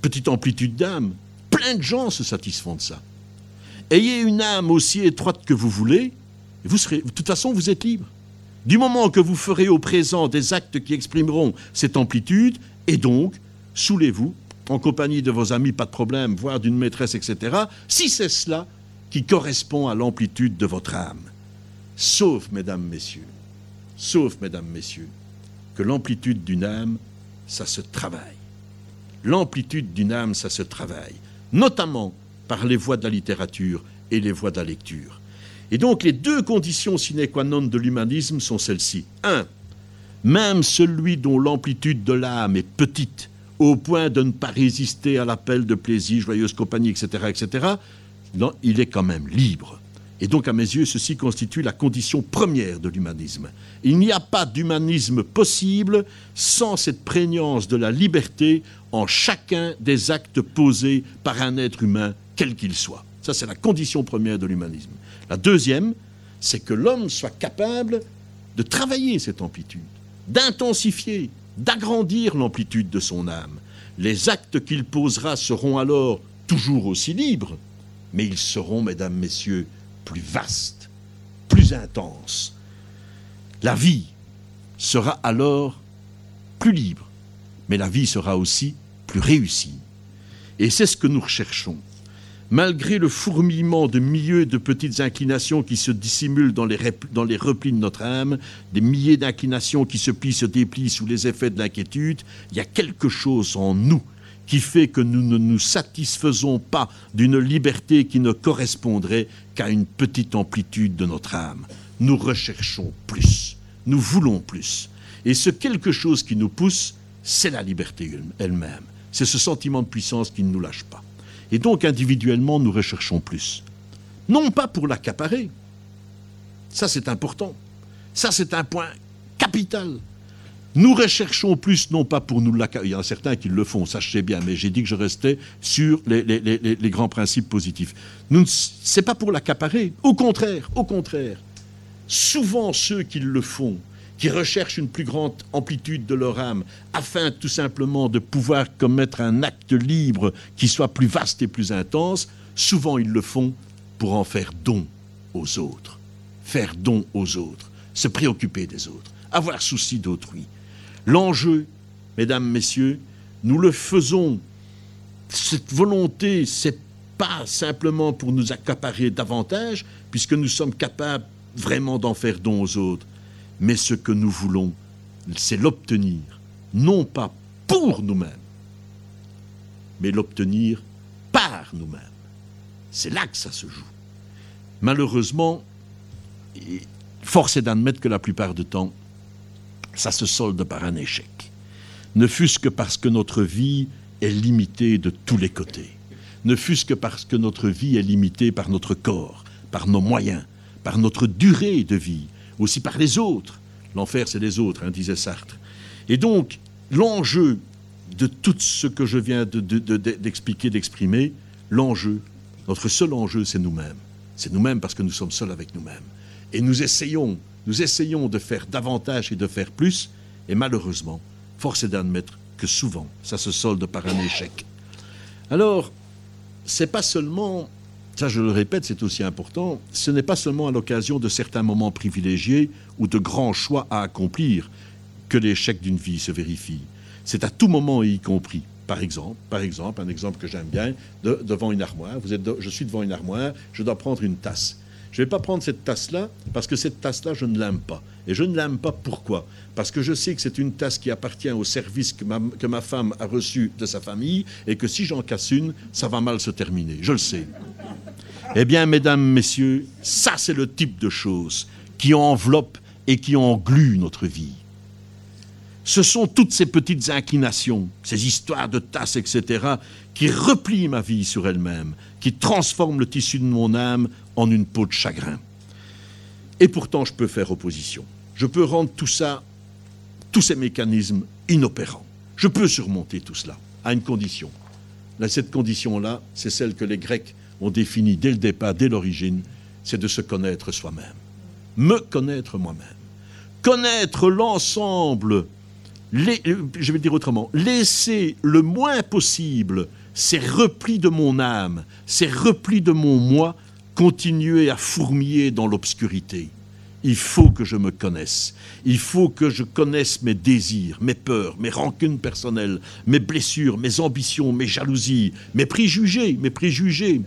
Petite amplitude d'âme. Plein de gens se satisfont de ça. Ayez une âme aussi étroite que vous voulez, vous serez, de toute façon, vous êtes libre. Du moment que vous ferez au présent des actes qui exprimeront cette amplitude, et donc, saoulez-vous en compagnie de vos amis, pas de problème, voire d'une maîtresse, etc., si c'est cela qui correspond à l'amplitude de votre âme. Sauf, mesdames, messieurs, sauf, mesdames, messieurs, que l'amplitude d'une âme, ça se travaille. L'amplitude d'une âme, ça se travaille, notamment par les voies de la littérature et les voies de la lecture. Et donc les deux conditions sine qua non de l'humanisme sont celles-ci. Un, même celui dont l'amplitude de l'âme est petite, au point de ne pas résister à l'appel de plaisir, joyeuse compagnie, etc., etc., il est quand même libre. Et donc, à mes yeux, ceci constitue la condition première de l'humanisme. Il n'y a pas d'humanisme possible sans cette prégnance de la liberté en chacun des actes posés par un être humain, quel qu'il soit. Ça, c'est la condition première de l'humanisme. La deuxième, c'est que l'homme soit capable de travailler cette amplitude, d'intensifier, d'agrandir l'amplitude de son âme. Les actes qu'il posera seront alors toujours aussi libres, mais ils seront, mesdames, messieurs, plus vastes, plus intenses. La vie sera alors plus libre, mais la vie sera aussi plus réussie. Et c'est ce que nous recherchons malgré le fourmillement de milliers de petites inclinations qui se dissimulent dans les, dans les replis de notre âme, des milliers d'inclinations qui se plient, se déplient sous les effets de l'inquiétude, il y a quelque chose en nous qui fait que nous ne nous satisfaisons pas d'une liberté qui ne correspondrait qu'à une petite amplitude de notre âme. Nous recherchons plus, nous voulons plus. Et ce quelque chose qui nous pousse, c'est la liberté elle-même. C'est ce sentiment de puissance qui ne nous lâche pas. Et donc individuellement, nous recherchons plus. Non pas pour l'accaparer. Ça, c'est important. Ça, c'est un point capital. Nous recherchons plus, non pas pour nous l'accaparer. Il y en a certains qui le font, sachez bien, mais j'ai dit que je restais sur les, les grands principes positifs. Ce n'est pas pour l'accaparer. Au contraire, au contraire. Souvent, ceux qui le font, recherchent une plus grande amplitude de leur âme, afin tout simplement de pouvoir commettre un acte libre qui soit plus vaste et plus intense, souvent ils le font pour en faire don aux autres. Faire don aux autres, se préoccuper des autres, avoir souci d'autrui. L'enjeu, mesdames, messieurs, nous le faisons, cette volonté, c'est pas simplement pour nous accaparer davantage, puisque nous sommes capables vraiment d'en faire don aux autres, mais ce que nous voulons, c'est l'obtenir, non pas pour nous-mêmes, mais l'obtenir par nous-mêmes. C'est là que ça se joue. Malheureusement, force est d'admettre que la plupart du temps, ça se solde par un échec. Ne fût-ce que parce que notre vie est limitée de tous les côtés. Ne fût-ce que parce que notre vie est limitée par notre corps, par nos moyens, par notre durée de vie, aussi par les autres. L'enfer, c'est les autres, hein, disait Sartre. Et donc, l'enjeu de tout ce que je viens d'expliquer, d'exprimer, l'enjeu, notre seul enjeu, c'est nous-mêmes. C'est nous-mêmes parce que nous sommes seuls avec nous-mêmes. Et nous essayons, nous essayons de faire davantage et de faire plus, et malheureusement, force est d'admettre que souvent, ça se solde par un échec. Alors, c'est pas seulement ça je le répète, c'est aussi important, ce n'est pas seulement à l'occasion de certains moments privilégiés ou de grands choix à accomplir que l'échec d'une vie se vérifie. C'est à tout moment y compris. Par exemple, par exemple, un exemple que j'aime bien, devant une armoire. Je suis devant une armoire, je dois prendre une tasse. Je ne vais pas prendre cette tasse-là parce que cette tasse-là, je ne l'aime pas. Et je ne l'aime pas pourquoi? Parce que je sais que c'est une tasse qui appartient au service que ma, femme a reçu de sa famille et que si j'en casse une, ça va mal se terminer. Je le sais. Eh bien, mesdames, messieurs, ça c'est le type de choses qui enveloppe et qui engluent notre vie. Ce sont toutes ces petites inclinations, ces histoires de tasses, etc., qui replient ma vie sur elle-même, qui transforment le tissu de mon âme en une peau de chagrin. Et pourtant, je peux faire opposition. Je peux rendre tout ça, tous ces mécanismes inopérants. Je peux surmonter tout cela, à une condition. cette condition-là, c'est celle que les Grecs ont définie dès le départ, dès l'origine, c'est de se connaître soi-même. Me connaître moi-même. Connaître l'ensemble, je vais dire autrement, laisser le moins possible ces replis de mon âme, ces replis de mon moi continuer à fourmiller dans l'obscurité. Il faut que je me connaisse. Il faut que je connaisse mes désirs, mes peurs, mes rancunes personnelles, mes blessures, mes ambitions, mes jalousies, mes préjugés, mes préjugés,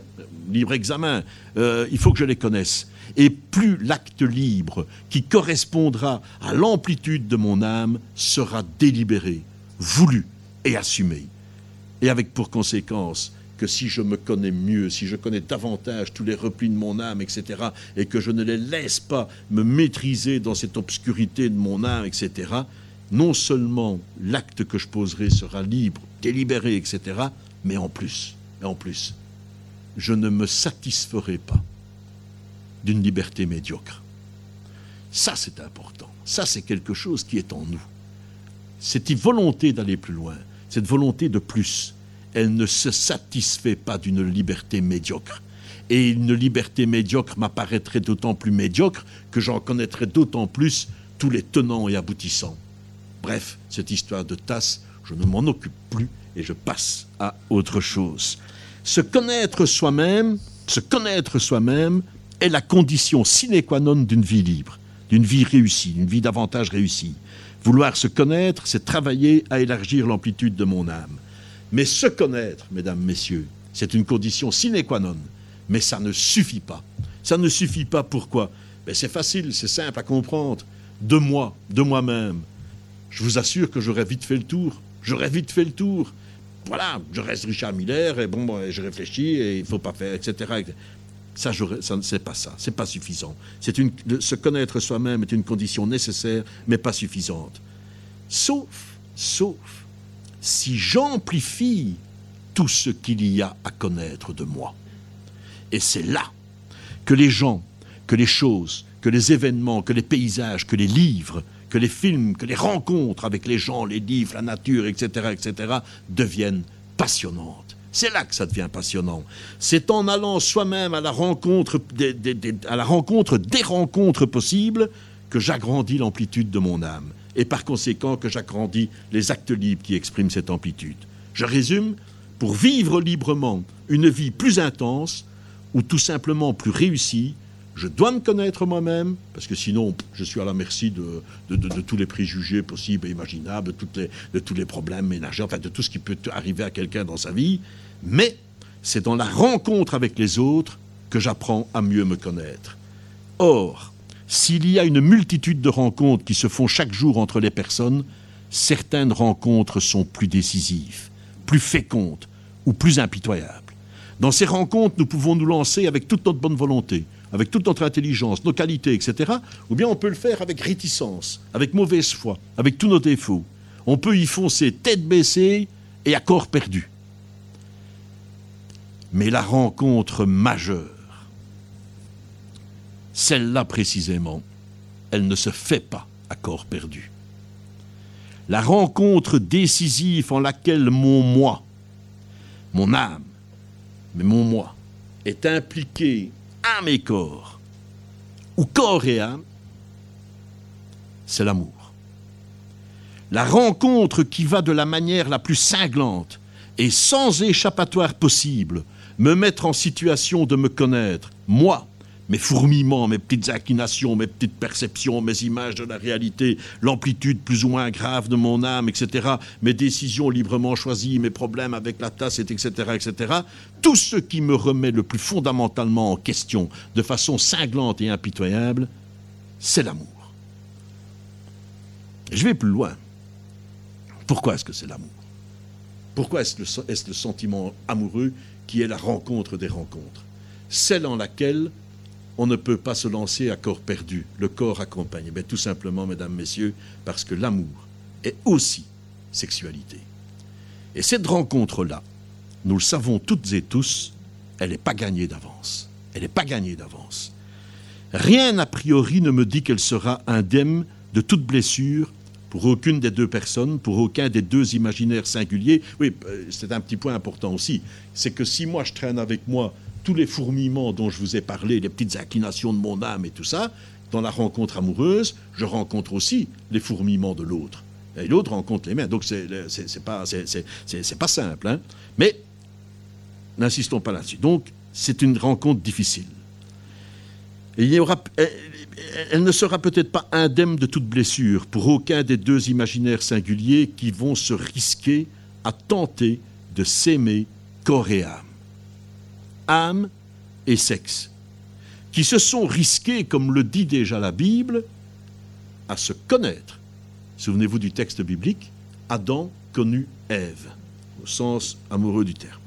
libre examen. Euh, il faut que je les connaisse. Et plus l'acte libre qui correspondra à l'amplitude de mon âme sera délibéré, voulu et assumé. Et avec pour conséquence que si je me connais mieux, si je connais davantage tous les replis de mon âme, etc., et que je ne les laisse pas me maîtriser dans cette obscurité de mon âme, etc., non seulement l'acte que je poserai sera libre, délibéré, etc., mais en plus, et en plus, je ne me satisferai pas d'une liberté médiocre. Ça, c'est important. Ça, c'est quelque chose qui est en nous. Cette volonté d'aller plus loin, cette volonté de plus, elle ne se satisfait pas d'une liberté médiocre. Et une liberté médiocre m'apparaîtrait d'autant plus médiocre que j'en connaîtrais d'autant plus tous les tenants et aboutissants. Bref, cette histoire de tasse, je ne m'en occupe plus et je passe à autre chose. Se connaître soi-même, se connaître soi-même est la condition sine qua non d'une vie libre, d'une vie réussie, d'une vie davantage réussie. Vouloir se connaître, c'est travailler à élargir l'amplitude de mon âme. Mais se connaître, mesdames, messieurs, c'est une condition sine qua non. Mais ça ne suffit pas. Ça ne suffit pas pourquoi? Ben C'est facile, c'est simple à comprendre. De moi, de moi-même. Je vous assure que j'aurais vite fait le tour. J'aurais vite fait le tour voilà, je reste Richard Miller, et bon, je réfléchis, et il ne faut pas faire, etc. Ça, ça c'est pas ça, c'est pas suffisant. C'est se connaître soi-même est une condition nécessaire, mais pas suffisante. Sauf, sauf, si j'amplifie tout ce qu'il y a à connaître de moi. Et c'est là que les gens, que les choses, que les événements, que les paysages, que les livres, que les films, que les rencontres avec les gens, les livres, la nature, etc., etc., deviennent passionnantes. C'est là que ça devient passionnant. C'est en allant soi-même à la rencontre des, à la rencontre des rencontres possibles que j'agrandis l'amplitude de mon âme et par conséquent que j'agrandis les actes libres qui expriment cette amplitude. Je résume, pour vivre librement une vie plus intense ou tout simplement plus réussie, je dois me connaître moi-même, parce que sinon, je suis à la merci de, tous les préjugés possibles et imaginables, de, de tous les problèmes ménagers, enfin de tout ce qui peut arriver à quelqu'un dans sa vie. Mais c'est dans la rencontre avec les autres que j'apprends à mieux me connaître. Or, s'il y a une multitude de rencontres qui se font chaque jour entre les personnes, certaines rencontres sont plus décisives, plus fécondes ou plus impitoyables. Dans ces rencontres, nous pouvons nous lancer avec toute notre bonne volonté avec toute notre intelligence, nos qualités, etc., ou bien on peut le faire avec réticence, avec mauvaise foi, avec tous nos défauts. On peut y foncer tête baissée et à corps perdu. Mais la rencontre majeure, celle-là précisément, elle ne se fait pas à corps perdu. La rencontre décisive en laquelle mon moi, mon âme, mais mon moi, est impliqué âme et corps, ou corps et âme, c'est l'amour. La rencontre qui va de la manière la plus cinglante et sans échappatoire possible me mettre en situation de me connaître, moi, mes fourmillements, mes petites inclinations, mes petites perceptions, mes images de la réalité, l'amplitude plus ou moins grave de mon âme, etc., mes décisions librement choisies, mes problèmes avec la tasse, etc., etc., tout ce qui me remet le plus fondamentalement en question, de façon cinglante et impitoyable, c'est l'amour. Je vais plus loin. Pourquoi est-ce que c'est l'amour? Pourquoi est-ce le, le sentiment amoureux qui est la rencontre des rencontres Celle en laquelle on ne peut pas se lancer à corps perdu. Le corps accompagne. Tout simplement, mesdames, messieurs, parce que l'amour est aussi sexualité. Et cette rencontre-là, nous le savons toutes et tous, elle n'est pas gagnée d'avance. Elle n'est pas gagnée d'avance. Rien a priori ne me dit qu'elle sera indemne de toute blessure pour aucune des deux personnes, pour aucun des deux imaginaires singuliers. Oui, euh, c'est un petit point important aussi. C'est que si moi je traîne avec moi tous les fourmillements dont je vous ai parlé, les petites inclinations de mon âme et tout ça, dans la rencontre amoureuse, je rencontre aussi les fourmillements de l'autre. Et l'autre rencontre les miens. Donc, c'est pas, pas simple. Hein. Mais, n'insistons pas là-dessus. Donc, c'est une rencontre difficile. Et il y aura, elle ne sera peut-être pas indemne de toute blessure pour aucun des deux imaginaires singuliers qui vont se risquer à tenter de s'aimer corps et âme âme et sexe, qui se sont risqués, comme le dit déjà la Bible, à se connaître. Souvenez-vous du texte biblique, Adam connut Ève, au sens amoureux du terme.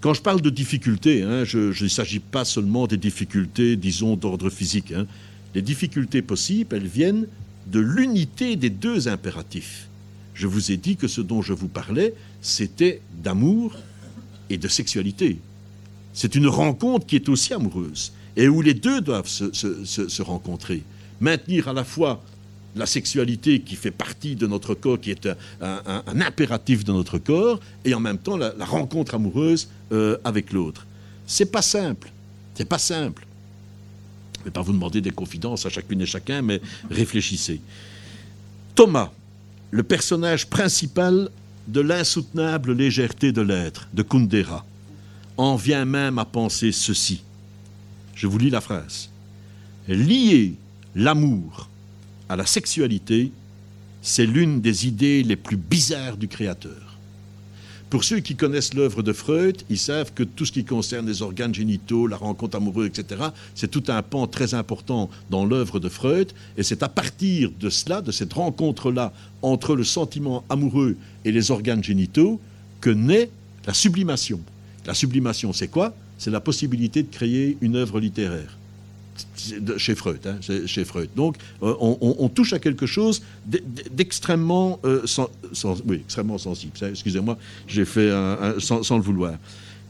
Quand je parle de difficultés, hein, je, ne s'agit pas seulement des difficultés, disons, d'ordre physique. Hein. Les difficultés possibles, elles viennent de l'unité des deux impératifs. Je vous ai dit que ce dont je vous parlais, c'était d'amour et de sexualité. C'est une rencontre qui est aussi amoureuse et où les deux doivent se, rencontrer. Maintenir à la fois la sexualité qui fait partie de notre corps, qui est un, impératif de notre corps, et en même temps la, rencontre amoureuse euh, avec l'autre. C'est pas simple. C'est pas simple. Je ne vais pas vous demander des confidences à chacune et chacun, mais réfléchissez. Thomas, le personnage principal de l'insoutenable légèreté de l'être, de Kundera, en vient même à penser ceci. Je vous lis la phrase. Lier l'amour à la sexualité, c'est l'une des idées les plus bizarres du Créateur. Pour ceux qui connaissent l'œuvre de Freud, ils savent que tout ce qui concerne les organes génitaux, la rencontre amoureuse, etc., c'est tout un pan très important dans l'œuvre de Freud. Et c'est à partir de cela, de cette rencontre-là entre le sentiment amoureux et les organes génitaux, que naît la sublimation. La sublimation, c'est quoi? C'est la possibilité de créer une œuvre littéraire chez Freud, hein, chez Freud. Donc, euh, on, touche à quelque chose d'extrêmement euh, sensible. Excusez-moi, j'ai fait un, sans, le vouloir.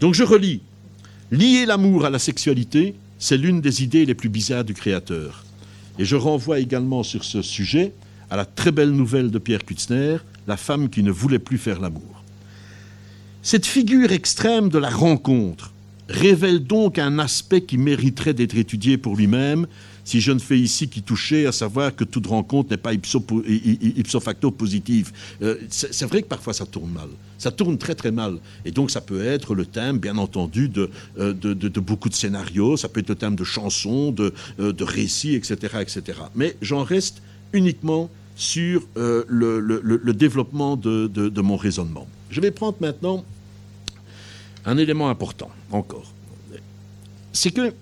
Donc, je relis. Lier l'amour à la sexualité, c'est l'une des idées les plus bizarres du Créateur. Et je renvoie également sur ce sujet à la très belle nouvelle de Pierre Kutzner, La femme qui ne voulait plus faire l'amour. Cette figure extrême de la rencontre, révèle donc un aspect qui mériterait d'être étudié pour lui-même, si je ne fais ici qu'y toucher, à savoir que toute rencontre n'est pas ipso, facto positive. Euh, c'est vrai que parfois ça tourne mal. Ça tourne très très mal. Et donc ça peut être le thème, bien entendu, euh, de, de, beaucoup de scénarios, ça peut être le thème de chansons, de, euh, récits, etc., etc. Mais j'en reste uniquement sur le, développement de mon raisonnement. Je vais prendre maintenant un élément important encore, c'est que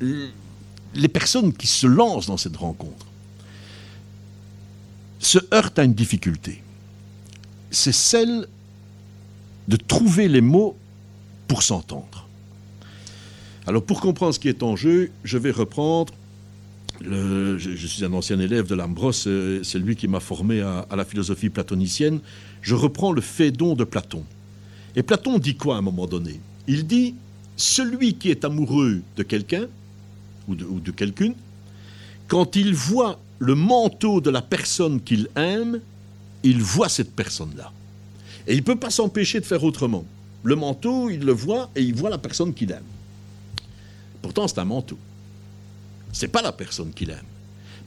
les personnes qui se lancent dans cette rencontre se heurtent à une difficulté. C'est celle de trouver les mots pour s'entendre. Alors pour comprendre ce qui est en jeu, je vais reprendre, je, suis un ancien élève de Lambros, euh, c'est lui qui m'a formé à, la philosophie platonicienne, je reprends le Phédon de Platon. Et Platon dit quoi à un moment donné? Il dit celui qui est amoureux de quelqu'un ou de, quelqu'une, quand il voit le manteau de la personne qu'il aime, il voit cette personne-là. Et il ne peut pas s'empêcher de faire autrement. Le manteau, il le voit et il voit la personne qu'il aime. Pourtant, c'est un manteau. Ce n'est pas la personne qu'il aime.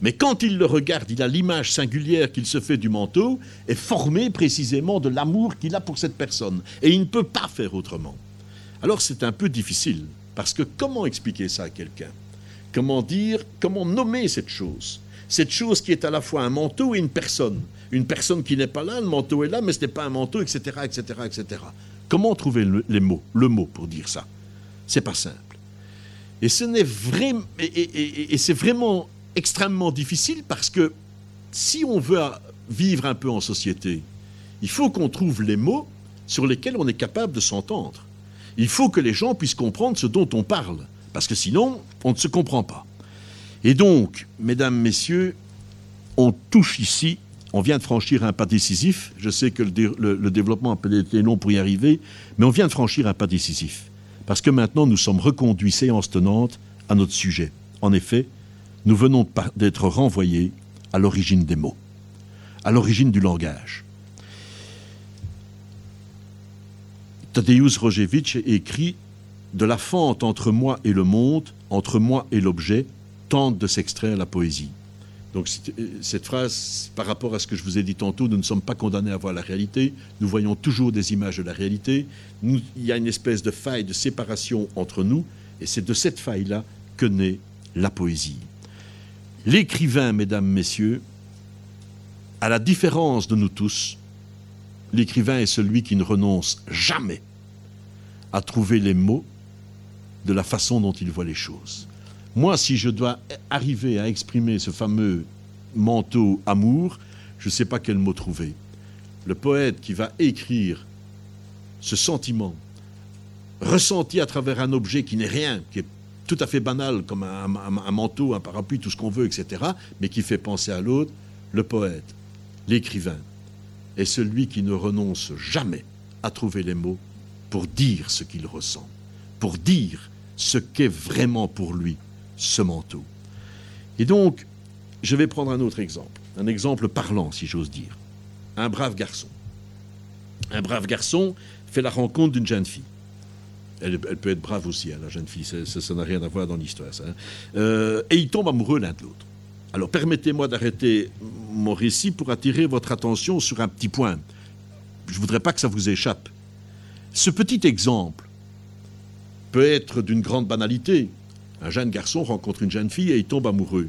Mais quand il le regarde, il a l'image singulière qu'il se fait du manteau, est formée précisément de l'amour qu'il a pour cette personne. Et il ne peut pas faire autrement. Alors c'est un peu difficile, parce que comment expliquer ça à quelqu'un? Comment dire, comment nommer cette chose? Cette chose qui est à la fois un manteau et une personne. Une personne qui n'est pas là, le manteau est là, mais ce n'est pas un manteau, etc., etc., etc. Comment trouver les mots, le mot pour dire ça? C'est pas simple. Et ce n'est vraiment, et c'est vraiment extrêmement difficile parce que si on veut vivre un peu en société, il faut qu'on trouve les mots sur lesquels on est capable de s'entendre. Il faut que les gens puissent comprendre ce dont on parle, parce que sinon, on ne se comprend pas. Et donc, mesdames, messieurs, on touche ici, on vient de franchir un pas décisif. Je sais que le, développement a peut-être été long pour y arriver, mais on vient de franchir un pas décisif. Parce que maintenant, nous sommes reconduits séance tenante à notre sujet. En effet, nous venons d'être renvoyés à l'origine des mots, à l'origine du langage. Tadeusz Rojewicz écrit De la fente entre moi et le monde, entre moi et l'objet, tente de s'extraire la poésie. Donc cette phrase, par rapport à ce que je vous ai dit tantôt, nous ne sommes pas condamnés à voir la réalité, nous voyons toujours des images de la réalité, il y a une espèce de faille de séparation entre nous, et c'est de cette faille-là que naît la poésie. L'écrivain, mesdames, messieurs, à la différence de nous tous, l'écrivain est celui qui ne renonce jamais à trouver les mots de la façon dont il voit les choses. Moi, si je dois arriver à exprimer ce fameux manteau amour, je ne sais pas quel mot trouver. Le poète qui va écrire ce sentiment, ressenti à travers un objet qui n'est rien, qui est tout à fait banal comme un, manteau, un parapluie, tout ce qu'on veut, etc., mais qui fait penser à l'autre, le poète, l'écrivain, est celui qui ne renonce jamais à trouver les mots pour dire ce qu'il ressent, pour dire ce qu'est vraiment pour lui ce manteau. Et donc, je vais prendre un autre exemple, un exemple parlant, si j'ose dire. Un brave garçon. Un brave garçon fait la rencontre d'une jeune fille. Elle, peut être brave aussi, hein, la jeune fille, ça n'a rien à voir dans l'histoire. Hein. Euh, et ils tombent amoureux l'un de l'autre. Alors permettez-moi d'arrêter mon récit pour attirer votre attention sur un petit point. Je ne voudrais pas que ça vous échappe. Ce petit exemple peut être d'une grande banalité. Un jeune garçon rencontre une jeune fille et il tombe amoureux.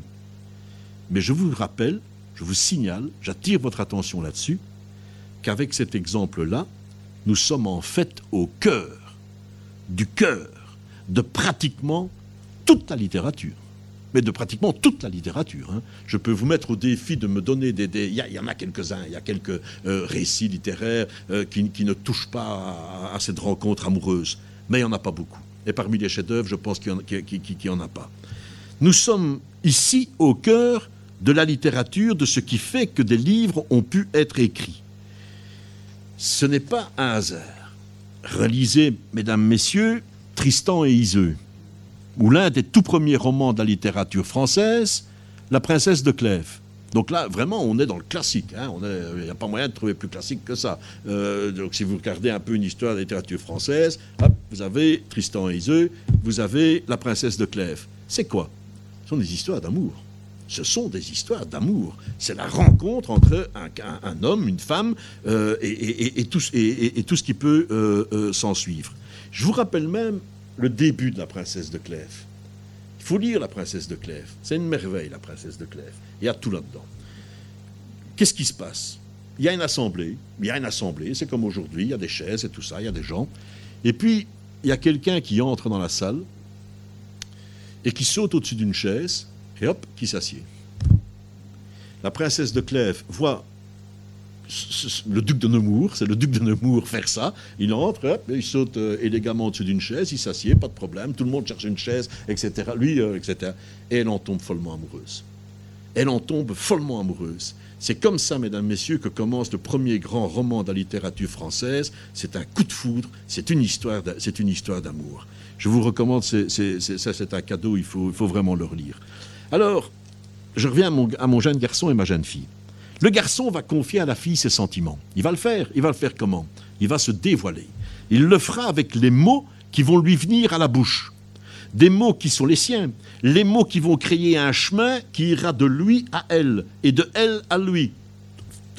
Mais je vous rappelle, je vous signale, j'attire votre attention là-dessus, qu'avec cet exemple-là, nous sommes en fait au cœur du cœur de pratiquement toute la littérature. Mais de pratiquement toute la littérature. Hein. Je peux vous mettre au défi de me donner des... Il y, en a quelques-uns, il y a quelques euh, récits littéraires euh, qui, ne touchent pas à, cette rencontre amoureuse. Mais il n'y en a pas beaucoup. Et parmi les chefs-d'œuvre, je pense qu'il n'y en, a pas. Nous sommes ici au cœur de la littérature, de ce qui fait que des livres ont pu être écrits. Ce n'est pas un hasard. Relisez, mesdames, messieurs, Tristan et Iseux, ou l'un des tout premiers romans de la littérature française, La princesse de Clèves. Donc là, vraiment, on est dans le classique. Hein. Il n'y a pas moyen de trouver plus classique que ça. Euh, donc si vous regardez un peu une histoire de la littérature française, vous avez Tristan et Iseux, vous avez La princesse de Clèves. C'est quoi? Ce sont des histoires d'amour ce sont des histoires d'amour. C'est la rencontre entre un, homme, une femme euh, et, tout, ce qui peut euh, euh, s'en suivre. Je vous rappelle même le début de la princesse de Clèves. Il faut lire la princesse de Clèves. C'est une merveille, la princesse de Clèves. Il y a tout là-dedans. Qu'est-ce qui se passe? Il y a une assemblée. Il y a une assemblée. C'est comme aujourd'hui. Il y a des chaises et tout ça. Il y a des gens. Et puis, il y a quelqu'un qui entre dans la salle et qui saute au-dessus d'une chaise et hop, qui s'assied. La princesse de Clèves voit le duc de Nemours, c'est le duc de Nemours faire ça. Il entre, hop, il saute euh, élégamment au-dessus d'une chaise, il s'assied, pas de problème, tout le monde cherche une chaise, etc. Lui, euh, etc. Et elle en tombe follement amoureuse. Elle en tombe follement amoureuse. C'est comme ça, mesdames, messieurs, que commence le premier grand roman de la littérature française. C'est un coup de foudre, c'est une histoire, c'est une histoire d'amour. Je vous recommande, c'est un cadeau, il faut, vraiment le relire. Alors, je reviens à mon, jeune garçon et ma jeune fille. Le garçon va confier à la fille ses sentiments. Il va le faire. Il va le faire comment? Il va se dévoiler. Il le fera avec les mots qui vont lui venir à la bouche. Des mots qui sont les siens. Les mots qui vont créer un chemin qui ira de lui à elle et de elle à lui.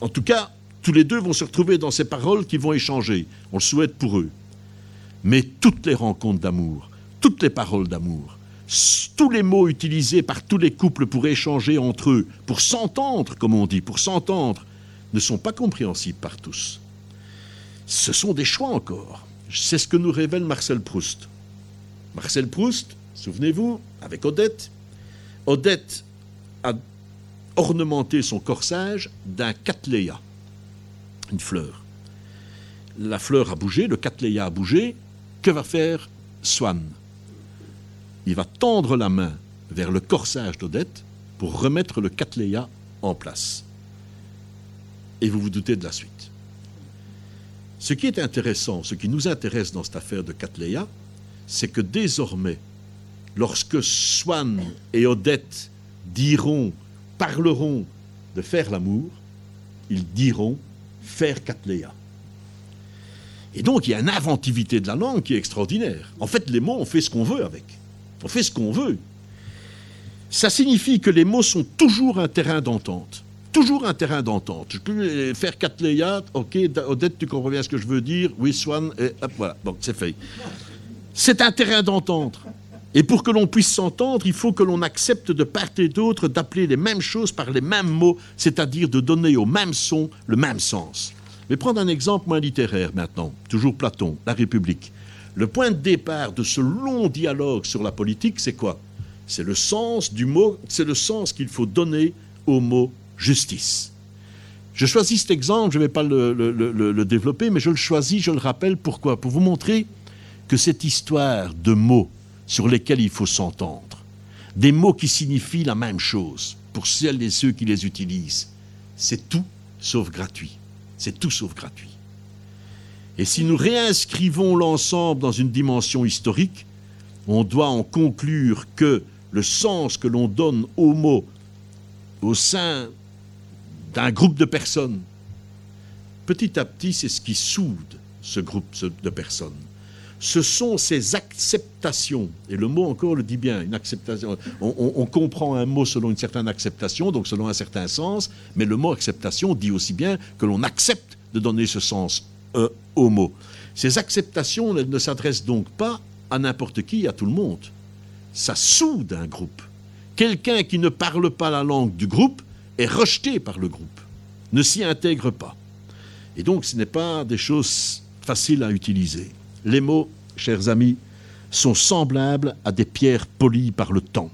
En tout cas, tous les deux vont se retrouver dans ces paroles qui vont échanger. On le souhaite pour eux. Mais toutes les rencontres d'amour, toutes les paroles d'amour, tous les mots utilisés par tous les couples pour échanger entre eux, pour s'entendre, comme on dit, pour s'entendre, ne sont pas compréhensibles par tous. Ce sont des choix encore. C'est ce que nous révèle Marcel Proust. Marcel Proust, souvenez-vous, avec Odette, Odette a ornementé son corsage d'un cattleya, une fleur. La fleur a bougé, le cattleya a bougé. Que va faire Swann? Il va tendre la main vers le corsage d'Odette pour remettre le Cattleya en place. Et vous vous doutez de la suite. Ce qui est intéressant, ce qui nous intéresse dans cette affaire de Cattleya, c'est que désormais, lorsque Swann et Odette diront, parleront de faire l'amour, ils diront faire Cattleya. Et donc il y a une inventivité de la langue qui est extraordinaire. En fait, les mots, on fait ce qu'on veut avec. On fait ce qu'on veut. Ça signifie que les mots sont toujours un terrain d'entente. Toujours un terrain d'entente. Je peux faire quatre ok, Odette, tu comprends bien ce que je veux dire, oui, Swan, et hop, voilà, bon, c'est fait. C'est un terrain d'entente. Et pour que l'on puisse s'entendre, il faut que l'on accepte de part et d'autre d'appeler les mêmes choses par les mêmes mots, c'est-à-dire de donner au même son le même sens. Mais prendre un exemple moins littéraire maintenant, toujours Platon, La République. Le point de départ de ce long dialogue sur la politique, c'est quoi? C'est le sens du mot, c'est le sens qu'il faut donner au mot justice. Je choisis cet exemple, je ne vais pas le, développer, mais je le choisis, je le rappelle, pourquoi? Pour vous montrer que cette histoire de mots, sur lesquels il faut s'entendre. Des mots qui signifient la même chose pour celles et ceux qui les utilisent. C'est tout sauf gratuit. C'est tout sauf gratuit. Et si nous réinscrivons l'ensemble dans une dimension historique, on doit en conclure que le sens que l'on donne aux mots au sein d'un groupe de personnes, petit à petit, c'est ce qui soude ce groupe de personnes. Ce sont ces acceptations, et le mot encore le dit bien, une acceptation. On, comprend un mot selon une certaine acceptation, donc selon un certain sens, mais le mot acceptation dit aussi bien que l'on accepte de donner ce sens euh, au mot. Ces acceptations ne s'adressent donc pas à n'importe qui, à tout le monde. Ça soude un groupe. Quelqu'un qui ne parle pas la langue du groupe est rejeté par le groupe, ne s'y intègre pas. Et donc ce n'est pas des choses faciles à utiliser. Les mots, chers amis, sont semblables à des pierres polies par le temps.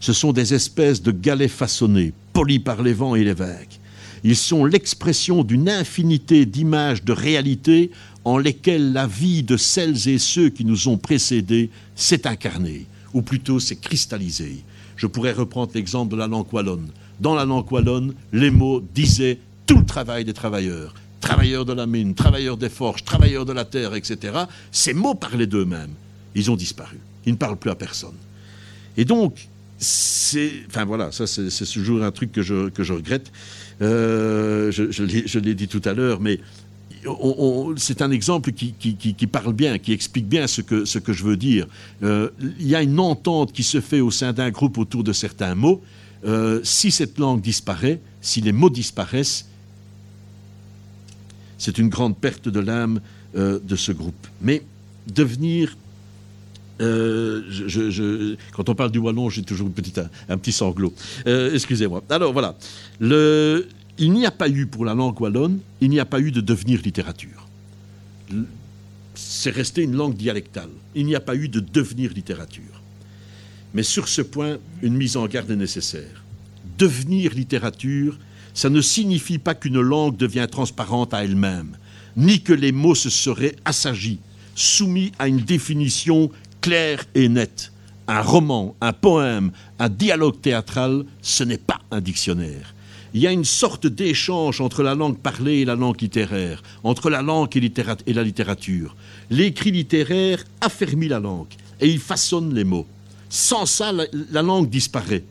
Ce sont des espèces de galets façonnés, polis par les vents et les vagues. Ils sont l'expression d'une infinité d'images de réalités en lesquelles la vie de celles et ceux qui nous ont précédés s'est incarnée, ou plutôt s'est cristallisée. Je pourrais reprendre l'exemple de la langue wallonne. Dans la langue wallonne, les mots disaient tout le travail des travailleurs, travailleurs de la mine, travailleurs des forges, travailleurs de la terre, etc., ces mots parlaient d'eux-mêmes. Ils ont disparu. Ils ne parlent plus à personne. Et donc, c'est. Enfin voilà, ça c'est toujours un truc que je, regrette. Euh, je, l'ai dit tout à l'heure, mais c'est un exemple qui, parle bien, qui explique bien ce que, ce que je veux dire. Euh, il y a une entente qui se fait au sein d'un groupe autour de certains mots. Euh, si cette langue disparaît, si les mots disparaissent, c'est une grande perte de l'âme euh, de ce groupe. Mais devenir euh, quand on parle du wallon, j'ai toujours un, petit sanglot. Euh, excusez-moi. Alors voilà. il n'y a pas eu pour la langue wallonne, il n'y a pas eu de devenir littérature. C'est resté une langue dialectale. Il n'y a pas eu de devenir littérature. Mais sur ce point, une mise en garde est nécessaire. Devenir littérature, ça ne signifie pas qu'une langue devient transparente à elle-même, ni que les mots se seraient assagis, soumis à une définition claire et nette. Un roman, un poème, un dialogue théâtral, ce n'est pas un dictionnaire. Il y a une sorte d'échange entre la langue parlée et la langue littéraire, entre la langue et, la littérature. L'écrit littéraire affermit la langue et il façonne les mots. Sans ça, la langue disparaît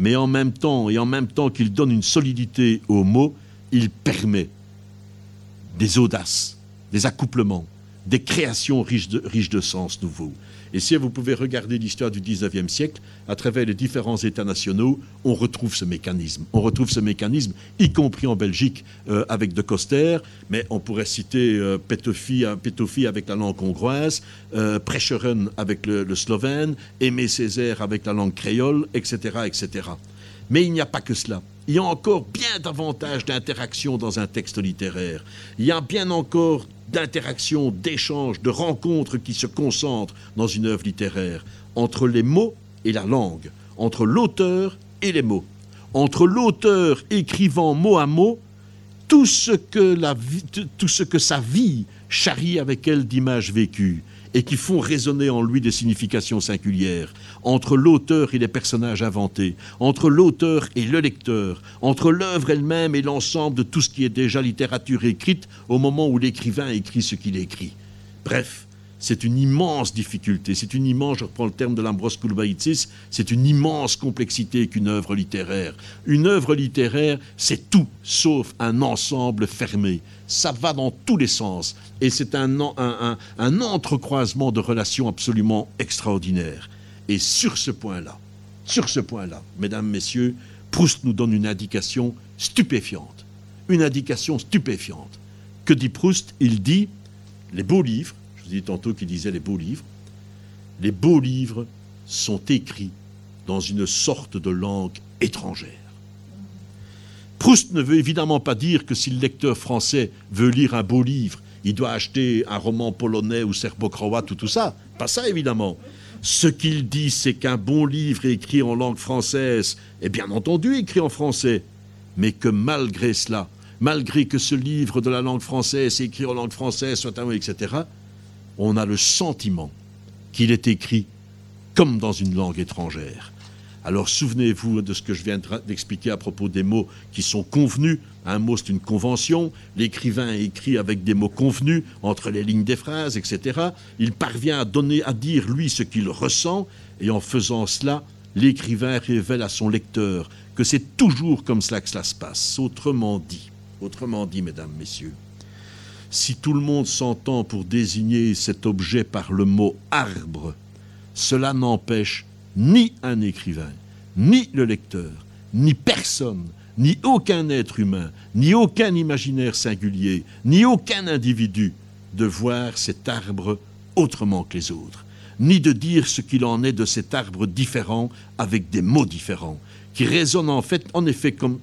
mais en même temps, et en même temps qu'il donne une solidité aux mots, il permet des audaces, des accouplements, des créations riches de, riches de sens nouveaux. Et si vous pouvez regarder l'histoire du 19e siècle, à travers les différents États nationaux, on retrouve ce mécanisme. On retrouve ce mécanisme, y compris en Belgique euh, avec De Coster, mais on pourrait citer euh, Pétofi, avec la langue hongroise, euh, avec le, le, slovène, Aimé Césaire avec la langue créole, etc., etc. Mais il n'y a pas que cela. Il y a encore bien davantage d'interactions dans un texte littéraire. Il y a bien encore d'interactions, d'échanges, de rencontres qui se concentrent dans une œuvre littéraire. Entre les mots et la langue, entre l'auteur et les mots, entre l'auteur écrivant mot à mot tout ce que, sa vie charrie avec elle d'images vécues, et qui font résonner en lui des significations singulières, entre l'auteur et les personnages inventés, entre l'auteur et le lecteur, entre l'œuvre elle-même et l'ensemble de tout ce qui est déjà littérature écrite au moment où l'écrivain écrit ce qu'il écrit. Bref, c'est une immense difficulté, c'est une immense, je reprends le terme de l'Ambros Koulbaïtsis, c'est une immense complexité qu'une œuvre littéraire. Une œuvre littéraire, c'est tout sauf un ensemble fermé. Ça va dans tous les sens et c'est un, entrecroisement de relations absolument extraordinaires. Et sur ce point-là, sur ce point-là, mesdames, messieurs, Proust nous donne une indication stupéfiante. Une indication stupéfiante. Que dit Proust? Il dit les beaux livres dit tantôt qu'il disait les beaux livres. Les beaux livres sont écrits dans une sorte de langue étrangère. Proust ne veut évidemment pas dire que si le lecteur français veut lire un beau livre, il doit acheter un roman polonais ou serbo-croate ou tout ça. Pas ça, évidemment. Ce qu'il dit, c'est qu'un bon livre écrit en langue française est bien entendu écrit en français, mais que malgré cela, malgré que ce livre de la langue française écrit en langue française, soit un etc., on a le sentiment qu'il est écrit comme dans une langue étrangère. Alors souvenez-vous de ce que je viens d'expliquer à propos des mots qui sont convenus. Un mot, c'est une convention. L'écrivain écrit avec des mots convenus entre les lignes des phrases, etc. Il parvient à donner, à dire lui ce qu'il ressent, et en faisant cela, l'écrivain révèle à son lecteur que c'est toujours comme cela que cela se passe. Autrement dit, autrement dit, mesdames, messieurs, si tout le monde s'entend pour désigner cet objet par le mot arbre, cela n'empêche ni un écrivain, ni le lecteur, ni personne, ni aucun être humain, ni aucun imaginaire singulier, ni aucun individu de voir cet arbre autrement que les autres, ni de dire ce qu'il en est de cet arbre différent avec des mots différents, qui résonnent en fait, en effet, comme,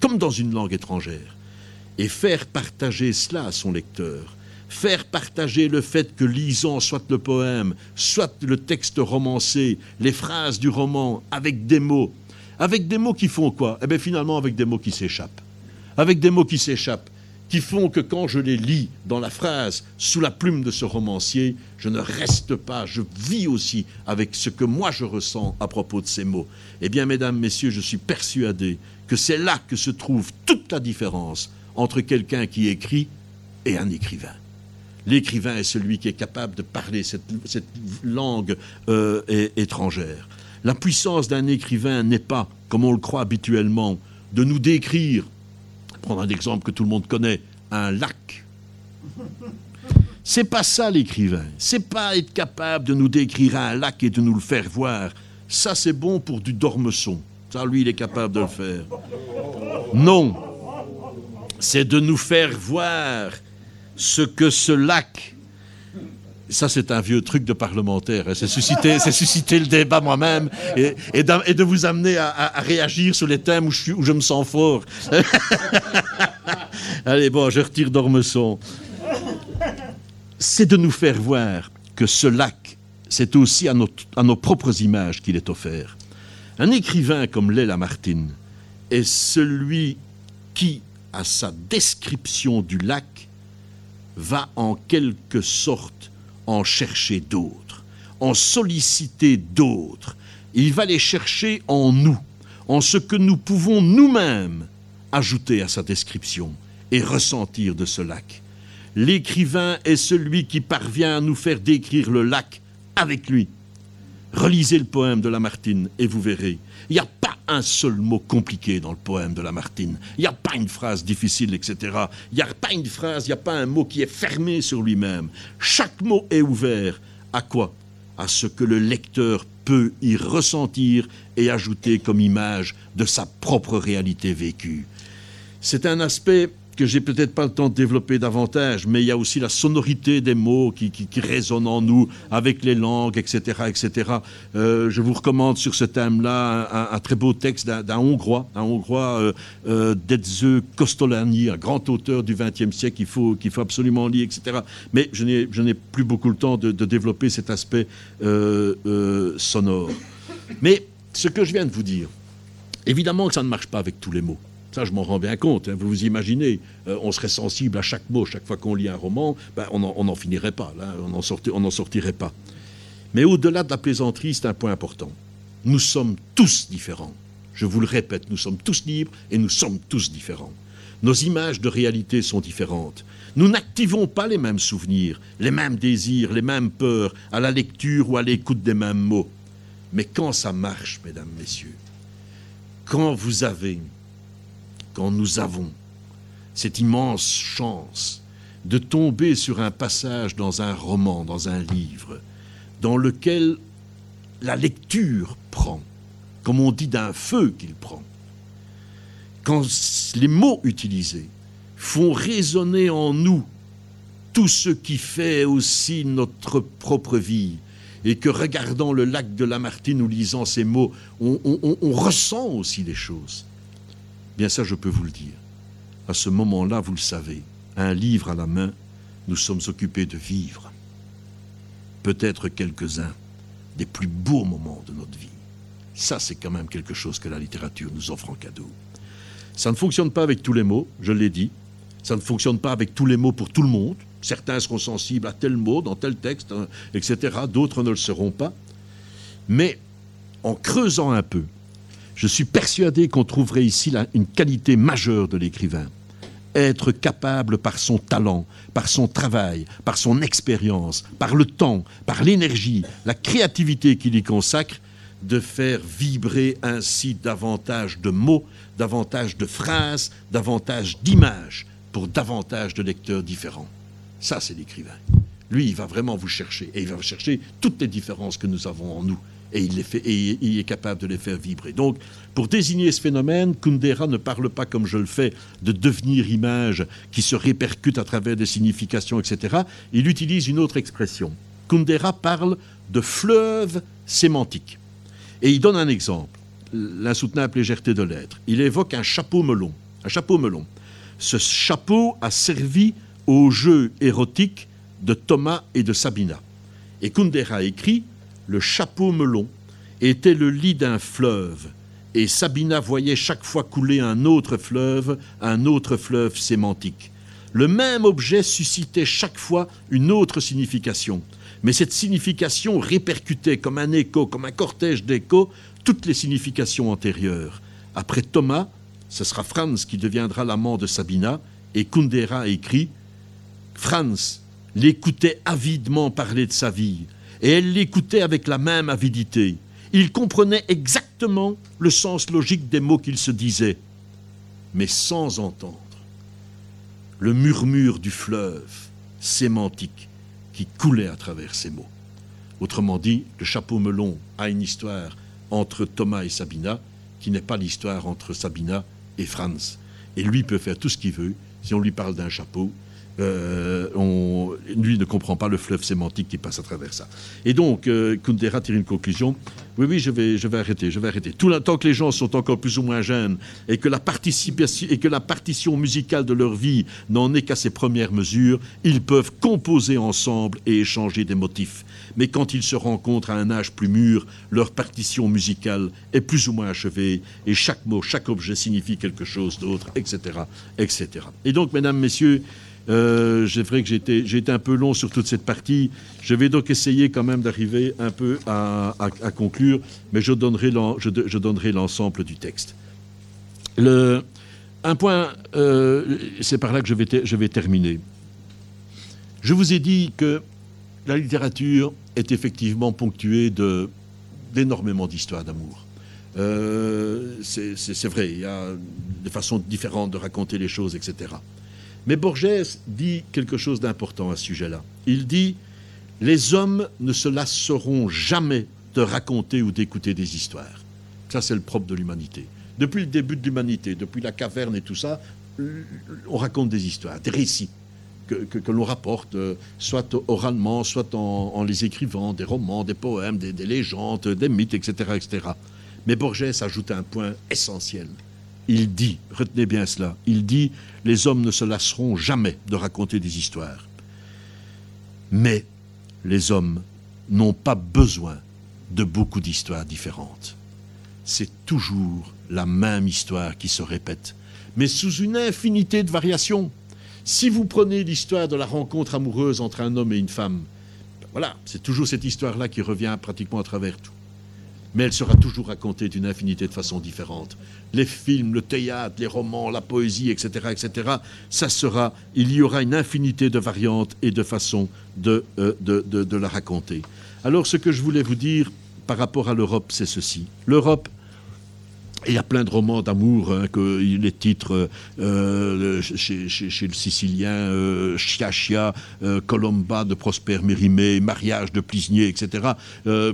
comme dans une langue étrangère, et faire partager cela à son lecteur, faire partager le fait que lisant soit le poème, soit le texte romancé, les phrases du roman, avec des mots, avec des mots qui font quoi? Eh bien finalement avec des mots qui s'échappent. Avec des mots qui s'échappent, qui font que quand je les lis dans la phrase, sous la plume de ce romancier, je ne reste pas, je vis aussi avec ce que moi je ressens à propos de ces mots. Eh bien, mesdames, messieurs, je suis persuadé que c'est là que se trouve toute la différence entre quelqu'un qui écrit et un écrivain. L'écrivain est celui qui est capable de parler cette, langue euh, étrangère. La puissance d'un écrivain n'est pas, comme on le croit habituellement, de nous décrire, prendre un exemple que tout le monde connaît, un lac. C'est pas ça l'écrivain. C'est pas être capable de nous décrire un lac et de nous le faire voir. Ça, c'est bon pour du dormesson. Ça, lui, il est capable de le faire. Non. C'est de nous faire voir ce que ce lac ça, c'est un vieux truc de parlementaire. Hein. C'est susciter, le débat moi-même et, de vous amener à, réagir sur les thèmes où je, où je me sens fort. <laughs> Allez, bon, je retire d'Ormesson. C'est de nous faire voir que ce lac, c'est aussi à, à nos propres images qu'il est offert. Un écrivain comme l'est Lamartine est celui qui, à sa description du lac, va en quelque sorte en chercher d'autres, en solliciter d'autres. Il va les chercher en nous, en ce que nous pouvons nous-mêmes ajouter à sa description et ressentir de ce lac. L'écrivain est celui qui parvient à nous faire décrire le lac avec lui. Relisez le poème de Lamartine et vous verrez. Il n'y a pas un seul mot compliqué dans le poème de Lamartine. Il n'y a pas une phrase difficile, etc. Il n'y a pas une phrase, il n'y a pas un mot qui est fermé sur lui-même. Chaque mot est ouvert. À quoi? À ce que le lecteur peut y ressentir et ajouter comme image de sa propre réalité vécue. C'est un aspect que j'ai peut-être pas le temps de développer davantage, mais il y a aussi la sonorité des mots qui, résonnent en nous avec les langues, etc., etc. Euh, je vous recommande sur ce thème-là un, très beau texte d'un Hongrois, un Hongrois, euh, euh un grand auteur du XXe siècle qu'il faut, qu'il faut absolument lire, etc. Mais je n'ai plus beaucoup le temps de, développer cet aspect euh, sonore. Mais ce que je viens de vous dire, évidemment que ça ne marche pas avec tous les mots. Ça, je m'en rends bien compte. Hein. Vous vous imaginez, euh, on serait sensible à chaque mot, chaque fois qu'on lit un roman, ben, on n'en finirait pas, on n'en sortirait pas. Mais au-delà de la plaisanterie, c'est un point important. Nous sommes tous différents. Je vous le répète, nous sommes tous libres et nous sommes tous différents. Nos images de réalité sont différentes. Nous n'activons pas les mêmes souvenirs, les mêmes désirs, les mêmes peurs à la lecture ou à l'écoute des mêmes mots. Mais quand ça marche, mesdames, messieurs, quand vous avez quand nous avons cette immense chance de tomber sur un passage dans un roman, dans un livre, dans lequel la lecture prend, comme on dit d'un feu qu'il prend, quand les mots utilisés font résonner en nous tout ce qui fait aussi notre propre vie, et que regardant le lac de Lamartine ou lisant ces mots, on, ressent aussi des choses. Bien ça, je peux vous le dire. À ce moment-là, vous le savez, un livre à la main, nous sommes occupés de vivre. Peut-être quelques-uns des plus beaux moments de notre vie. Ça, c'est quand même quelque chose que la littérature nous offre en cadeau. Ça ne fonctionne pas avec tous les mots, je l'ai dit. Ça ne fonctionne pas avec tous les mots pour tout le monde. Certains seront sensibles à tel mot dans tel texte, hein, etc. D'autres ne le seront pas. Mais en creusant un peu, je suis persuadé qu'on trouverait ici une qualité majeure de l'écrivain. Être capable par son talent, par son travail, par son expérience, par le temps, par l'énergie, la créativité qu'il y consacre, de faire vibrer ainsi davantage de mots, davantage de phrases, davantage d'images pour davantage de lecteurs différents. Ça, c'est l'écrivain. Lui, il va vraiment vous chercher, et il va chercher toutes les différences que nous avons en nous, et il, est capable de les faire vibrer. Donc, pour désigner ce phénomène, Kundera ne parle pas, comme je le fais, de devenir image qui se répercute à travers des significations, etc. Il utilise une autre expression. Kundera parle de fleuve sémantique. Et il donne un exemple, l'insoutenable légèreté de l'être. Il évoque un chapeau melon. Un chapeau melon. Ce chapeau a servi au jeu érotique de Thomas et de Sabina. Et Kundera écrit Le chapeau melon était le lit d'un fleuve, et Sabina voyait chaque fois couler un autre fleuve, un autre fleuve sémantique. Le même objet suscitait chaque fois une autre signification, mais cette signification répercutait comme un écho, comme un cortège d'échos, toutes les significations antérieures. Après Thomas, ce sera Franz qui deviendra l'amant de Sabina, et Kundera écrit Franz l'écoutait avidement parler de sa vie, et elle l'écoutait avec la même avidité. Il comprenait exactement le sens logique des mots qu'il se disait, mais sans entendre le murmure du fleuve sémantique qui coulait à travers ces mots. Autrement dit, le chapeau melon a une histoire entre Thomas et Sabina qui n'est pas l'histoire entre Sabina et Franz. Et lui peut faire tout ce qu'il veut. Si on lui parle d'un chapeau, euh, on, lui ne comprend pas le fleuve sémantique qui passe à travers ça. Et donc, euh, Kundera tire une conclusion. Oui, oui, je vais, je vais arrêter, je vais arrêter. Tout le que les gens sont encore plus ou moins jeunes et que la, participation, et que la partition musicale de leur vie n'en est qu'à ses premières mesures, ils peuvent composer ensemble et échanger des motifs. Mais quand ils se rencontrent à un âge plus mûr, leur partition musicale est plus ou moins achevée et chaque mot, chaque objet signifie quelque chose d'autre, etc., etc. Et donc, mesdames, messieurs, euh, c'est vrai que j'ai été, un peu long sur toute cette partie. Je vais donc essayer quand même d'arriver un peu à, conclure, mais je donnerai, l'ensemble du texte. un point, euh, c'est par là que je vais, terminer. Je vous ai dit que la littérature est effectivement ponctuée d'énormément d'histoires d'amour. Euh, c'est vrai, il y a des façons différentes de raconter les choses, etc. Mais Borges dit quelque chose d'important à ce sujet-là. Il dit Les hommes ne se lasseront jamais de raconter ou d'écouter des histoires. Ça, c'est le propre de l'humanité. Depuis le début de l'humanité, depuis la caverne et tout ça, on raconte des histoires, des récits que, l'on rapporte, euh, soit oralement, soit en, les écrivant, des romans, des poèmes, des, des légendes, des mythes, etc., etc. Mais Borges ajoute un point essentiel il dit, retenez bien cela, il dit, les hommes ne se lasseront jamais de raconter des histoires. Mais les hommes n'ont pas besoin de beaucoup d'histoires différentes. C'est toujours la même histoire qui se répète, mais sous une infinité de variations. Si vous prenez l'histoire de la rencontre amoureuse entre un homme et une femme, ben voilà, c'est toujours cette histoire-là qui revient pratiquement à travers tout mais elle sera toujours racontée d'une infinité de façons différentes. Les films, le théâtre, les romans, la poésie, etc., etc., ça sera, il y aura une infinité de variantes et de façons de, euh, de, de la raconter. Alors, ce que je voulais vous dire par rapport à l'Europe, c'est ceci. L'Europe il y a plein de romans d'amour, hein, que les titres euh, chez, le Sicilien, euh, euh, Colomba de Prosper Mérimée, Mariage de Plisnier, etc. Euh,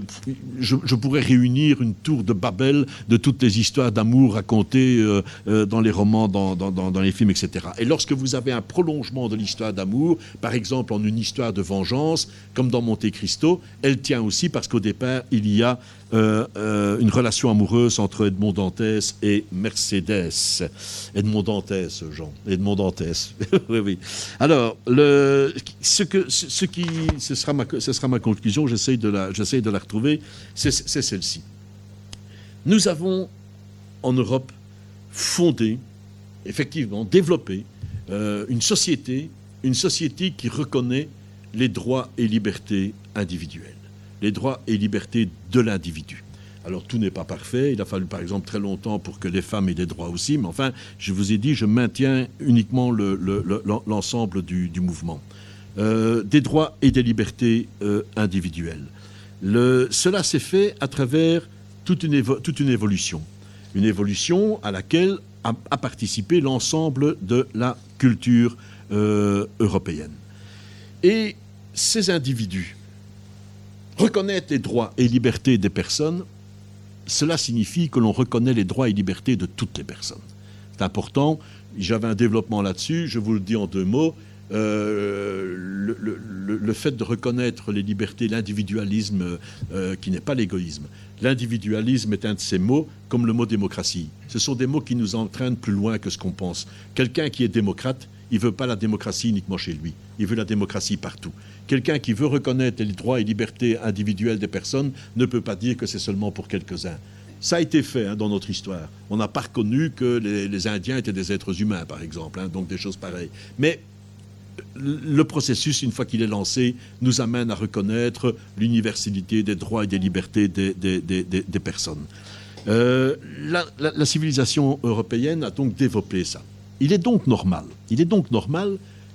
je, pourrais réunir une tour de Babel de toutes les histoires d'amour racontées dans les romans, dans, dans, les films, etc. Et lorsque vous avez un prolongement de l'histoire d'amour, par exemple en une histoire de vengeance, comme dans Monte Cristo, elle tient aussi parce qu'au départ, il y a euh, euh, une relation amoureuse entre Edmond Dantès et Mercedes. Edmond Dantès, Jean. Edmond Dantès. <laughs> Alors, ce, qui, ce, sera ma, conclusion, j'essaye de, la, de la retrouver, c'est celle-ci. Nous avons, en Europe, fondé, effectivement, développé euh, une société, une société qui reconnaît les droits et libertés individuelles les droits et libertés de l'individu. Alors tout n'est pas parfait, il a fallu par exemple très longtemps pour que les femmes aient des droits aussi, mais enfin, je vous ai dit, je maintiens uniquement l'ensemble du, mouvement. Euh, des droits et des libertés euh, individuelles. cela s'est fait à travers toute une, évolution. Une évolution à laquelle a, participé l'ensemble de la culture euh, européenne. Et ces individus reconnaître les droits et libertés des personnes cela signifie que l'on reconnaît les droits et libertés de toutes les personnes. C'est important. J'avais un développement là-dessus. Je vous le dis en deux mots. Euh, le, fait de reconnaître les libertés, l'individualisme, euh, qui n'est pas l'égoïsme. L'individualisme est un de ces mots, comme le mot démocratie. Ce sont des mots qui nous entraînent plus loin que ce qu'on pense. Quelqu'un qui est démocrate, il veut pas la démocratie uniquement chez lui, il veut la démocratie partout. Quelqu'un qui veut reconnaître les droits et libertés individuelles des personnes ne peut pas dire que c'est seulement pour quelques-uns. Ça a été fait hein, dans notre histoire. On n'a pas reconnu que les, Indiens étaient des êtres humains, par exemple, hein, donc des choses pareilles. Mais le processus, une fois qu'il est lancé, nous amène à reconnaître l'universalité des droits et des libertés des, personnes. Euh, la, civilisation européenne a donc développé ça. Il est donc normal,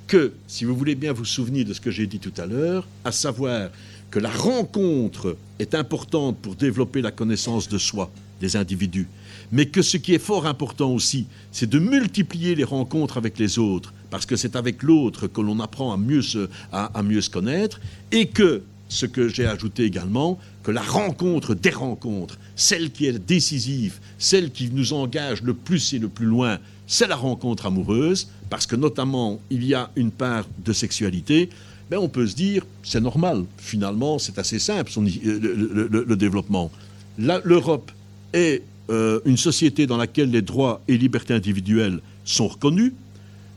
que, si vous voulez bien vous souvenir de ce que j'ai dit tout à l'heure, à savoir que la rencontre est importante pour développer la connaissance de soi, des individus, mais que ce qui est fort important aussi, c'est de multiplier les rencontres avec les autres, parce que c'est avec l'autre que l'on apprend à mieux, se, à mieux se connaître, et que, ce que j'ai ajouté également, que la rencontre des rencontres, celle qui est décisive, celle qui nous engage le plus et le plus loin, c'est la rencontre amoureuse, parce que notamment il y a une part de sexualité, ben on peut se dire, c'est normal, finalement c'est assez simple le, développement. L'Europe est euh, une société dans laquelle les droits et libertés individuelles sont reconnus,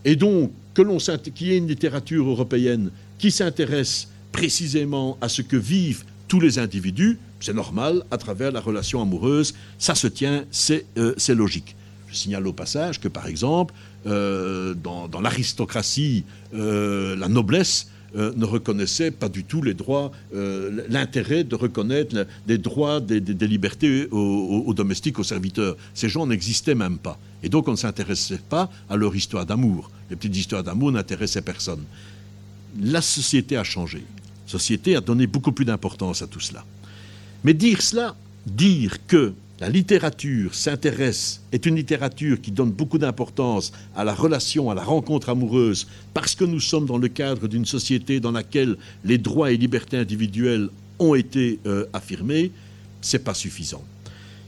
et donc qu'il y ait une littérature européenne qui s'intéresse précisément à ce que vivent tous les individus, c'est normal, à travers la relation amoureuse, ça se tient, c'est euh, logique. Je signale au passage que, par exemple, euh, dans, l'aristocratie, euh, la noblesse euh, ne reconnaissait pas du tout les droits, l'intérêt de reconnaître les droits des, libertés aux, domestiques, aux serviteurs. Ces gens n'existaient même pas. Et donc on ne s'intéressait pas à leur histoire d'amour. Les petites histoires d'amour n'intéressaient personne. La société a changé. La société a donné beaucoup plus d'importance à tout cela. Mais dire cela, dire que la littérature s'intéresse, est une littérature qui donne beaucoup d'importance à la relation, à la rencontre amoureuse, parce que nous sommes dans le cadre d'une société dans laquelle les droits et libertés individuelles ont été euh, affirmés, c'est pas suffisant.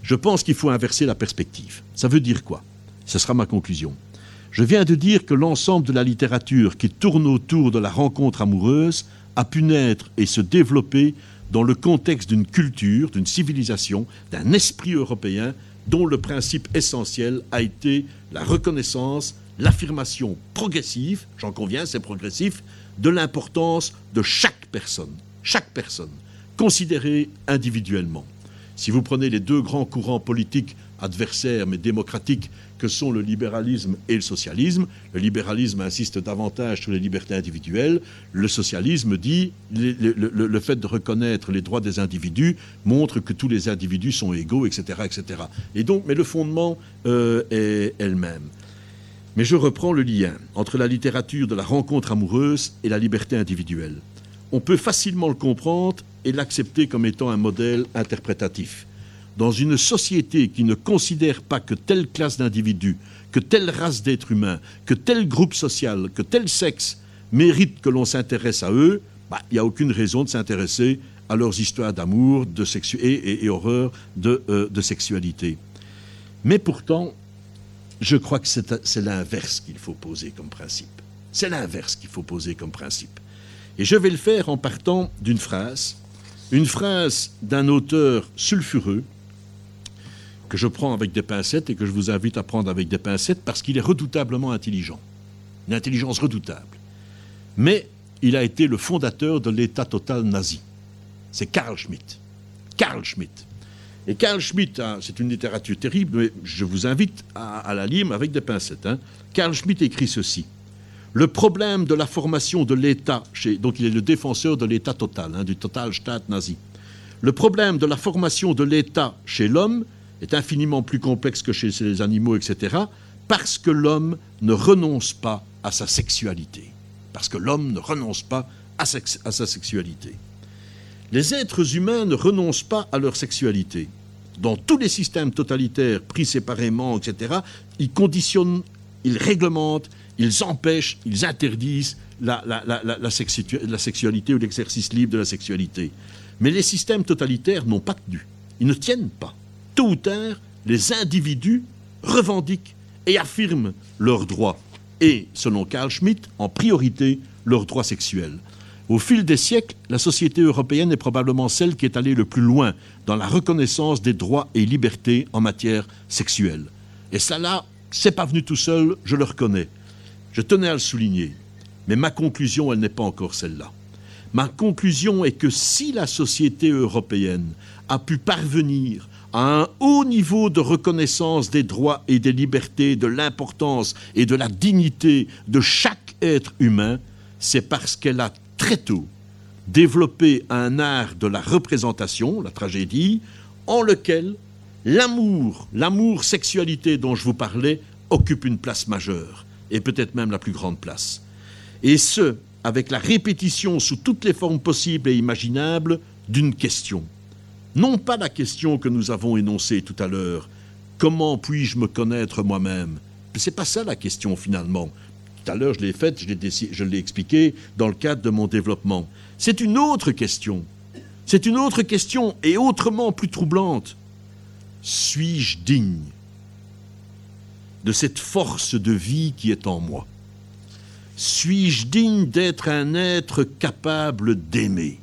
Je pense qu'il faut inverser la perspective. Ça veut dire quoi? Ce sera ma conclusion. Je viens de dire que l'ensemble de la littérature qui tourne autour de la rencontre amoureuse a pu naître et se développer dans le contexte d'une culture, d'une civilisation, d'un esprit européen dont le principe essentiel a été la reconnaissance, l'affirmation progressive, j'en conviens, c'est progressif, de l'importance de chaque personne, chaque personne, considérée individuellement. Si vous prenez les deux grands courants politiques adversaires mais démocratiques que sont le libéralisme et le socialisme. Le libéralisme insiste davantage sur les libertés individuelles. Le socialisme dit le, le, fait de reconnaître les droits des individus montre que tous les individus sont égaux, etc., etc. Et donc, mais le fondement euh, est elle-même. Mais je reprends le lien entre la littérature de la rencontre amoureuse et la liberté individuelle. On peut facilement le comprendre et l'accepter comme étant un modèle interprétatif dans une société qui ne considère pas que telle classe d'individus, que telle race d'êtres humains, que tel groupe social, que tel sexe mérite que l'on s'intéresse à eux, bah, il n'y a aucune raison de s'intéresser à leurs histoires d'amour de et, et, horreur de, euh, de sexualité. Mais pourtant, je crois que c'est l'inverse qu'il faut poser comme principe. C'est l'inverse qu'il faut poser comme principe. Et je vais le faire en partant d'une phrase, une phrase d'un auteur sulfureux, que je prends avec des pincettes et que je vous invite à prendre avec des pincettes parce qu'il est redoutablement intelligent. Une intelligence redoutable. Mais il a été le fondateur de l'État total nazi. C'est Karl Schmitt. Karl Schmitt. Et Karl Schmitt, hein, c'est une littérature terrible, mais je vous invite à, la lire avec des pincettes. Hein. Karl Schmitt écrit ceci. Le problème de la formation de l'État, donc il est le défenseur de l'État total, hein, du total Staat nazi. Le problème de la formation de l'État chez l'homme est infiniment plus complexe que chez les animaux, etc., parce que l'homme ne renonce pas à sa sexualité. Parce que l'homme ne renonce pas à, sa sexualité. Les êtres humains ne renoncent pas à leur sexualité. Dans tous les systèmes totalitaires pris séparément, etc., ils conditionnent, ils réglementent, ils empêchent, ils interdisent la, la, sexualité ou l'exercice libre de la sexualité. Mais les systèmes totalitaires n'ont pas tenu. Ils ne tiennent pas. Tôt ou tard, les individus revendiquent et affirment leurs droits. Et, selon Carl Schmitt, en priorité leurs droits sexuels. Au fil des siècles, la société européenne est probablement celle qui est allée le plus loin dans la reconnaissance des droits et libertés en matière sexuelle. Et ça là, c'est pas venu tout seul, je le reconnais. Je tenais à le souligner. Mais ma conclusion, elle n'est pas encore celle-là. Ma conclusion est que si la société européenne a pu parvenir à un haut niveau de reconnaissance des droits et des libertés, de l'importance et de la dignité de chaque être humain, c'est parce qu'elle a très tôt développé un art de la représentation, la tragédie, en lequel l'amour, l'amour sexualité dont je vous parlais, occupe une place majeure, et peut-être même la plus grande place. Et ce, avec la répétition sous toutes les formes possibles et imaginables d'une question. Non pas la question que nous avons énoncée tout à l'heure, comment puis-je me connaître moi-même? C'est pas ça la question finalement tout à l'heure je l'ai faite, je l'ai expliqué dans le cadre de mon développement. C'est une autre question. C'est une autre question et autrement plus troublante. Suis-je digne de cette force de vie qui est en moi? Suis-je digne d'être un être capable d'aimer?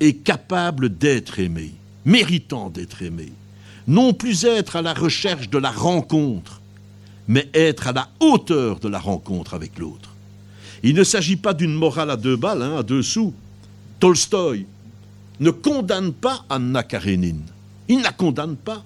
Et capable d'être aimé, méritant d'être aimé Non plus être à la recherche de la rencontre, mais être à la hauteur de la rencontre avec l'autre. Il ne s'agit pas d'une morale à deux balles, hein, à deux sous. Tolstoï ne condamne pas Anna Karenine. Il ne la condamne pas.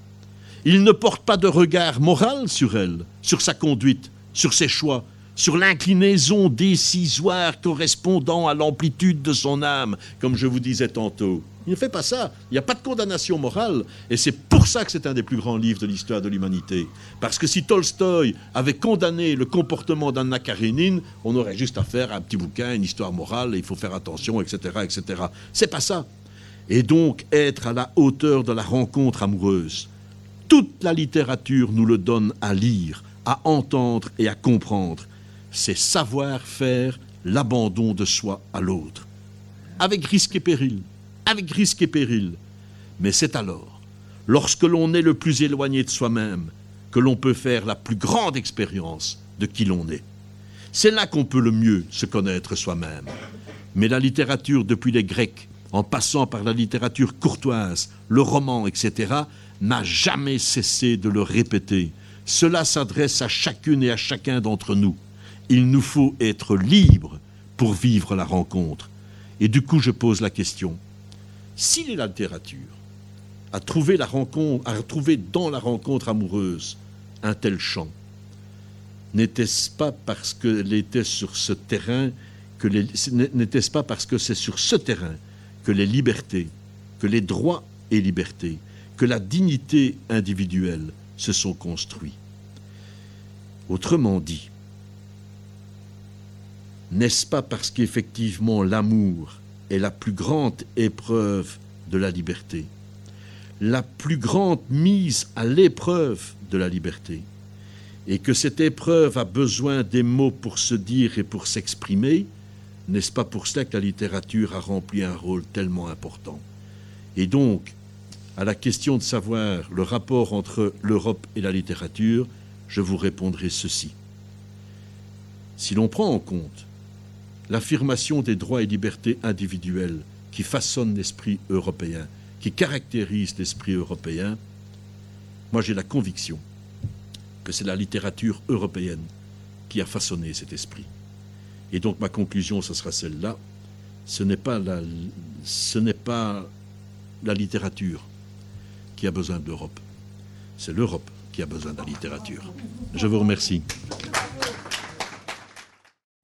Il ne porte pas de regard moral sur elle, sur sa conduite, sur ses choix, sur l'inclinaison décisoire correspondant à l'amplitude de son âme, comme je vous disais tantôt. Il ne fait pas ça. Il n'y a pas de condamnation morale. Et c'est pour ça que c'est un des plus grands livres de l'histoire de l'humanité. Parce que si Tolstoï avait condamné le comportement d'Anna Karenine, on aurait juste à faire un petit bouquin, une histoire morale, et il faut faire attention, etc., etc. C'est pas ça. Et donc être à la hauteur de la rencontre amoureuse. Toute la littérature nous le donne à lire, à entendre et à comprendre. C'est savoir faire l'abandon de soi à l'autre, avec risque et péril avec risque et péril. Mais c'est alors, lorsque l'on est le plus éloigné de soi-même, que l'on peut faire la plus grande expérience de qui l'on est. C'est là qu'on peut le mieux se connaître soi-même. Mais la littérature, depuis les Grecs, en passant par la littérature courtoise, le roman, etc., n'a jamais cessé de le répéter. Cela s'adresse à chacune et à chacun d'entre nous. Il nous faut être libres pour vivre la rencontre. Et du coup, je pose la question, si la littérature a trouvé, la rencontre, dans la rencontre amoureuse un tel champ, n'était-ce pas parce qu'elle était que n'était-ce pas parce que c'est sur ce terrain que les libertés, que les droits et libertés, que la dignité individuelle se sont construits? Autrement dit, n'est-ce pas parce qu'effectivement l'amour est la plus grande épreuve de la liberté, la plus grande mise à l'épreuve de la liberté, et que cette épreuve a besoin des mots pour se dire et pour s'exprimer, n'est-ce pas pour cela que la littérature a rempli un rôle tellement important? Et donc, à la question de savoir le rapport entre l'Europe et la littérature, je vous répondrai ceci. Si l'on prend en compte l'affirmation des droits et libertés individuels qui façonnent l'esprit européen, qui caractérisent l'esprit européen, moi j'ai la conviction que c'est la littérature européenne qui a façonné cet esprit. Et donc ma conclusion, ce sera celle-là. Ce n'est pas la, ce n'est pas la littérature qui a besoin de l'Europe. C'est l'Europe qui a besoin de la littérature. Je vous remercie.